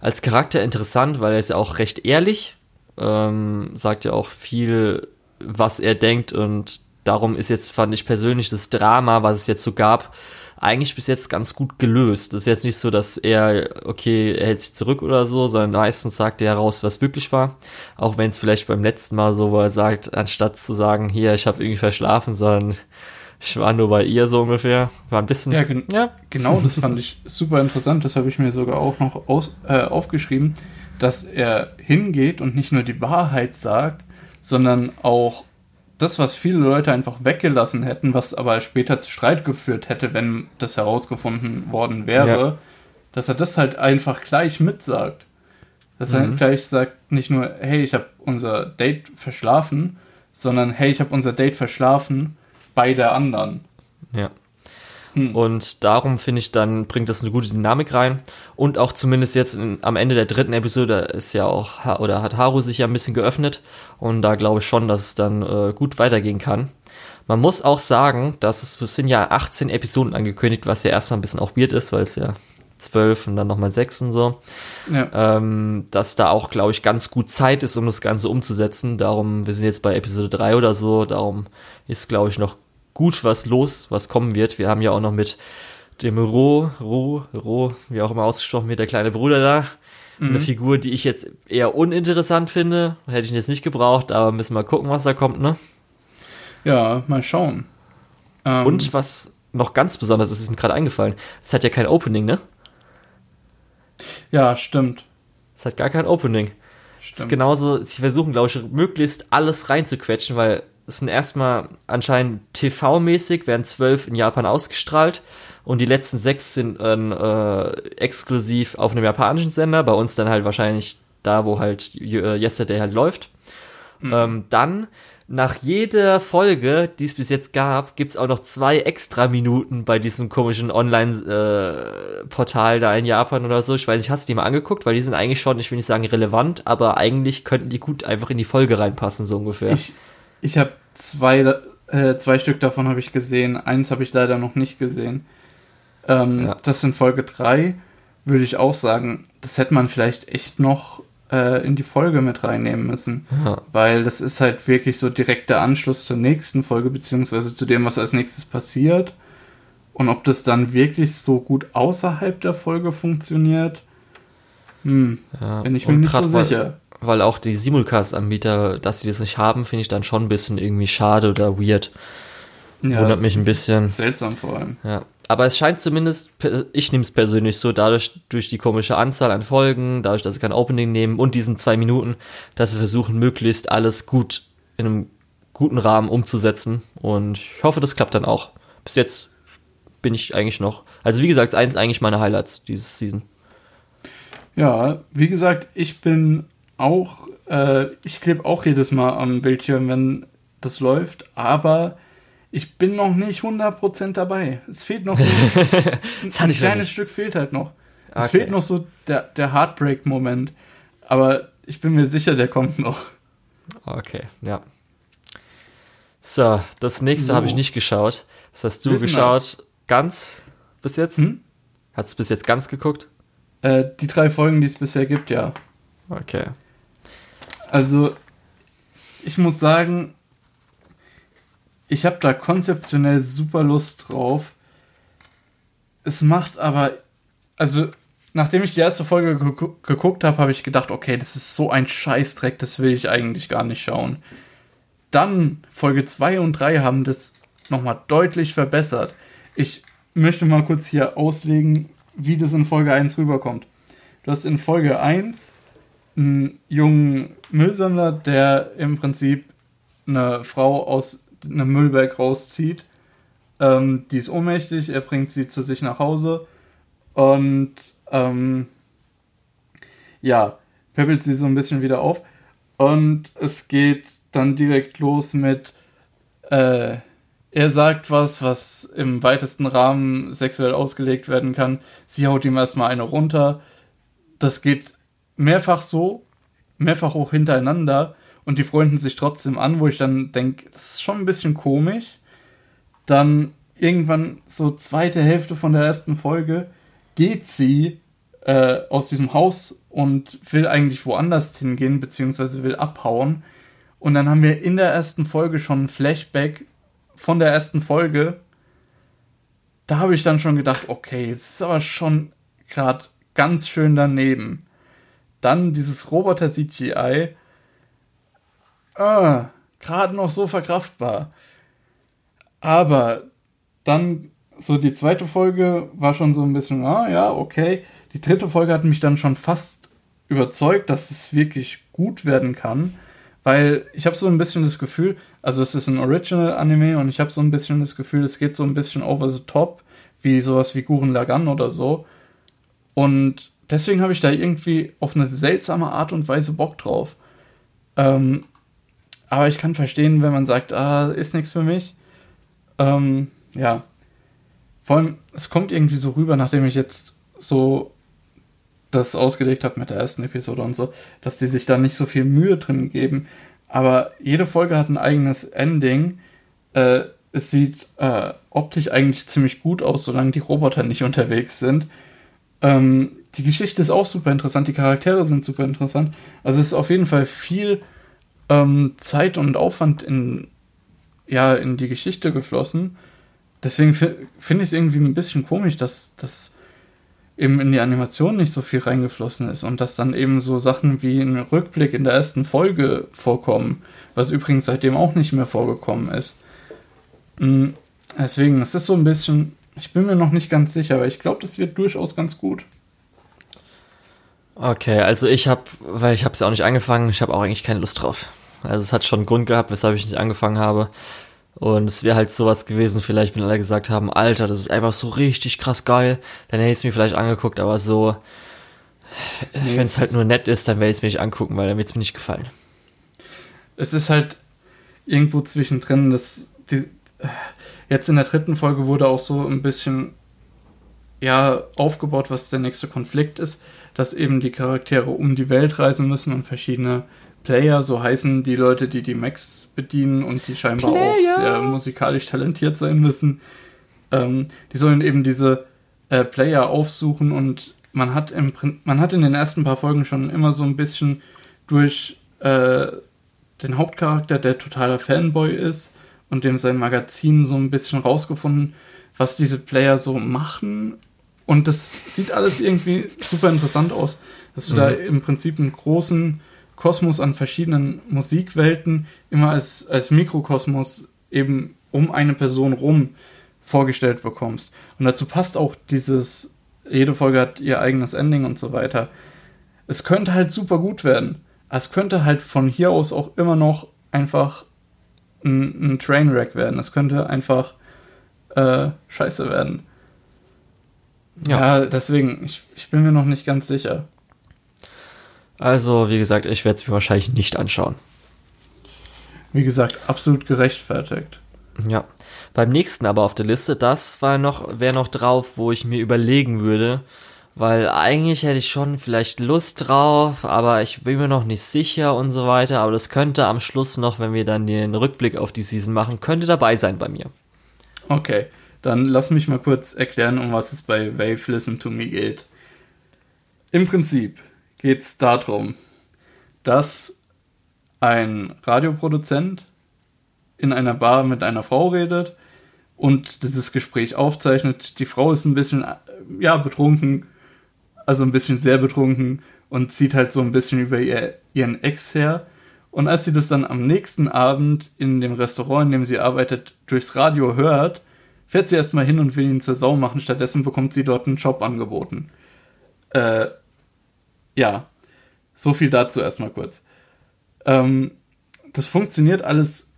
als Charakter interessant, weil er ist ja auch recht ehrlich, ähm, sagt ja auch viel, was er denkt und darum ist jetzt, fand ich persönlich, das Drama, was es jetzt so gab, eigentlich bis jetzt ganz gut gelöst. Das ist jetzt nicht so, dass er, okay, er hält sich zurück oder so, sondern meistens sagt er heraus, was wirklich war. Auch wenn es vielleicht beim letzten Mal so war, er sagt, anstatt zu sagen, hier, ich habe irgendwie verschlafen, sondern ich war nur bei ihr so ungefähr. War ein bisschen. Ja, gen ja. genau, das fand ich super interessant. Das habe ich mir sogar auch noch aus, äh, aufgeschrieben, dass er hingeht und nicht nur die Wahrheit sagt, sondern auch das, was viele Leute einfach weggelassen hätten, was aber später zu Streit geführt hätte, wenn das herausgefunden worden wäre, ja. dass er das halt einfach gleich mitsagt. Dass mhm. er gleich sagt, nicht nur, hey, ich habe unser Date verschlafen, sondern hey, ich habe unser Date verschlafen bei der anderen. Ja. Hm. Und darum finde ich, dann bringt das eine gute Dynamik rein. Und auch zumindest jetzt in, am Ende der dritten Episode ist ja auch, oder hat Haru sich ja ein bisschen geöffnet. Und da glaube ich schon, dass es dann äh, gut weitergehen kann. Man muss auch sagen, dass es, es sind ja 18 Episoden angekündigt, was ja erstmal ein bisschen auch weird ist, weil es ja 12 und dann nochmal 6 und so. Ja. Ähm, dass da auch, glaube ich, ganz gut Zeit ist, um das Ganze umzusetzen. Darum, wir sind jetzt bei Episode 3 oder so, darum ist, glaube ich, noch gut was los, was kommen wird. Wir haben ja auch noch mit dem Ro, Ro, Ro, wie auch immer ausgesprochen wird, der kleine Bruder da. Mhm. Eine Figur, die ich jetzt eher uninteressant finde. Hätte ich jetzt nicht gebraucht, aber müssen wir gucken, was da kommt, ne? Ja, mal schauen. Ähm, Und was noch ganz besonders ist, ist mir gerade eingefallen. Es hat ja kein Opening, ne? Ja, stimmt. Es hat gar kein Opening. Stimmt. Das ist genauso, sie versuchen, glaube ich, möglichst alles reinzuquetschen, weil es sind erstmal anscheinend TV-mäßig, werden zwölf in Japan ausgestrahlt und die letzten sechs sind äh, exklusiv auf einem japanischen Sender, bei uns dann halt wahrscheinlich da, wo halt äh, Yesterday halt läuft. Mhm. Ähm, dann nach jeder Folge, die es bis jetzt gab, gibt es auch noch zwei extra Minuten bei diesem komischen Online-Portal äh, da in Japan oder so. Ich weiß nicht, hast du die mal angeguckt? Weil die sind eigentlich schon, ich will nicht sagen relevant, aber eigentlich könnten die gut einfach in die Folge reinpassen, so ungefähr. Ich, ich habe zwei, äh, zwei Stück davon habe ich gesehen. Eins habe ich leider noch nicht gesehen. Ähm, ja. Das in Folge 3 würde ich auch sagen, das hätte man vielleicht echt noch äh, in die Folge mit reinnehmen müssen. Ja. Weil das ist halt wirklich so direkt der Anschluss zur nächsten Folge, beziehungsweise zu dem, was als nächstes passiert. Und ob das dann wirklich so gut außerhalb der Folge funktioniert, hm, ja. bin ich mir nicht so sicher. Weil, auch die Simulcast-Anbieter, dass sie das nicht haben, finde ich dann schon ein bisschen irgendwie schade oder weird. Ja, Wundert mich ein bisschen. Seltsam vor allem. Ja. Aber es scheint zumindest, ich nehme es persönlich so, dadurch, durch die komische Anzahl an Folgen, dadurch, dass sie kein Opening nehmen und diesen zwei Minuten, dass sie versuchen, möglichst alles gut in einem guten Rahmen umzusetzen. Und ich hoffe, das klappt dann auch. Bis jetzt bin ich eigentlich noch, also wie gesagt, eins eigentlich meine Highlights dieses Season. Ja, wie gesagt, ich bin auch, äh, ich klebe auch jedes Mal am Bildschirm, wenn das läuft, aber ich bin noch nicht 100% dabei. Es fehlt noch so <laughs> ein, ein kleines Stück fehlt halt noch. Es okay. fehlt noch so der, der Heartbreak-Moment. Aber ich bin mir sicher, der kommt noch. Okay, ja. So, das nächste so. habe ich nicht geschaut. Das hast du Wissen geschaut. Das? Ganz bis jetzt? Hm? Hast du bis jetzt ganz geguckt? Äh, die drei Folgen, die es bisher gibt, ja. Okay. Also, ich muss sagen, ich habe da konzeptionell super Lust drauf. Es macht aber, also nachdem ich die erste Folge geguckt habe, habe ich gedacht, okay, das ist so ein Scheißdreck, das will ich eigentlich gar nicht schauen. Dann Folge 2 und 3 haben das nochmal deutlich verbessert. Ich möchte mal kurz hier auslegen, wie das in Folge 1 rüberkommt. Du hast in Folge 1 einen jungen Müllsammler, der im Prinzip eine Frau aus eine Müllberg rauszieht. Ähm, die ist ohnmächtig, er bringt sie zu sich nach Hause und ähm, ja, peppelt sie so ein bisschen wieder auf. Und es geht dann direkt los mit, äh, er sagt was, was im weitesten Rahmen sexuell ausgelegt werden kann. Sie haut ihm erstmal eine runter. Das geht mehrfach so, mehrfach auch hintereinander und die freunden sich trotzdem an, wo ich dann denke, das ist schon ein bisschen komisch. Dann irgendwann so zweite Hälfte von der ersten Folge geht sie äh, aus diesem Haus und will eigentlich woanders hingehen, beziehungsweise will abhauen. Und dann haben wir in der ersten Folge schon ein Flashback von der ersten Folge. Da habe ich dann schon gedacht, okay, es ist aber schon gerade ganz schön daneben. Dann dieses Roboter-CGI, ah, gerade noch so verkraftbar. Aber dann so die zweite Folge war schon so ein bisschen, ah ja, okay. Die dritte Folge hat mich dann schon fast überzeugt, dass es wirklich gut werden kann, weil ich habe so ein bisschen das Gefühl, also es ist ein Original-Anime und ich habe so ein bisschen das Gefühl, es geht so ein bisschen over the top, wie sowas wie Guren Lagan oder so. Und deswegen habe ich da irgendwie auf eine seltsame Art und Weise Bock drauf. Ähm, aber ich kann verstehen, wenn man sagt, ah, ist nichts für mich. Ähm, ja. Vor allem, es kommt irgendwie so rüber, nachdem ich jetzt so das ausgelegt habe mit der ersten Episode und so, dass die sich da nicht so viel Mühe drin geben. Aber jede Folge hat ein eigenes Ending. Äh, es sieht äh, optisch eigentlich ziemlich gut aus, solange die Roboter nicht unterwegs sind. Ähm, die Geschichte ist auch super interessant, die Charaktere sind super interessant. Also es ist auf jeden Fall viel ähm, Zeit und Aufwand in, ja, in die Geschichte geflossen. Deswegen finde ich es irgendwie ein bisschen komisch, dass das eben in die Animation nicht so viel reingeflossen ist und dass dann eben so Sachen wie ein Rückblick in der ersten Folge vorkommen, was übrigens seitdem auch nicht mehr vorgekommen ist. Hm, deswegen, es ist so ein bisschen, ich bin mir noch nicht ganz sicher, aber ich glaube, das wird durchaus ganz gut. Okay, also ich habe, weil ich habe es ja auch nicht angefangen, ich habe auch eigentlich keine Lust drauf. Also es hat schon einen Grund gehabt, weshalb ich nicht angefangen habe. Und es wäre halt sowas gewesen, vielleicht, wenn alle gesagt haben, Alter, das ist einfach so richtig krass geil, dann hätte ich es mir vielleicht angeguckt, aber so, nee, wenn es halt nur nett ist, dann werde ich es mir nicht angucken, weil dann wird es mir nicht gefallen. Es ist halt irgendwo zwischendrin, das, die, jetzt in der dritten Folge wurde auch so ein bisschen, ja, aufgebaut, was der nächste Konflikt ist, dass eben die Charaktere um die Welt reisen müssen und verschiedene Player, so heißen die Leute, die die Macs bedienen und die scheinbar Player. auch sehr musikalisch talentiert sein müssen. Ähm, die sollen eben diese äh, Player aufsuchen und man hat, im, man hat in den ersten paar Folgen schon immer so ein bisschen durch äh, den Hauptcharakter, der totaler Fanboy ist und dem sein Magazin so ein bisschen rausgefunden, was diese Player so machen. Und das sieht alles irgendwie super interessant aus, dass du mhm. da im Prinzip einen großen Kosmos an verschiedenen Musikwelten immer als, als Mikrokosmos eben um eine Person rum vorgestellt bekommst. Und dazu passt auch dieses, jede Folge hat ihr eigenes Ending und so weiter. Es könnte halt super gut werden. Es könnte halt von hier aus auch immer noch einfach ein, ein Trainwreck werden. Es könnte einfach äh, scheiße werden. Ja, ja deswegen, ich, ich bin mir noch nicht ganz sicher. Also, wie gesagt, ich werde es mir wahrscheinlich nicht anschauen. Wie gesagt, absolut gerechtfertigt. Ja. Beim nächsten aber auf der Liste, das war noch, wäre noch drauf, wo ich mir überlegen würde, weil eigentlich hätte ich schon vielleicht Lust drauf, aber ich bin mir noch nicht sicher und so weiter, aber das könnte am Schluss noch, wenn wir dann den Rückblick auf die Season machen, könnte dabei sein bei mir. Okay, dann lass mich mal kurz erklären, um was es bei Wave Listen to Me geht. Im Prinzip geht es darum, dass ein Radioproduzent in einer Bar mit einer Frau redet und dieses Gespräch aufzeichnet. Die Frau ist ein bisschen, ja, betrunken, also ein bisschen sehr betrunken und zieht halt so ein bisschen über ihr, ihren Ex her. Und als sie das dann am nächsten Abend in dem Restaurant, in dem sie arbeitet, durchs Radio hört, fährt sie erstmal hin und will ihn zur Sau machen. Stattdessen bekommt sie dort einen Job angeboten. Äh, ja, so viel dazu erstmal kurz. Ähm, das funktioniert alles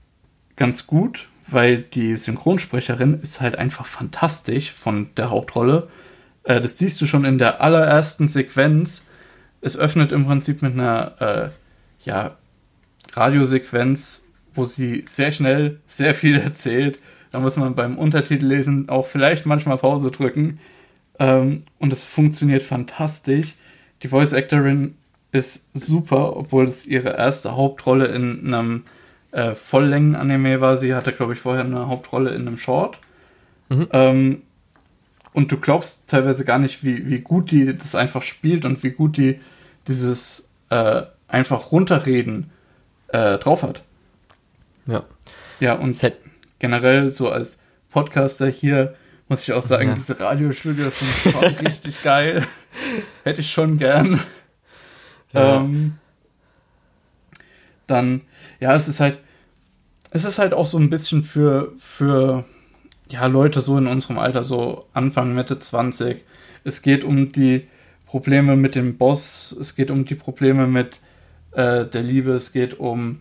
ganz gut, weil die Synchronsprecherin ist halt einfach fantastisch von der Hauptrolle. Äh, das siehst du schon in der allerersten Sequenz. Es öffnet im Prinzip mit einer äh, ja, Radiosequenz, wo sie sehr schnell sehr viel <laughs> erzählt. Da muss man beim Untertitel lesen auch vielleicht manchmal Pause drücken. Ähm, und es funktioniert fantastisch die Voice Actorin ist super, obwohl es ihre erste Hauptrolle in einem äh, Volllängen-Anime war. Sie hatte, glaube ich, vorher eine Hauptrolle in einem Short. Mhm. Ähm, und du glaubst teilweise gar nicht, wie, wie gut die das einfach spielt und wie gut die dieses äh, einfach runterreden äh, drauf hat. Ja. Ja, und generell so als Podcaster hier muss ich auch sagen, ja. diese Radiostudios sind schon <laughs> richtig geil. Hätte ich schon gern. Ja. Ähm, dann, ja, es ist halt, es ist halt auch so ein bisschen für, für, ja, Leute so in unserem Alter, so Anfang, Mitte 20. Es geht um die Probleme mit dem Boss, es geht um die Probleme mit äh, der Liebe, es geht um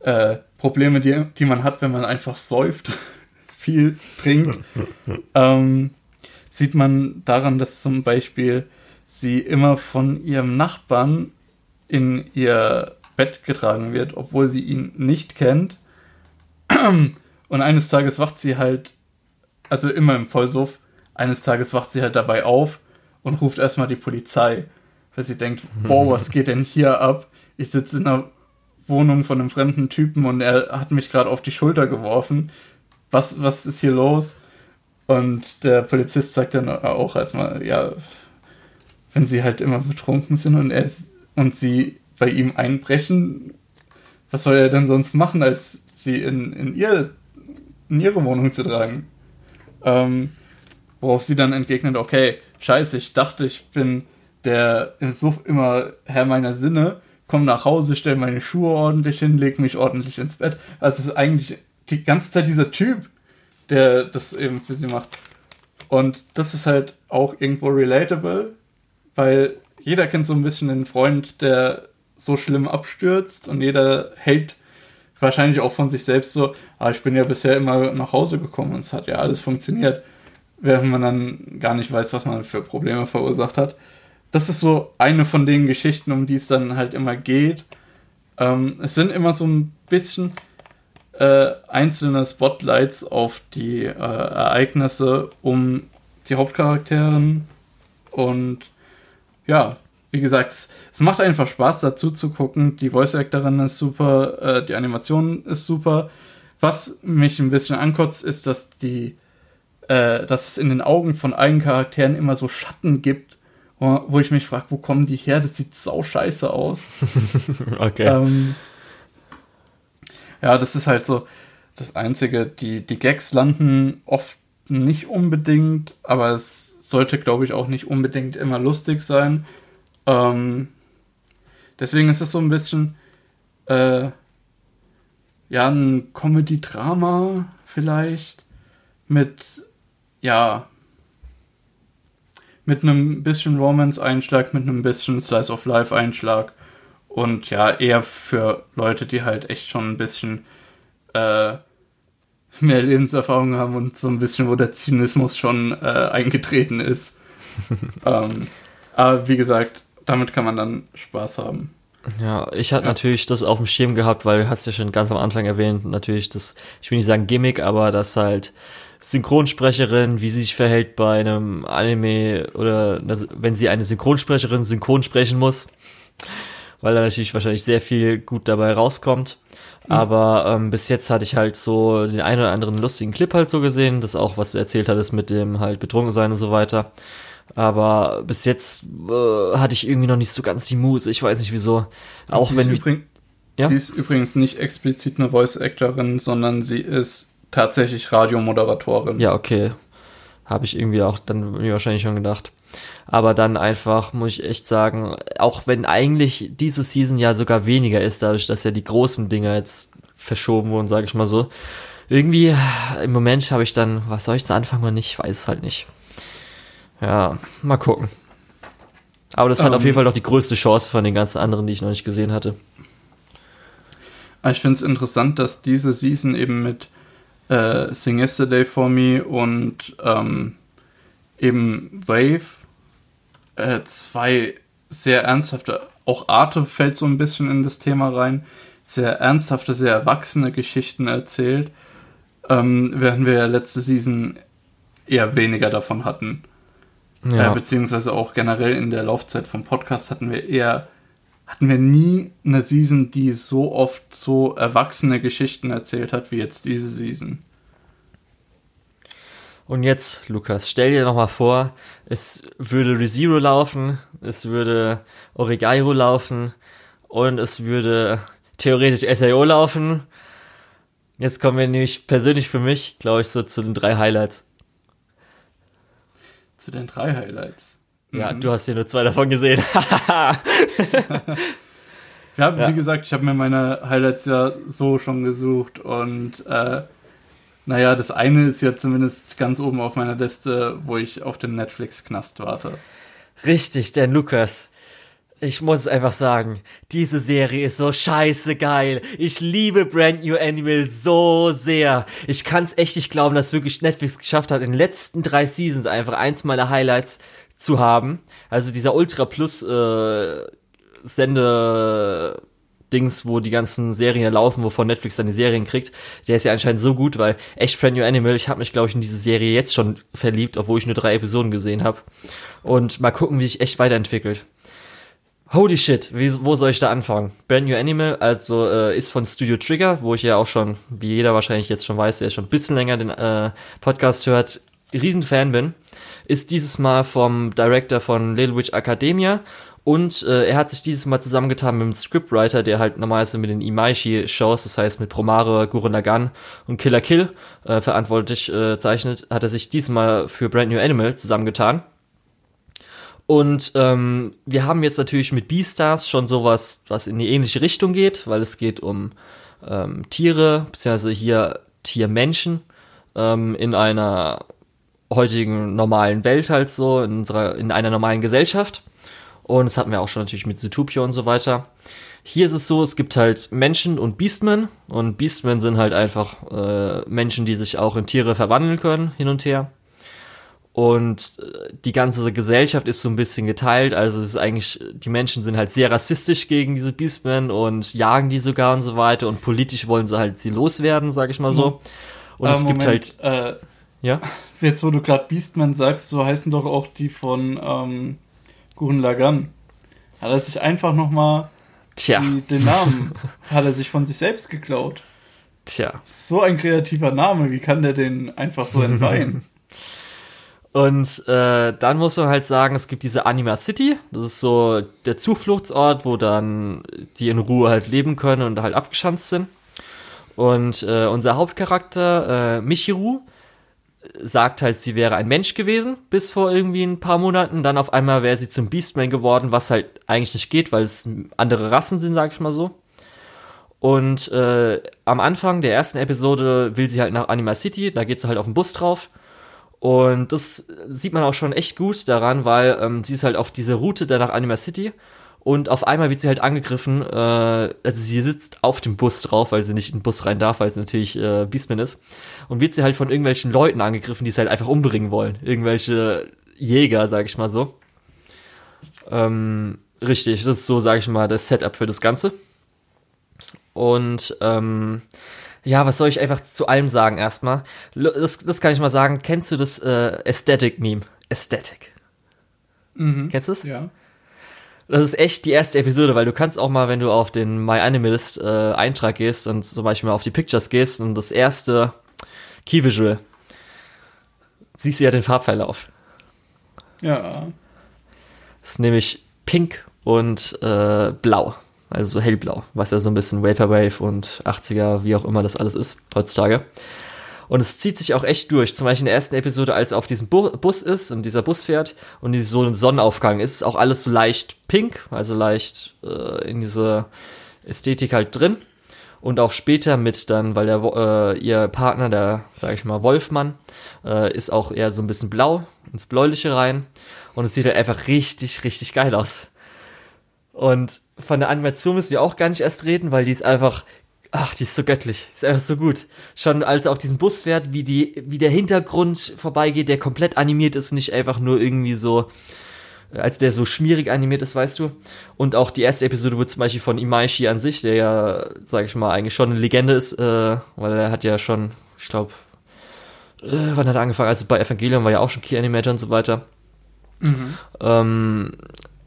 äh, Probleme, die, die man hat, wenn man einfach säuft <laughs> viel trinkt, ähm, sieht man daran, dass zum Beispiel sie immer von ihrem Nachbarn in ihr Bett getragen wird, obwohl sie ihn nicht kennt. <clears throat> Und eines Tages wacht sie halt, also immer im Vollsuff, eines Tages wacht sie halt dabei auf und ruft erstmal die Polizei, weil sie denkt, boah, was geht denn hier ab? Ich sitze in einer Wohnung von einem fremden Typen und er hat mich gerade auf die Schulter geworfen was, was ist hier los? Und der Polizist sagt dann auch erstmal, ja, wenn sie halt immer betrunken sind und er ist, und sie bei ihm einbrechen, was soll er denn sonst machen, als sie in, in, ihr, in ihre Wohnung zu tragen? Ähm, worauf sie dann entgegnet, okay, scheiße, ich dachte, ich bin der im Suff immer Herr meiner Sinne, komm nach Hause, stell meine Schuhe ordentlich hin, leg mich ordentlich ins Bett. Also es ist eigentlich die ganze Zeit dieser Typ, der das eben für sie macht. Und das ist halt auch irgendwo relatable, weil jeder kennt so ein bisschen den Freund, der so schlimm abstürzt und jeder hält wahrscheinlich auch von sich selbst so, ah, ich bin ja bisher immer nach Hause gekommen und es hat ja alles funktioniert, während man dann gar nicht weiß, was man für Probleme verursacht hat. Das ist so eine von den Geschichten, um die es dann halt immer geht. Ähm, es sind immer so ein bisschen äh, einzelne Spotlights auf die äh, Ereignisse um die Hauptcharakteren und ja, wie gesagt, es, es, macht einfach Spaß dazu zu gucken. Die Voice Actorin ist super, äh, die Animation ist super. Was mich ein bisschen ankotzt, ist, dass die, äh, dass es in den Augen von allen Charakteren immer so Schatten gibt, wo, ich mich frage, wo kommen die her? Das sieht sau scheiße aus. <laughs> okay. Ähm, ja, das ist halt so das Einzige. Die, die Gags landen oft nicht unbedingt, aber es sollte, glaube ich, auch nicht unbedingt immer lustig sein. Ähm, deswegen ist es so ein bisschen äh, ja ein Comedy-Drama vielleicht mit ja mit einem bisschen Romance-Einschlag, mit einem bisschen Slice of Life-Einschlag und ja eher für Leute, die halt echt schon ein bisschen äh, mehr Lebenserfahrung haben und so ein bisschen, wo der Zynismus schon äh, eingetreten ist. <laughs> ähm, aber wie gesagt, damit kann man dann Spaß haben. Ja, ich hatte ja. natürlich das auf dem Schirm gehabt, weil du hast ja schon ganz am Anfang erwähnt, natürlich das, ich will nicht sagen Gimmick, aber das halt Synchronsprecherin, wie sie sich verhält bei einem Anime oder wenn sie eine Synchronsprecherin synchron sprechen muss, weil da natürlich wahrscheinlich sehr viel gut dabei rauskommt. Mhm. Aber ähm, bis jetzt hatte ich halt so den einen oder anderen lustigen Clip halt so gesehen, das auch, was du erzählt hattest mit dem halt betrunken sein und so weiter. Aber bis jetzt äh, hatte ich irgendwie noch nicht so ganz die Muse. Ich weiß nicht wieso. Auch wenn ich, ja? sie ist übrigens nicht explizit eine Voice-Actorin, sondern sie ist tatsächlich Radiomoderatorin. Ja, okay. Habe ich irgendwie auch dann mir wahrscheinlich schon gedacht. Aber dann einfach, muss ich echt sagen, auch wenn eigentlich diese Season ja sogar weniger ist, dadurch, dass ja die großen Dinger jetzt verschoben wurden, sage ich mal so. Irgendwie, im Moment habe ich dann, was soll ich zu Anfang mal nicht, weiß es halt nicht. Ja, mal gucken. Aber das um, hat auf jeden ähm. Fall noch die größte Chance von den ganzen anderen, die ich noch nicht gesehen hatte. Ich finde es interessant, dass diese Season eben mit äh, Sing Yesterday for Me und ähm, eben Wave äh, zwei sehr ernsthafte, auch Arte fällt so ein bisschen in das Thema rein, sehr ernsthafte, sehr erwachsene Geschichten erzählt, ähm, während wir letzte Season eher weniger davon hatten. Ja. Äh, beziehungsweise auch generell in der Laufzeit vom Podcast hatten wir eher, hatten wir nie eine Season, die so oft so erwachsene Geschichten erzählt hat, wie jetzt diese Season. Und jetzt, Lukas, stell dir nochmal vor, es würde ReZero laufen, es würde Origairo laufen und es würde theoretisch SAO laufen. Jetzt kommen wir nämlich persönlich für mich, glaube ich, so zu den drei Highlights zu den drei Highlights. Ja, mhm. du hast ja nur zwei davon gesehen. <laughs> ja, wie ja. gesagt, ich habe mir meine Highlights ja so schon gesucht und äh, naja, das eine ist ja zumindest ganz oben auf meiner Liste, wo ich auf den Netflix-Knast warte. Richtig, denn Lukas, ich muss es einfach sagen, diese Serie ist so scheiße geil. Ich liebe Brand New Animal so sehr. Ich kann es echt nicht glauben, dass wirklich Netflix geschafft hat, in den letzten drei Seasons einfach eins meiner Highlights zu haben. Also dieser Ultra Plus äh, Sende Dings, wo die ganzen Serien laufen, wovon Netflix dann die Serien kriegt, der ist ja anscheinend so gut, weil echt Brand New Animal, ich habe mich glaube ich in diese Serie jetzt schon verliebt, obwohl ich nur drei Episoden gesehen habe. Und mal gucken, wie sich echt weiterentwickelt. Holy shit, wie, wo soll ich da anfangen? Brand New Animal, also äh, ist von Studio Trigger, wo ich ja auch schon, wie jeder wahrscheinlich jetzt schon weiß, der schon ein bisschen länger den äh, Podcast hört, Riesenfan bin. Ist dieses Mal vom Director von Little Witch Academia und äh, er hat sich dieses Mal zusammengetan mit dem Scriptwriter, der halt normalerweise mit den Imaishi-Shows, das heißt mit Promare, Gurren Lagann und Killer Kill äh, verantwortlich äh, zeichnet, hat er sich diesmal für Brand New Animal zusammengetan. Und ähm, wir haben jetzt natürlich mit Beastars schon sowas, was in die ähnliche Richtung geht, weil es geht um ähm, Tiere, beziehungsweise hier Tiermenschen ähm, in einer heutigen normalen Welt halt so, in, unserer, in einer normalen Gesellschaft. Und das hatten wir auch schon natürlich mit Zootopia und so weiter. hier ist es so, es gibt halt Menschen und Beastmen und Beastmen sind halt einfach äh, Menschen, die sich auch in Tiere verwandeln können, hin und her. Und äh, die ganze Gesellschaft ist so ein bisschen geteilt. Also es ist eigentlich, die Menschen sind halt sehr rassistisch gegen diese Beastmen und jagen die sogar und so weiter. Und politisch wollen sie halt sie loswerden, sag ich mal so. Und äh, es Moment, gibt halt. Äh, ja. <laughs> Jetzt, wo du gerade Beastmen sagst, so heißen doch auch die von ähm, Gurren Lagann. Hat er sich einfach nochmal den Namen <laughs> hat er sich von sich selbst geklaut. Tja. So ein kreativer Name, wie kann der den einfach so entweihen? <laughs> Und äh, dann muss man halt sagen, es gibt diese Anima City. Das ist so der Zufluchtsort, wo dann die in Ruhe halt leben können und halt abgeschanzt sind. Und äh, unser Hauptcharakter, äh, Michiru, sagt halt, sie wäre ein Mensch gewesen bis vor irgendwie ein paar Monaten. Dann auf einmal wäre sie zum Beastman geworden, was halt eigentlich nicht geht, weil es andere Rassen sind, sag ich mal so. Und äh, am Anfang der ersten Episode will sie halt nach Anima City, da geht sie halt auf den Bus drauf. Und das sieht man auch schon echt gut daran, weil ähm, sie ist halt auf dieser Route da nach Anima City und auf einmal wird sie halt angegriffen, äh, also sie sitzt auf dem Bus drauf, weil sie nicht in den Bus rein darf, weil sie natürlich äh, Beastman ist. Und wird sie halt von irgendwelchen Leuten angegriffen, die es halt einfach umbringen wollen. Irgendwelche Jäger, sag ich mal so. Ähm, richtig, das ist so, sag ich mal, das Setup für das Ganze. Und ähm, ja, was soll ich einfach zu allem sagen erstmal? Das, das kann ich mal sagen. Kennst du das äh, Aesthetic-Meme? Aesthetic. Mhm. Kennst du es? Ja. Das ist echt die erste Episode, weil du kannst auch mal, wenn du auf den My Animalist äh, Eintrag gehst und zum Beispiel mal auf die Pictures gehst und das erste Key Visual, siehst du ja den Farbverlauf. Ja. Das ist nämlich pink und äh, blau, also so hellblau, was ja so ein bisschen Vaporwave und 80er, wie auch immer das alles ist heutzutage. Und es zieht sich auch echt durch. Zum Beispiel in der ersten Episode, als er auf diesem Bu Bus ist und dieser Bus fährt und die so ein Sonnenaufgang ist, auch alles so leicht pink, also leicht äh, in diese Ästhetik halt drin. Und auch später mit dann, weil der äh, ihr Partner, der, sag ich mal, Wolfmann, äh, ist auch eher so ein bisschen blau, ins Bläuliche rein. Und es sieht halt einfach richtig, richtig geil aus. Und von der Animation müssen wir auch gar nicht erst reden, weil die ist einfach Ach, die ist so göttlich. Ist einfach so gut. Schon als er auf diesen Bus fährt, wie die, wie der Hintergrund vorbeigeht, der komplett animiert ist, nicht einfach nur irgendwie so, äh, als der so schmierig animiert ist, weißt du. Und auch die erste Episode wird zum Beispiel von Imaishi an sich, der ja, sag ich mal, eigentlich schon eine Legende ist, äh, weil er hat ja schon, ich glaube, äh, wann hat er angefangen? Also bei Evangelion war ja auch schon Key Animator und so weiter. Mhm. Ähm,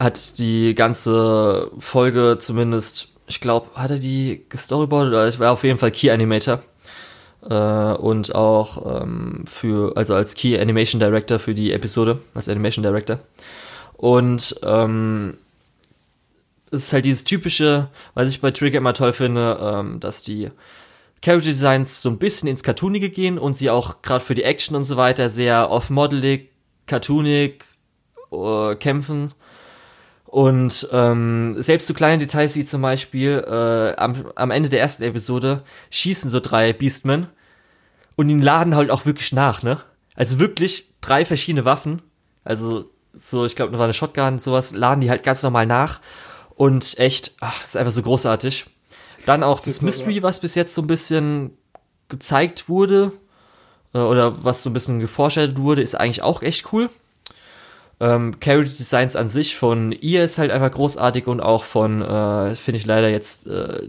hat die ganze Folge zumindest ich glaube, hat er die gestoryboardet oder ich war auf jeden Fall Key Animator. Äh, und auch ähm, für, also als Key Animation Director für die Episode, als Animation Director. Und ähm, es ist halt dieses typische, was ich bei Trigger immer toll finde, ähm, dass die Character Designs so ein bisschen ins Cartoonige gehen und sie auch gerade für die Action und so weiter sehr off-modelig, cartoonig äh, kämpfen und ähm, selbst so kleine Details wie zum Beispiel äh, am, am Ende der ersten Episode schießen so drei Beastmen und ihn laden halt auch wirklich nach, ne? Also wirklich drei verschiedene Waffen. Also so, ich glaube, noch eine Shotgun und sowas, laden die halt ganz normal nach. Und echt, ach, das ist einfach so großartig. Dann auch das, das Mystery, was bis jetzt so ein bisschen gezeigt wurde, äh, oder was so ein bisschen geforscht wurde, ist eigentlich auch echt cool. Ähm, Character Designs an sich von ihr ist halt einfach großartig und auch von, äh, finde ich leider jetzt, äh,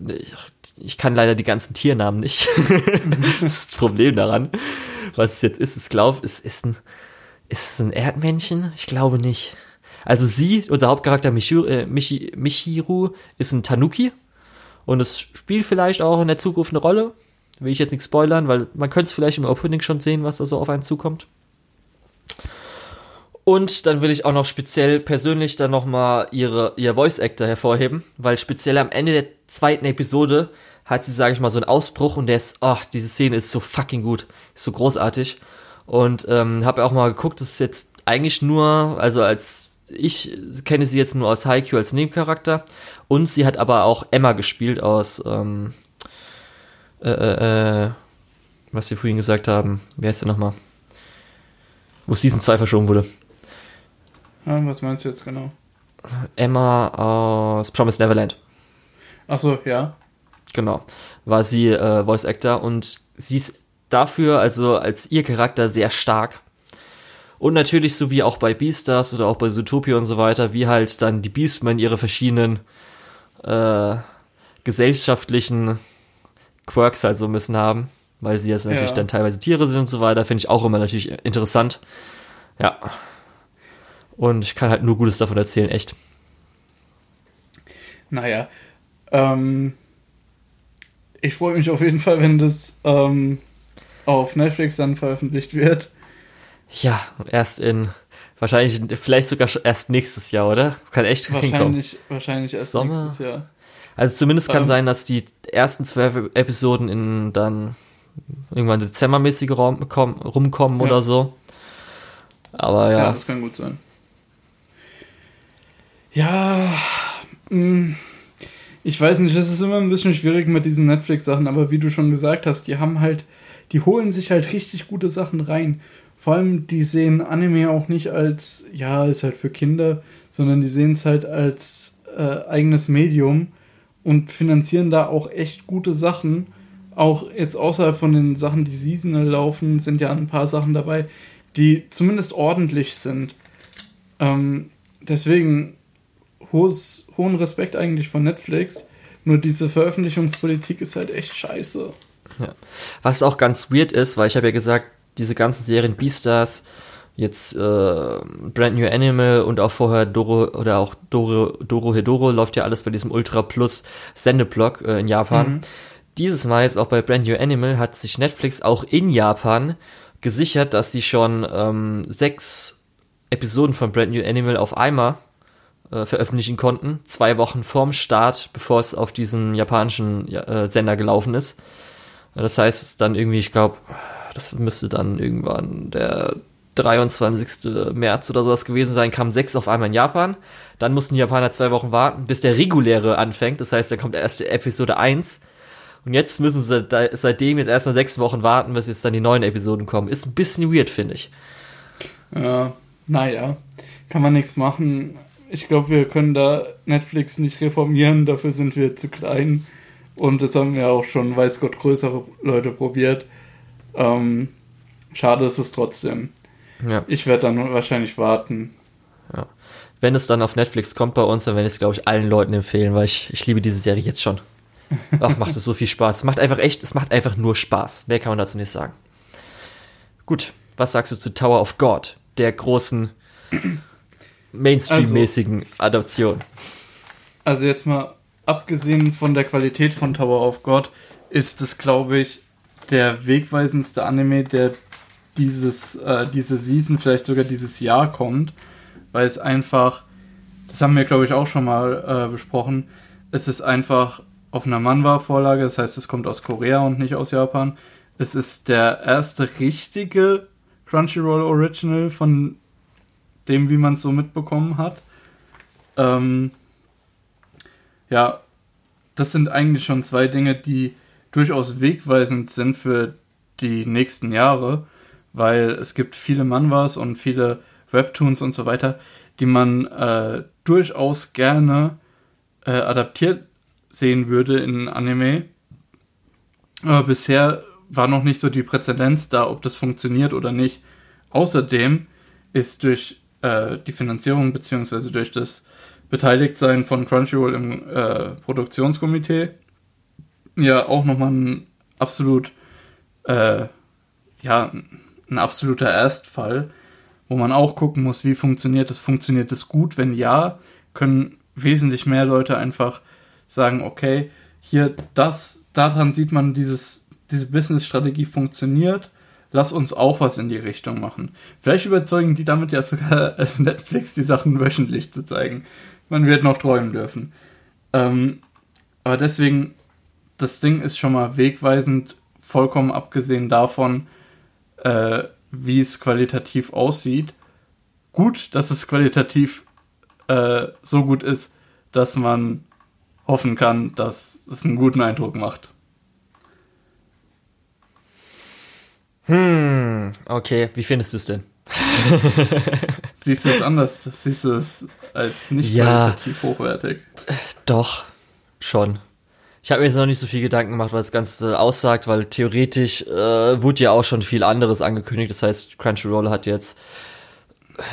ich kann leider die ganzen Tiernamen nicht. <laughs> das ist das Problem daran. Was es jetzt ist, ich glaube, es ist ein, ist es ein Erdmännchen? Ich glaube nicht. Also sie, unser Hauptcharakter Michiru, äh, Michi, Michiru, ist ein Tanuki und es spielt vielleicht auch in der Zukunft eine Rolle. Will ich jetzt nicht spoilern, weil man könnte es vielleicht im Opening schon sehen, was da so auf einen zukommt. Und dann will ich auch noch speziell persönlich dann nochmal ihre, ihr Voice Actor hervorheben, weil speziell am Ende der zweiten Episode hat sie, sage ich mal, so einen Ausbruch und der ist, ach, diese Szene ist so fucking gut, ist so großartig. Und ähm, habe auch mal geguckt, das ist jetzt eigentlich nur, also als ich kenne sie jetzt nur aus Haikyuu als Nebencharakter und sie hat aber auch Emma gespielt aus, ähm, äh, äh, äh was wir vorhin gesagt haben. Wer ist denn nochmal? Wo Season 2 verschoben wurde. Ja, was meinst du jetzt genau? Emma aus Promise Neverland. Ach so, ja. Genau. War sie äh, Voice Actor und sie ist dafür, also als ihr Charakter, sehr stark. Und natürlich, so wie auch bei Beastars oder auch bei Zootopia und so weiter, wie halt dann die Beastmen ihre verschiedenen äh, gesellschaftlichen Quirks halt so müssen haben, weil sie jetzt natürlich ja. dann teilweise Tiere sind und so weiter, finde ich auch immer natürlich interessant. Ja. Und ich kann halt nur Gutes davon erzählen, echt. Naja, ähm, ich freue mich auf jeden Fall, wenn das ähm, auf Netflix dann veröffentlicht wird. Ja, erst in wahrscheinlich, vielleicht sogar erst nächstes Jahr, oder? Kann echt Wahrscheinlich, wahrscheinlich erst Sommer. nächstes Jahr. Also zumindest kann ähm, sein, dass die ersten zwölf Episoden in dann irgendwann dezembermäßig rumkommen ja. oder so. Aber ja. Ja, das kann gut sein. Ja, mm, ich weiß nicht, es ist immer ein bisschen schwierig mit diesen Netflix-Sachen, aber wie du schon gesagt hast, die haben halt, die holen sich halt richtig gute Sachen rein. Vor allem, die sehen Anime auch nicht als, ja, ist halt für Kinder, sondern die sehen es halt als äh, eigenes Medium und finanzieren da auch echt gute Sachen. Auch jetzt außerhalb von den Sachen, die seasonal laufen, sind ja ein paar Sachen dabei, die zumindest ordentlich sind. Ähm, deswegen hohes, hohen Respekt eigentlich von Netflix. Nur diese Veröffentlichungspolitik ist halt echt scheiße. Ja. Was auch ganz weird ist, weil ich habe ja gesagt, diese ganzen Serien Beastars, jetzt äh, Brand New Animal und auch vorher Doro oder auch Doro, Doro Hedoro läuft ja alles bei diesem Ultra Plus Sendeblock äh, in Japan. Mhm. Dieses Mal jetzt auch bei Brand New Animal hat sich Netflix auch in Japan gesichert, dass sie schon ähm, sechs Episoden von Brand New Animal auf einmal äh, veröffentlichen konnten, zwei Wochen vorm Start, bevor es auf diesen japanischen äh, Sender gelaufen ist. Das heißt, es dann irgendwie, ich glaube, das müsste dann irgendwann der 23. März oder sowas gewesen sein, kamen sechs auf einmal in Japan. Dann mussten die Japaner zwei Wochen warten, bis der reguläre anfängt. Das heißt, da kommt erst Episode 1. Und jetzt müssen sie seitdem jetzt erstmal sechs Wochen warten, bis jetzt dann die neuen Episoden kommen. Ist ein bisschen weird, finde ich. Ja, naja, kann man nichts machen. Ich glaube, wir können da Netflix nicht reformieren, dafür sind wir zu klein. Und das haben wir auch schon, weiß Gott, größere Leute probiert. Ähm, schade ist es trotzdem. Ja. Ich werde dann wahrscheinlich warten. Ja. Wenn es dann auf Netflix kommt bei uns, dann werde ich es, glaube ich, allen Leuten empfehlen, weil ich, ich liebe diese Serie jetzt schon. <laughs> Ach, macht es so viel Spaß. Es macht einfach echt, es macht einfach nur Spaß. Mehr kann man dazu nicht sagen. Gut, was sagst du zu Tower of God, der großen Mainstream-mäßigen also, Adaption. Also jetzt mal abgesehen von der Qualität von Tower of God, ist es, glaube ich, der wegweisendste Anime, der dieses, äh, diese Season, vielleicht sogar dieses Jahr kommt, weil es einfach, das haben wir, glaube ich, auch schon mal äh, besprochen, es ist einfach auf einer Manhwa-Vorlage, das heißt, es kommt aus Korea und nicht aus Japan. Es ist der erste richtige Crunchyroll Original von dem, wie man es so mitbekommen hat. Ähm, ja, das sind eigentlich schon zwei Dinge, die durchaus wegweisend sind für die nächsten Jahre, weil es gibt viele Manwas und viele Webtoons und so weiter, die man äh, durchaus gerne äh, adaptiert sehen würde in Anime. Aber bisher war noch nicht so die Präzedenz da, ob das funktioniert oder nicht. Außerdem ist durch äh, die Finanzierung beziehungsweise durch das Beteiligtsein von Crunchyroll im äh, Produktionskomitee ja auch nochmal ein absolut äh, ja ein absoluter Erstfall, wo man auch gucken muss, wie funktioniert es, funktioniert es gut, wenn ja, können wesentlich mehr Leute einfach sagen, okay, hier das, daran sieht man, dieses, diese Business-Strategie funktioniert lass uns auch was in die Richtung machen. Vielleicht überzeugen die damit ja sogar Netflix, die Sachen wöchentlich zu zeigen. Man wird noch träumen dürfen. Ähm, aber deswegen, das Ding ist schon mal wegweisend, vollkommen abgesehen davon, äh, wie es qualitativ aussieht. Gut, dass es qualitativ äh, so gut ist, dass man hoffen kann, dass es einen guten Eindruck macht. Hm, okay. Wie findest du es denn? <laughs> Siehst du es anders? Siehst du es als nicht ja, qualitativ hochwertig? Doch, schon. Ich habe mir jetzt noch nicht so viel Gedanken gemacht, was das Ganze aussagt, weil theoretisch äh, wurde ja auch schon viel anderes angekündigt. Das heißt, Crunchyroll hat jetzt,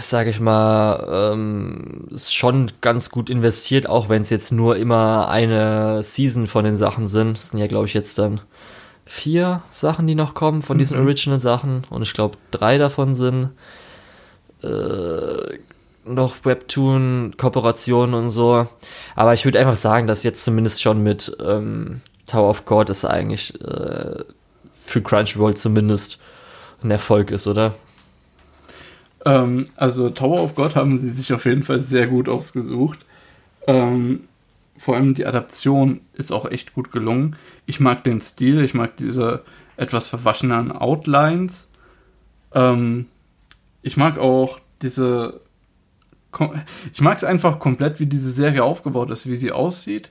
sage ich mal, ähm, schon ganz gut investiert, auch wenn es jetzt nur immer eine Season von den Sachen sind. Das sind ja, glaube ich, jetzt dann vier Sachen, die noch kommen von diesen mhm. Original-Sachen. Und ich glaube, drei davon sind äh, noch Webtoon-Kooperationen und so. Aber ich würde einfach sagen, dass jetzt zumindest schon mit ähm, Tower of God es eigentlich äh, für Crunchyroll zumindest ein Erfolg ist, oder? Ähm, also Tower of God haben sie sich auf jeden Fall sehr gut ausgesucht. Ähm, vor allem die Adaption ist auch echt gut gelungen. Ich mag den Stil, ich mag diese etwas verwaschenen Outlines. Ähm, ich mag auch diese. Ich mag es einfach komplett, wie diese Serie aufgebaut ist, wie sie aussieht,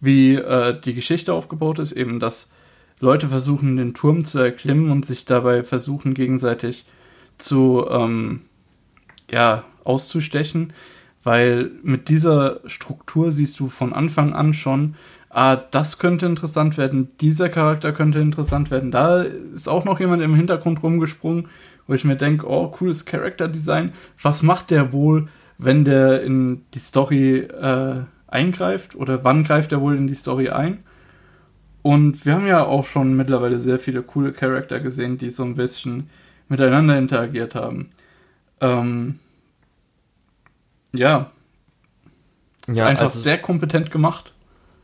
wie äh, die Geschichte aufgebaut ist, eben, dass Leute versuchen, den Turm zu erklimmen und sich dabei versuchen, gegenseitig zu, ähm, ja, auszustechen weil mit dieser Struktur siehst du von Anfang an schon, ah, das könnte interessant werden, dieser Charakter könnte interessant werden. Da ist auch noch jemand im Hintergrund rumgesprungen, wo ich mir denke, oh, cooles Charakterdesign. Was macht der wohl, wenn der in die Story äh, eingreift? Oder wann greift er wohl in die Story ein? Und wir haben ja auch schon mittlerweile sehr viele coole Charakter gesehen, die so ein bisschen miteinander interagiert haben. Ähm, ja. Ist ja, einfach also, sehr kompetent gemacht.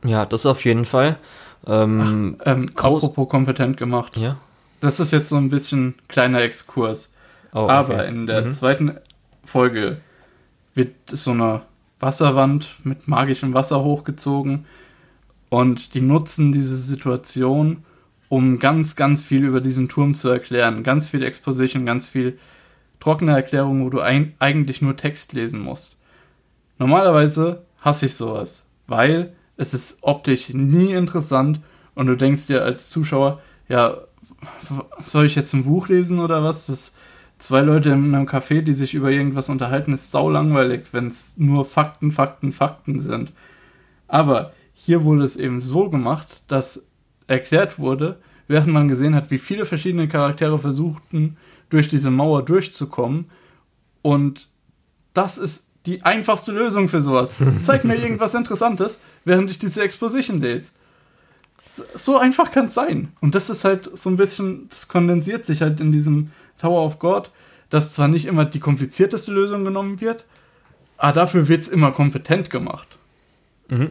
Ja, das auf jeden Fall. Ähm, Ach, ähm, apropos kompetent gemacht. Ja. Das ist jetzt so ein bisschen kleiner Exkurs. Oh, okay. Aber in der mhm. zweiten Folge wird so eine Wasserwand mit magischem Wasser hochgezogen und die nutzen diese Situation, um ganz, ganz viel über diesen Turm zu erklären. Ganz viel Exposition, ganz viel trockene Erklärung, wo du ein, eigentlich nur Text lesen musst. Normalerweise hasse ich sowas, weil es ist optisch nie interessant und du denkst dir als Zuschauer, ja, soll ich jetzt ein Buch lesen oder was? Das zwei Leute in einem Café, die sich über irgendwas unterhalten, ist sau langweilig, wenn es nur Fakten, Fakten, Fakten sind. Aber hier wurde es eben so gemacht, dass erklärt wurde, während man gesehen hat, wie viele verschiedene Charaktere versuchten, durch diese Mauer durchzukommen. Und das ist die einfachste Lösung für sowas. Zeig mir irgendwas Interessantes, während ich diese Exposition lese. So einfach kann es sein. Und das ist halt so ein bisschen, das kondensiert sich halt in diesem Tower of God, dass zwar nicht immer die komplizierteste Lösung genommen wird, aber dafür wird es immer kompetent gemacht. Mhm.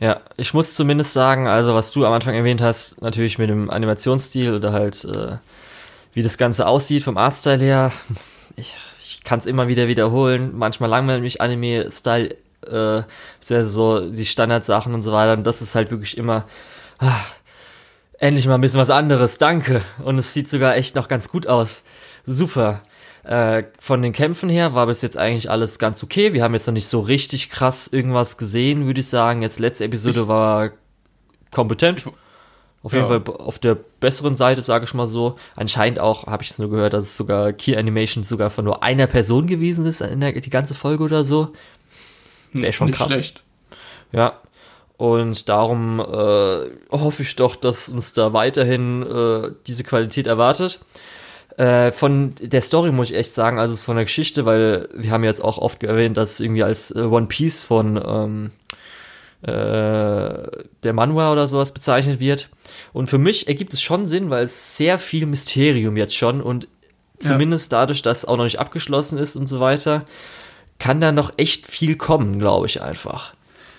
Ja, ich muss zumindest sagen, also was du am Anfang erwähnt hast, natürlich mit dem Animationsstil oder halt äh, wie das Ganze aussieht vom Artstyle her. Ich, kann es immer wieder wiederholen. Manchmal langweilt mich Anime-Style, äh, so die Standardsachen und so weiter. Und das ist halt wirklich immer ah, endlich mal ein bisschen was anderes. Danke. Und es sieht sogar echt noch ganz gut aus. Super. Äh, von den Kämpfen her war bis jetzt eigentlich alles ganz okay. Wir haben jetzt noch nicht so richtig krass irgendwas gesehen, würde ich sagen. Jetzt letzte Episode ich, war kompetent. Auf jeden ja. Fall auf der besseren Seite, sage ich mal so. Anscheinend auch, habe ich es nur gehört, dass es sogar Key Animation sogar von nur einer Person gewesen ist in der die ganze Folge oder so. Wäre schon Nicht krass. Schlecht. Ja. Und darum äh, hoffe ich doch, dass uns da weiterhin äh, diese Qualität erwartet. Äh, von der Story muss ich echt sagen, also von der Geschichte, weil wir haben jetzt auch oft erwähnt, dass irgendwie als äh, One Piece von ähm, äh, der Manhwa oder sowas bezeichnet wird. Und für mich ergibt es schon Sinn, weil es sehr viel Mysterium jetzt schon und zumindest ja. dadurch, dass auch noch nicht abgeschlossen ist und so weiter, kann da noch echt viel kommen, glaube ich einfach.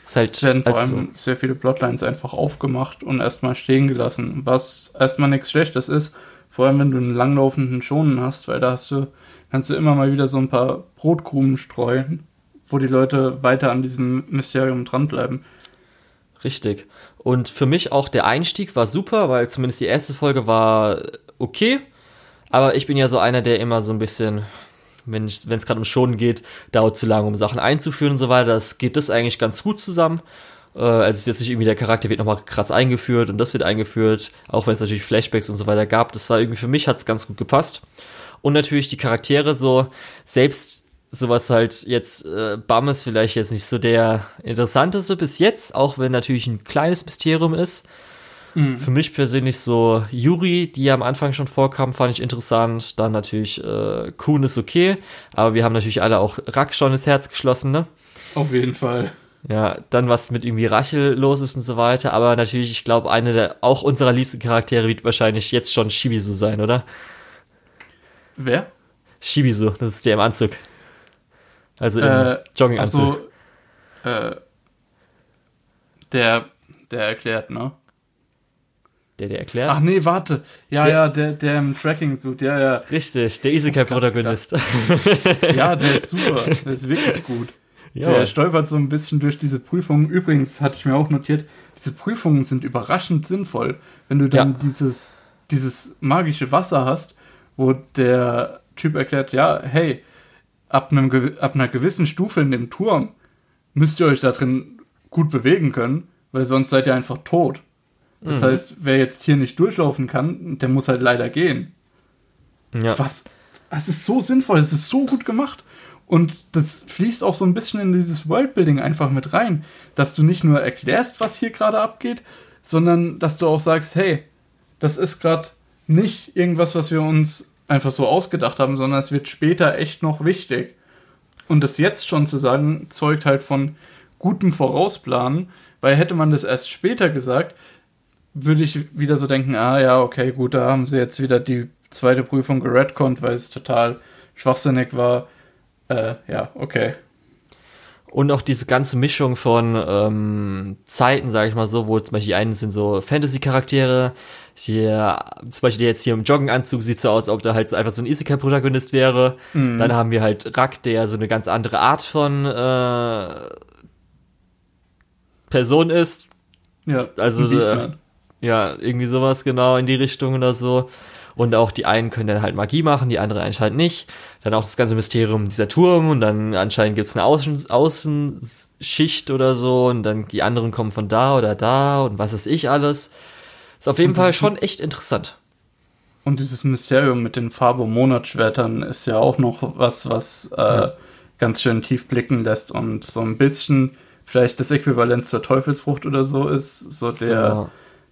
Es, halt es werden vor allem so sehr viele Plotlines einfach aufgemacht und erstmal stehen gelassen, was erstmal nichts Schlechtes ist, vor allem wenn du einen langlaufenden Schonen hast, weil da hast du, kannst du immer mal wieder so ein paar Brotkrumen streuen, wo die Leute weiter an diesem Mysterium dranbleiben. Richtig. Und für mich auch der Einstieg war super, weil zumindest die erste Folge war okay. Aber ich bin ja so einer, der immer so ein bisschen, wenn es gerade um Schonen geht, dauert zu lange, um Sachen einzuführen und so weiter. Das geht das eigentlich ganz gut zusammen. Äh, also ist jetzt nicht irgendwie der Charakter wird nochmal krass eingeführt und das wird eingeführt, auch wenn es natürlich Flashbacks und so weiter gab. Das war irgendwie für mich hat es ganz gut gepasst. Und natürlich die Charaktere so, selbst sowas halt jetzt, äh, Bam ist vielleicht jetzt nicht so der interessanteste bis jetzt, auch wenn natürlich ein kleines Mysterium ist. Mhm. Für mich persönlich so Yuri, die ja am Anfang schon vorkam, fand ich interessant. Dann natürlich äh, Kuhn ist okay, aber wir haben natürlich alle auch Rack schon ins Herz geschlossen, ne? Auf jeden Fall. Ja, dann was mit irgendwie Rachel los ist und so weiter. Aber natürlich, ich glaube, eine der auch unserer liebsten Charaktere wird wahrscheinlich jetzt schon Shibisu sein, oder? Wer? Shibisu, das ist der im Anzug. Also im äh, Jogginganzug. So, äh, der, der erklärt, ne? Der, der erklärt? Ach nee, warte. Ja, der, ja, der, der im Tracking-Suit, ja, ja. Richtig, der Isekai-Protagonist. ja, der ist super. Der ist wirklich gut. Ja. Der stolpert so ein bisschen durch diese Prüfungen. Übrigens hatte ich mir auch notiert, diese Prüfungen sind überraschend sinnvoll, wenn du dann ja. dieses, dieses magische Wasser hast, wo der Typ erklärt, ja, hey, ab, einem, ab einer gewissen Stufe in dem Turm müsst ihr euch da drin gut bewegen können, weil sonst seid ihr einfach tot. Das mhm. heißt, wer jetzt hier nicht durchlaufen kann, der muss halt leider gehen. Ja. Was? Es ist so sinnvoll, es ist so gut gemacht. Und das fließt auch so ein bisschen in dieses Worldbuilding einfach mit rein, dass du nicht nur erklärst, was hier gerade abgeht, sondern dass du auch sagst, hey, das ist gerade nicht irgendwas, was wir uns einfach so ausgedacht haben, sondern es wird später echt noch wichtig. Und das jetzt schon zu sagen, zeugt halt von gutem Vorausplanen, weil hätte man das erst später gesagt, würde ich wieder so denken, ah ja, okay, gut, da haben sie jetzt wieder die zweite Prüfung geredconnt, weil es total schwachsinnig war. Äh, ja, okay. Und auch diese ganze Mischung von ähm, Zeiten, sage ich mal so, wo zum Beispiel die einen sind so Fantasy-Charaktere, hier, zum Beispiel der jetzt hier im Joggenanzug sieht so aus, ob der halt einfach so ein Isekai-Protagonist wäre. Mhm. Dann haben wir halt Rack, der so eine ganz andere Art von äh, Person ist. Ja, also äh, ja, irgendwie sowas genau in die Richtung oder so. Und auch die einen können dann halt Magie machen, die anderen anscheinend nicht. Dann auch das ganze Mysterium dieser Turm und dann anscheinend gibt's eine Außen Außenschicht oder so und dann die anderen kommen von da oder da und was ist ich alles. Ist auf jeden und Fall schon echt interessant. Und dieses Mysterium mit den Farbe-Monatschwertern ist ja auch noch was, was äh, ja. ganz schön tief blicken lässt und so ein bisschen vielleicht das Äquivalent zur Teufelsfrucht oder so ist. So der, genau.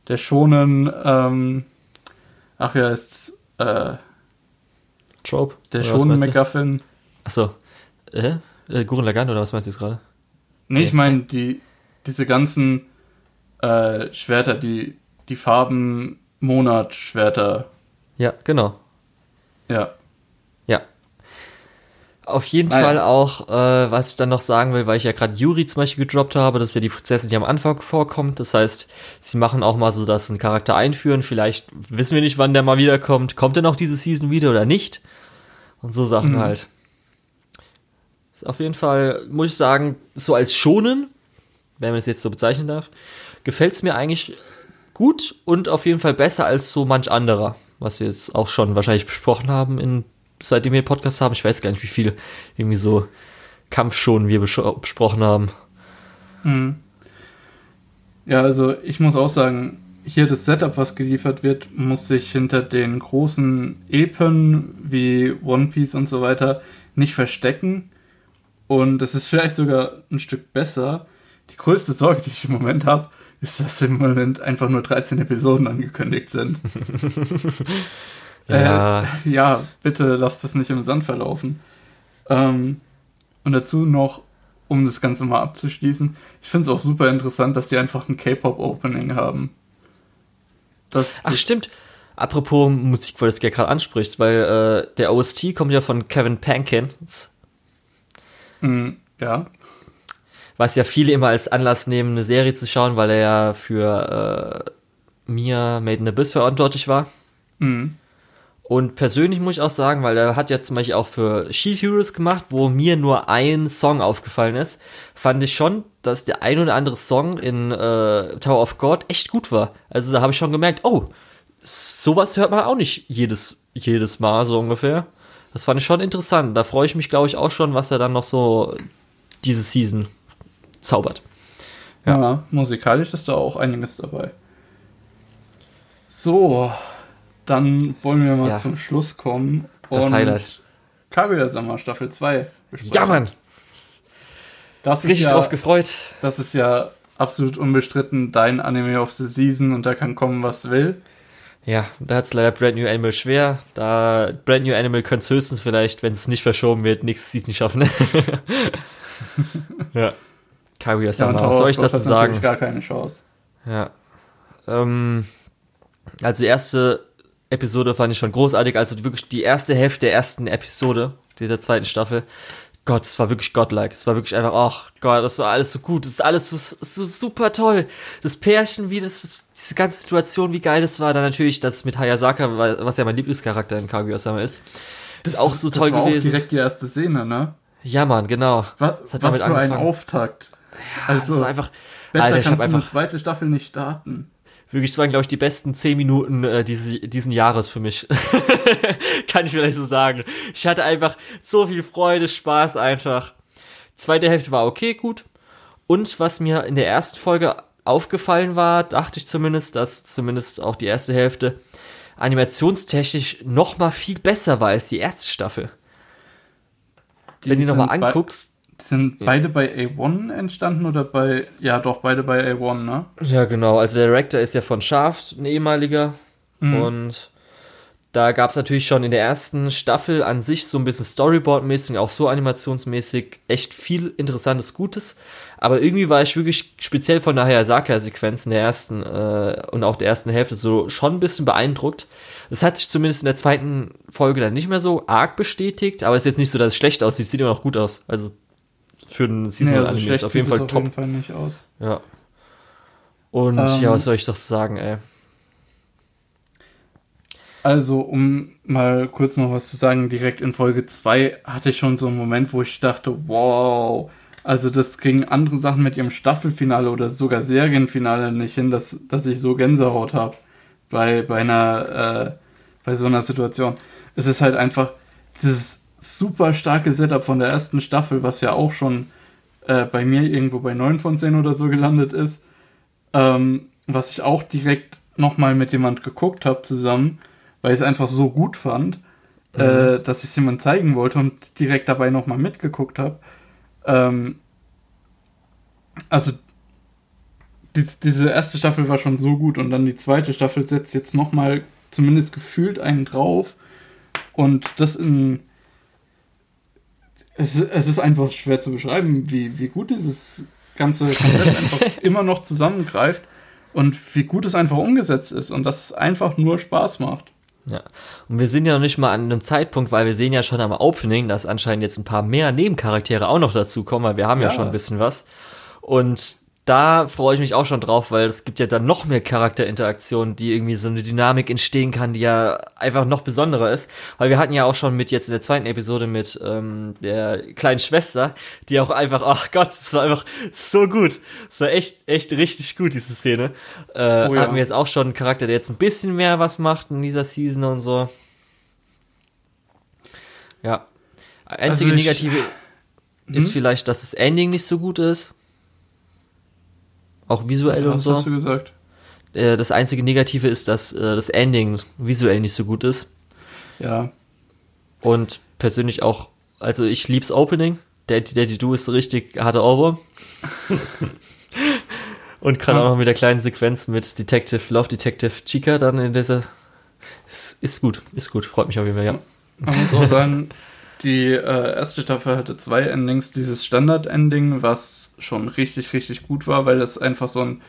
der schonen, ähm, ach ja, ist äh, Trope. Der schonen MacGuffin. Achso. Äh? äh Gurren Lagann oder was meinst du jetzt gerade? Nee, ich meine, die, diese ganzen äh, Schwerter, die die Farben Monatschwerter. Ja, genau. Ja. Ja. Auf jeden ah, Fall auch, äh, was ich dann noch sagen will, weil ich ja gerade Yuri zum Beispiel gedroppt habe, das ist ja die Prinzessin, die am Anfang vorkommt. Das heißt, sie machen auch mal so, dass einen Charakter einführen. Vielleicht wissen wir nicht, wann der mal wiederkommt. Kommt er noch diese Season wieder oder nicht? Und so Sachen mhm. halt. Ist auf jeden Fall, muss ich sagen, so als Schonen, wenn man es jetzt so bezeichnen darf, gefällt es mir eigentlich gut und auf jeden Fall besser als so manch anderer, was wir jetzt auch schon wahrscheinlich besprochen haben, in, seitdem wir Podcast haben. Ich weiß gar nicht, wie viel irgendwie so Kampfschonen wir besprochen haben. Mhm. Ja, also ich muss auch sagen, hier das Setup, was geliefert wird, muss sich hinter den großen Epen wie One Piece und so weiter nicht verstecken. Und es ist vielleicht sogar ein Stück besser. Die größte Sorge, die ich im Moment habe, ist, dass im Moment einfach nur 13 Episoden angekündigt sind. <laughs> ja. Äh, ja, bitte lasst das nicht im Sand verlaufen. Ähm, und dazu noch, um das Ganze mal abzuschließen, ich finde es auch super interessant, dass die einfach ein K-Pop-Opening haben. Das, Ach, stimmt. Apropos Musik, weil du es ja gerade ansprichst, weil äh, der OST kommt ja von Kevin Pankins. Mm, ja was ja viele immer als Anlass nehmen, eine Serie zu schauen, weil er ja für äh, Mia Made in Abyss verantwortlich war. Mhm. Und persönlich muss ich auch sagen, weil er hat ja zum Beispiel auch für Shield Heroes gemacht, wo mir nur ein Song aufgefallen ist, fand ich schon, dass der ein oder andere Song in äh, Tower of God echt gut war. Also da habe ich schon gemerkt, oh, sowas hört man auch nicht jedes, jedes Mal so ungefähr. Das fand ich schon interessant. Da freue ich mich, glaube ich, auch schon, was er dann noch so diese Season zaubert. Ja. ja, musikalisch ist da auch einiges dabei. So, dann wollen wir mal ja. zum Schluss kommen. Das Highlight. Kaguya-sama Staffel 2 besprechen. Ja, Mann! Das Richtig ja, drauf gefreut. Das ist ja absolut unbestritten dein Anime of the Season und da kann kommen, was will. Ja, da hat es leider Brand New Animal schwer. Da Brand New Animal könnte es höchstens vielleicht, wenn es nicht verschoben wird, nächstes Season schaffen. <laughs> ja. Kaguya-sama, ja, was soll ich dazu sagen? gar keine Chance. Ja. Ähm, also die erste Episode fand ich schon großartig. Also wirklich die erste Hälfte der ersten Episode dieser zweiten Staffel Gott, es war wirklich godlike. Es war wirklich einfach, ach Gott, das war alles so gut. Das ist alles so, so super toll. Das Pärchen, wie das, diese ganze Situation, wie geil das war. Dann natürlich das mit Hayasaka, was ja mein Lieblingscharakter in Kaguya-sama ist. Das, ist auch so toll das war gewesen. Auch direkt die erste Szene, ne? Ja, Mann, genau. Was, was für angefangen. ein Auftakt. Ja, also, einfach, besser Alter, kannst du einfach, eine zweite Staffel nicht starten wirklich, das waren, glaube ich, die besten zehn Minuten äh, diese, diesen Jahres für mich. <laughs> Kann ich vielleicht so sagen. Ich hatte einfach so viel Freude, Spaß einfach. Zweite Hälfte war okay, gut. Und was mir in der ersten Folge aufgefallen war, dachte ich zumindest, dass zumindest auch die erste Hälfte animationstechnisch noch mal viel besser war als die erste Staffel. Die Wenn du die nochmal anguckst, sind ja. beide bei A1 entstanden oder bei, ja doch, beide bei A1, ne? Ja, genau. Also der Director ist ja von Shaft, ein ehemaliger. Mhm. Und da gab es natürlich schon in der ersten Staffel an sich so ein bisschen Storyboard-mäßig, auch so animationsmäßig, echt viel interessantes Gutes. Aber irgendwie war ich wirklich speziell von der Hayasaka-Sequenz in der ersten äh, und auch der ersten Hälfte so schon ein bisschen beeindruckt. Das hat sich zumindest in der zweiten Folge dann nicht mehr so arg bestätigt, aber es ist jetzt nicht so, dass es schlecht aussieht, sieht immer noch gut aus. Also für ein Seasonal nee, also Anime ist auf jeden Fall top. Auf jeden Fall nicht aus. Ja. Und ähm, ja, was soll ich doch sagen, ey? Also, um mal kurz noch was zu sagen, direkt in Folge 2 hatte ich schon so einen Moment, wo ich dachte, wow, also das kriegen andere Sachen mit ihrem Staffelfinale oder sogar Serienfinale nicht hin, dass, dass ich so Gänsehaut habe bei, bei einer, äh, bei so einer Situation. Es ist halt einfach dieses super starke Setup von der ersten Staffel, was ja auch schon äh, bei mir irgendwo bei 9 von 10 oder so gelandet ist. Ähm, was ich auch direkt nochmal mit jemand geguckt habe zusammen, weil ich es einfach so gut fand, mhm. äh, dass ich es jemand zeigen wollte und direkt dabei nochmal mitgeguckt habe. Ähm, also die, diese erste Staffel war schon so gut und dann die zweite Staffel setzt jetzt nochmal zumindest gefühlt einen drauf und das in es, es ist einfach schwer zu beschreiben, wie, wie gut dieses ganze Konzept <laughs> einfach immer noch zusammengreift und wie gut es einfach umgesetzt ist und dass es einfach nur Spaß macht. Ja, und wir sind ja noch nicht mal an einem Zeitpunkt, weil wir sehen ja schon am Opening, dass anscheinend jetzt ein paar mehr Nebencharaktere auch noch dazu kommen, weil wir haben ja, ja schon ein bisschen was. Und da freue ich mich auch schon drauf, weil es gibt ja dann noch mehr Charakterinteraktionen, die irgendwie so eine Dynamik entstehen kann, die ja einfach noch besonderer ist. Weil wir hatten ja auch schon mit jetzt in der zweiten Episode mit ähm, der kleinen Schwester, die auch einfach, ach Gott, das war einfach so gut. Das war echt, echt richtig gut, diese Szene. Äh, oh ja. Hatten wir jetzt auch schon einen Charakter, der jetzt ein bisschen mehr was macht in dieser Season und so. Ja. Einzige also ich, Negative hm? ist vielleicht, dass das Ending nicht so gut ist auch visuell Was und so. Was hast du gesagt? Äh, das einzige Negative ist, dass äh, das Ending visuell nicht so gut ist. Ja. Und persönlich auch, also ich lieb's Opening. Daddy Daddy Do ist richtig harter Ohrwurm. <laughs> und gerade ja. auch noch mit der kleinen Sequenz mit Detective, Love Detective Chica dann in dieser. Ist, ist gut, ist gut, freut mich auf jeden Fall, ja. Man muss auch sagen, <laughs> die äh, erste Staffel hatte zwei Endings. Dieses Standard-Ending, was schon richtig, richtig gut war, weil das einfach so ein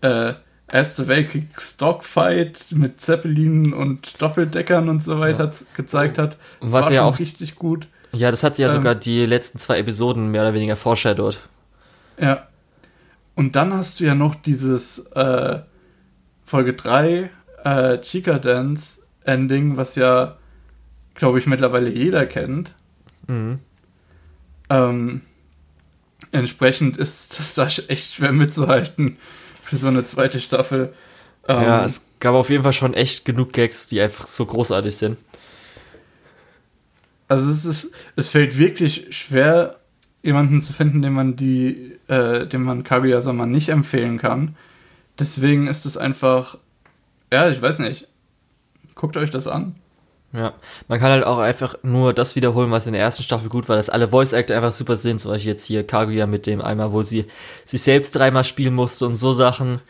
äh, Erste Weltkrieg-Stockfight mit Zeppelinen und Doppeldeckern und so weiter ja. gezeigt hat. Das was war ja auch richtig gut. Ja, das hat sie ja ähm, sogar die letzten zwei Episoden mehr oder weniger foreshadowed. Ja. Und dann hast du ja noch dieses äh, Folge 3 äh, Chica Dance Ending, was ja glaube ich, mittlerweile jeder kennt. Mhm. Ähm, entsprechend ist das echt schwer mitzuhalten für so eine zweite Staffel. Ähm, ja, es gab auf jeden Fall schon echt genug Gags, die einfach so großartig sind. Also es ist, es fällt wirklich schwer, jemanden zu finden, den man die, äh, dem man Kaguya-sama nicht empfehlen kann. Deswegen ist es einfach, ja, ich weiß nicht. Guckt euch das an. Ja, man kann halt auch einfach nur das wiederholen, was in der ersten Staffel gut war, dass alle Voice Actor einfach super sind, zum Beispiel jetzt hier Kaguya mit dem einmal, wo sie sich selbst dreimal spielen musste und so Sachen.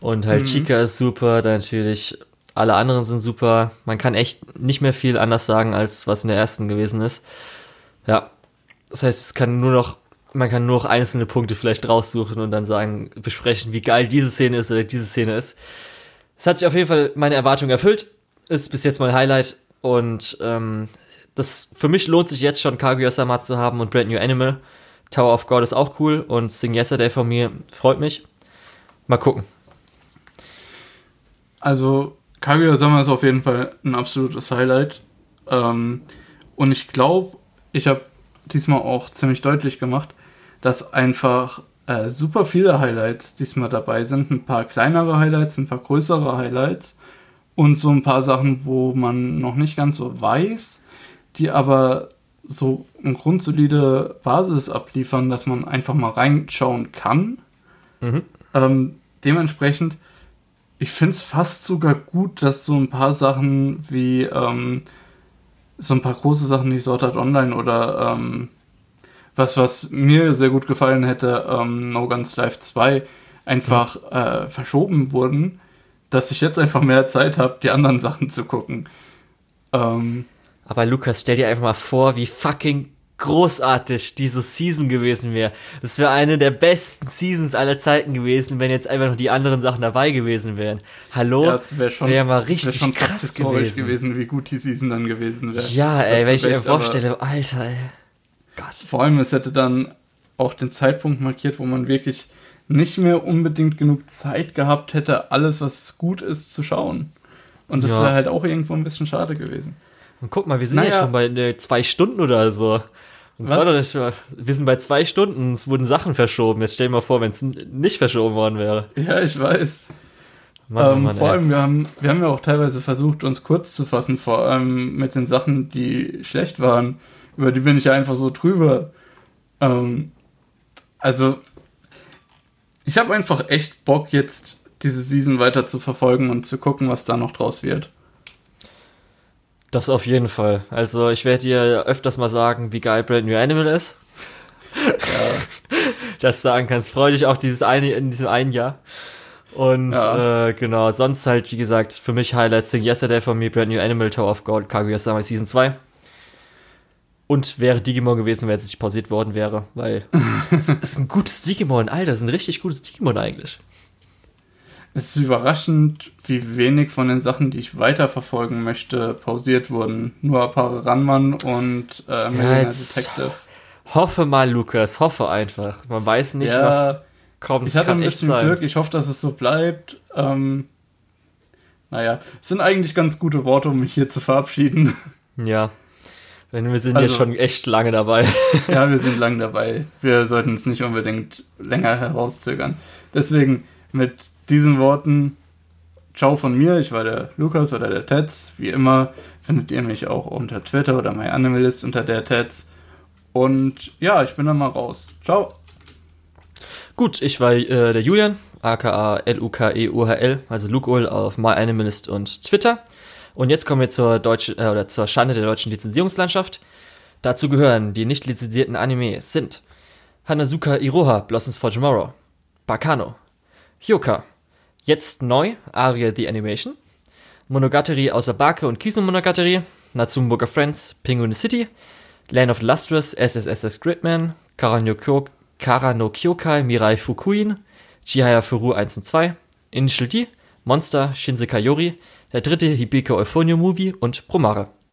Und halt mhm. Chica ist super, dann natürlich alle anderen sind super. Man kann echt nicht mehr viel anders sagen, als was in der ersten gewesen ist. Ja, das heißt, es kann nur noch, man kann nur noch einzelne Punkte vielleicht raussuchen und dann sagen, besprechen, wie geil diese Szene ist oder diese Szene ist. Es hat sich auf jeden Fall meine Erwartung erfüllt. Ist bis jetzt mein Highlight und ähm, das für mich lohnt sich jetzt schon Kaguya-sama zu haben und Brand New Animal. Tower of God ist auch cool und Sing Yesterday von mir freut mich. Mal gucken. Also Kaguya-sama ist auf jeden Fall ein absolutes Highlight. Ähm, und ich glaube, ich habe diesmal auch ziemlich deutlich gemacht, dass einfach äh, super viele Highlights diesmal dabei sind. Ein paar kleinere Highlights, ein paar größere Highlights und so ein paar Sachen, wo man noch nicht ganz so weiß, die aber so eine grundsolide Basis abliefern, dass man einfach mal reinschauen kann. Mhm. Ähm, dementsprechend, ich finde es fast sogar gut, dass so ein paar Sachen wie ähm, so ein paar große Sachen wie Art Online oder ähm, was, was mir sehr gut gefallen hätte, ähm, No Guns Live 2 einfach mhm. äh, verschoben wurden, dass ich jetzt einfach mehr Zeit habe, die anderen Sachen zu gucken. Ähm, Aber Lukas, stell dir einfach mal vor, wie fucking großartig diese Season gewesen wäre. Das wäre eine der besten Seasons aller Zeiten gewesen, wenn jetzt einfach noch die anderen Sachen dabei gewesen wären. Hallo? Ja, das wäre schon, wär mal richtig wär schon krass gewesen. gewesen. wie gut die Season dann gewesen wäre. Ja, ey, wenn ich mir vorstelle, Alter, ey. Gott. Vor allem, es hätte dann auch den Zeitpunkt markiert, wo man wirklich nicht mehr unbedingt genug Zeit gehabt hätte, alles, was gut ist, zu schauen. Und das ja. wäre halt auch irgendwo ein bisschen schade gewesen. Und guck mal, wir sind naja. ja schon bei äh, zwei Stunden oder so. Und war doch nicht, wir sind bei zwei Stunden, es wurden Sachen verschoben. Jetzt stell dir mal vor, wenn es nicht verschoben worden wäre. Ja, ich weiß. Mann, oh ähm, Mann, vor allem, wir haben, wir haben ja auch teilweise versucht, uns kurz zu fassen, vor allem mit den Sachen, die schlecht waren. Über die bin ich einfach so drüber. Ähm, also, ich habe einfach echt Bock, jetzt diese Season weiter zu verfolgen und zu gucken, was da noch draus wird. Das auf jeden Fall. Also ich werde dir öfters mal sagen, wie geil Brand New Animal ist. Ja. <laughs> Dass du sagen kannst, freu dich auch dieses eine, in diesem einen Jahr. Und ja. äh, genau, sonst halt, wie gesagt, für mich Highlights Sing Yesterday von mir, Brand New Animal, Tower of God, Kaguya-sama Season 2. Und wäre Digimon gewesen, wenn es nicht pausiert worden wäre, weil <laughs> es ist ein gutes Digimon, Alter, es ist ein richtig gutes Digimon eigentlich. Es ist überraschend, wie wenig von den Sachen, die ich weiterverfolgen möchte, pausiert wurden. Nur ein paar Ranman und äh, ja, Detective. Hoffe mal, Lukas, hoffe einfach. Man weiß nicht, ja, was kommt. Ich hatte ein bisschen Glück, ich hoffe, dass es so bleibt. Ähm, naja, es sind eigentlich ganz gute Worte, um mich hier zu verabschieden. Ja, denn wir sind also, jetzt schon echt lange dabei. <laughs> ja, wir sind lange dabei. Wir sollten es nicht unbedingt länger herauszögern. Deswegen mit diesen Worten, ciao von mir. Ich war der Lukas oder der Tetz. Wie immer findet ihr mich auch unter Twitter oder MyAnimalist unter der Tetz. Und ja, ich bin dann mal raus. Ciao. Gut, ich war äh, der Julian, aka L-U-K-E-U-H-L, also Luke Ul auf MyAnimalist und Twitter. Und jetzt kommen wir zur, deutschen, äh, oder zur Schande der deutschen Lizenzierungslandschaft. Dazu gehören die nicht lizenzierten Anime sind Hanazuka Iroha, Blossoms for Tomorrow, Bakano, Hyoka, jetzt neu, Aria the Animation, Monogatari außer Bake und Kisu Monogatari, Natsumburger Friends, Penguin City, Land of Lustrous, SSSS Gridman, Karano, Kyo Kara no Kyokai, Mirai Fukuin, Chihaya Furu 1 und 2, Initial D, Monster, Shinsekai Yori, der dritte Hibike Euphonio Movie und Promare.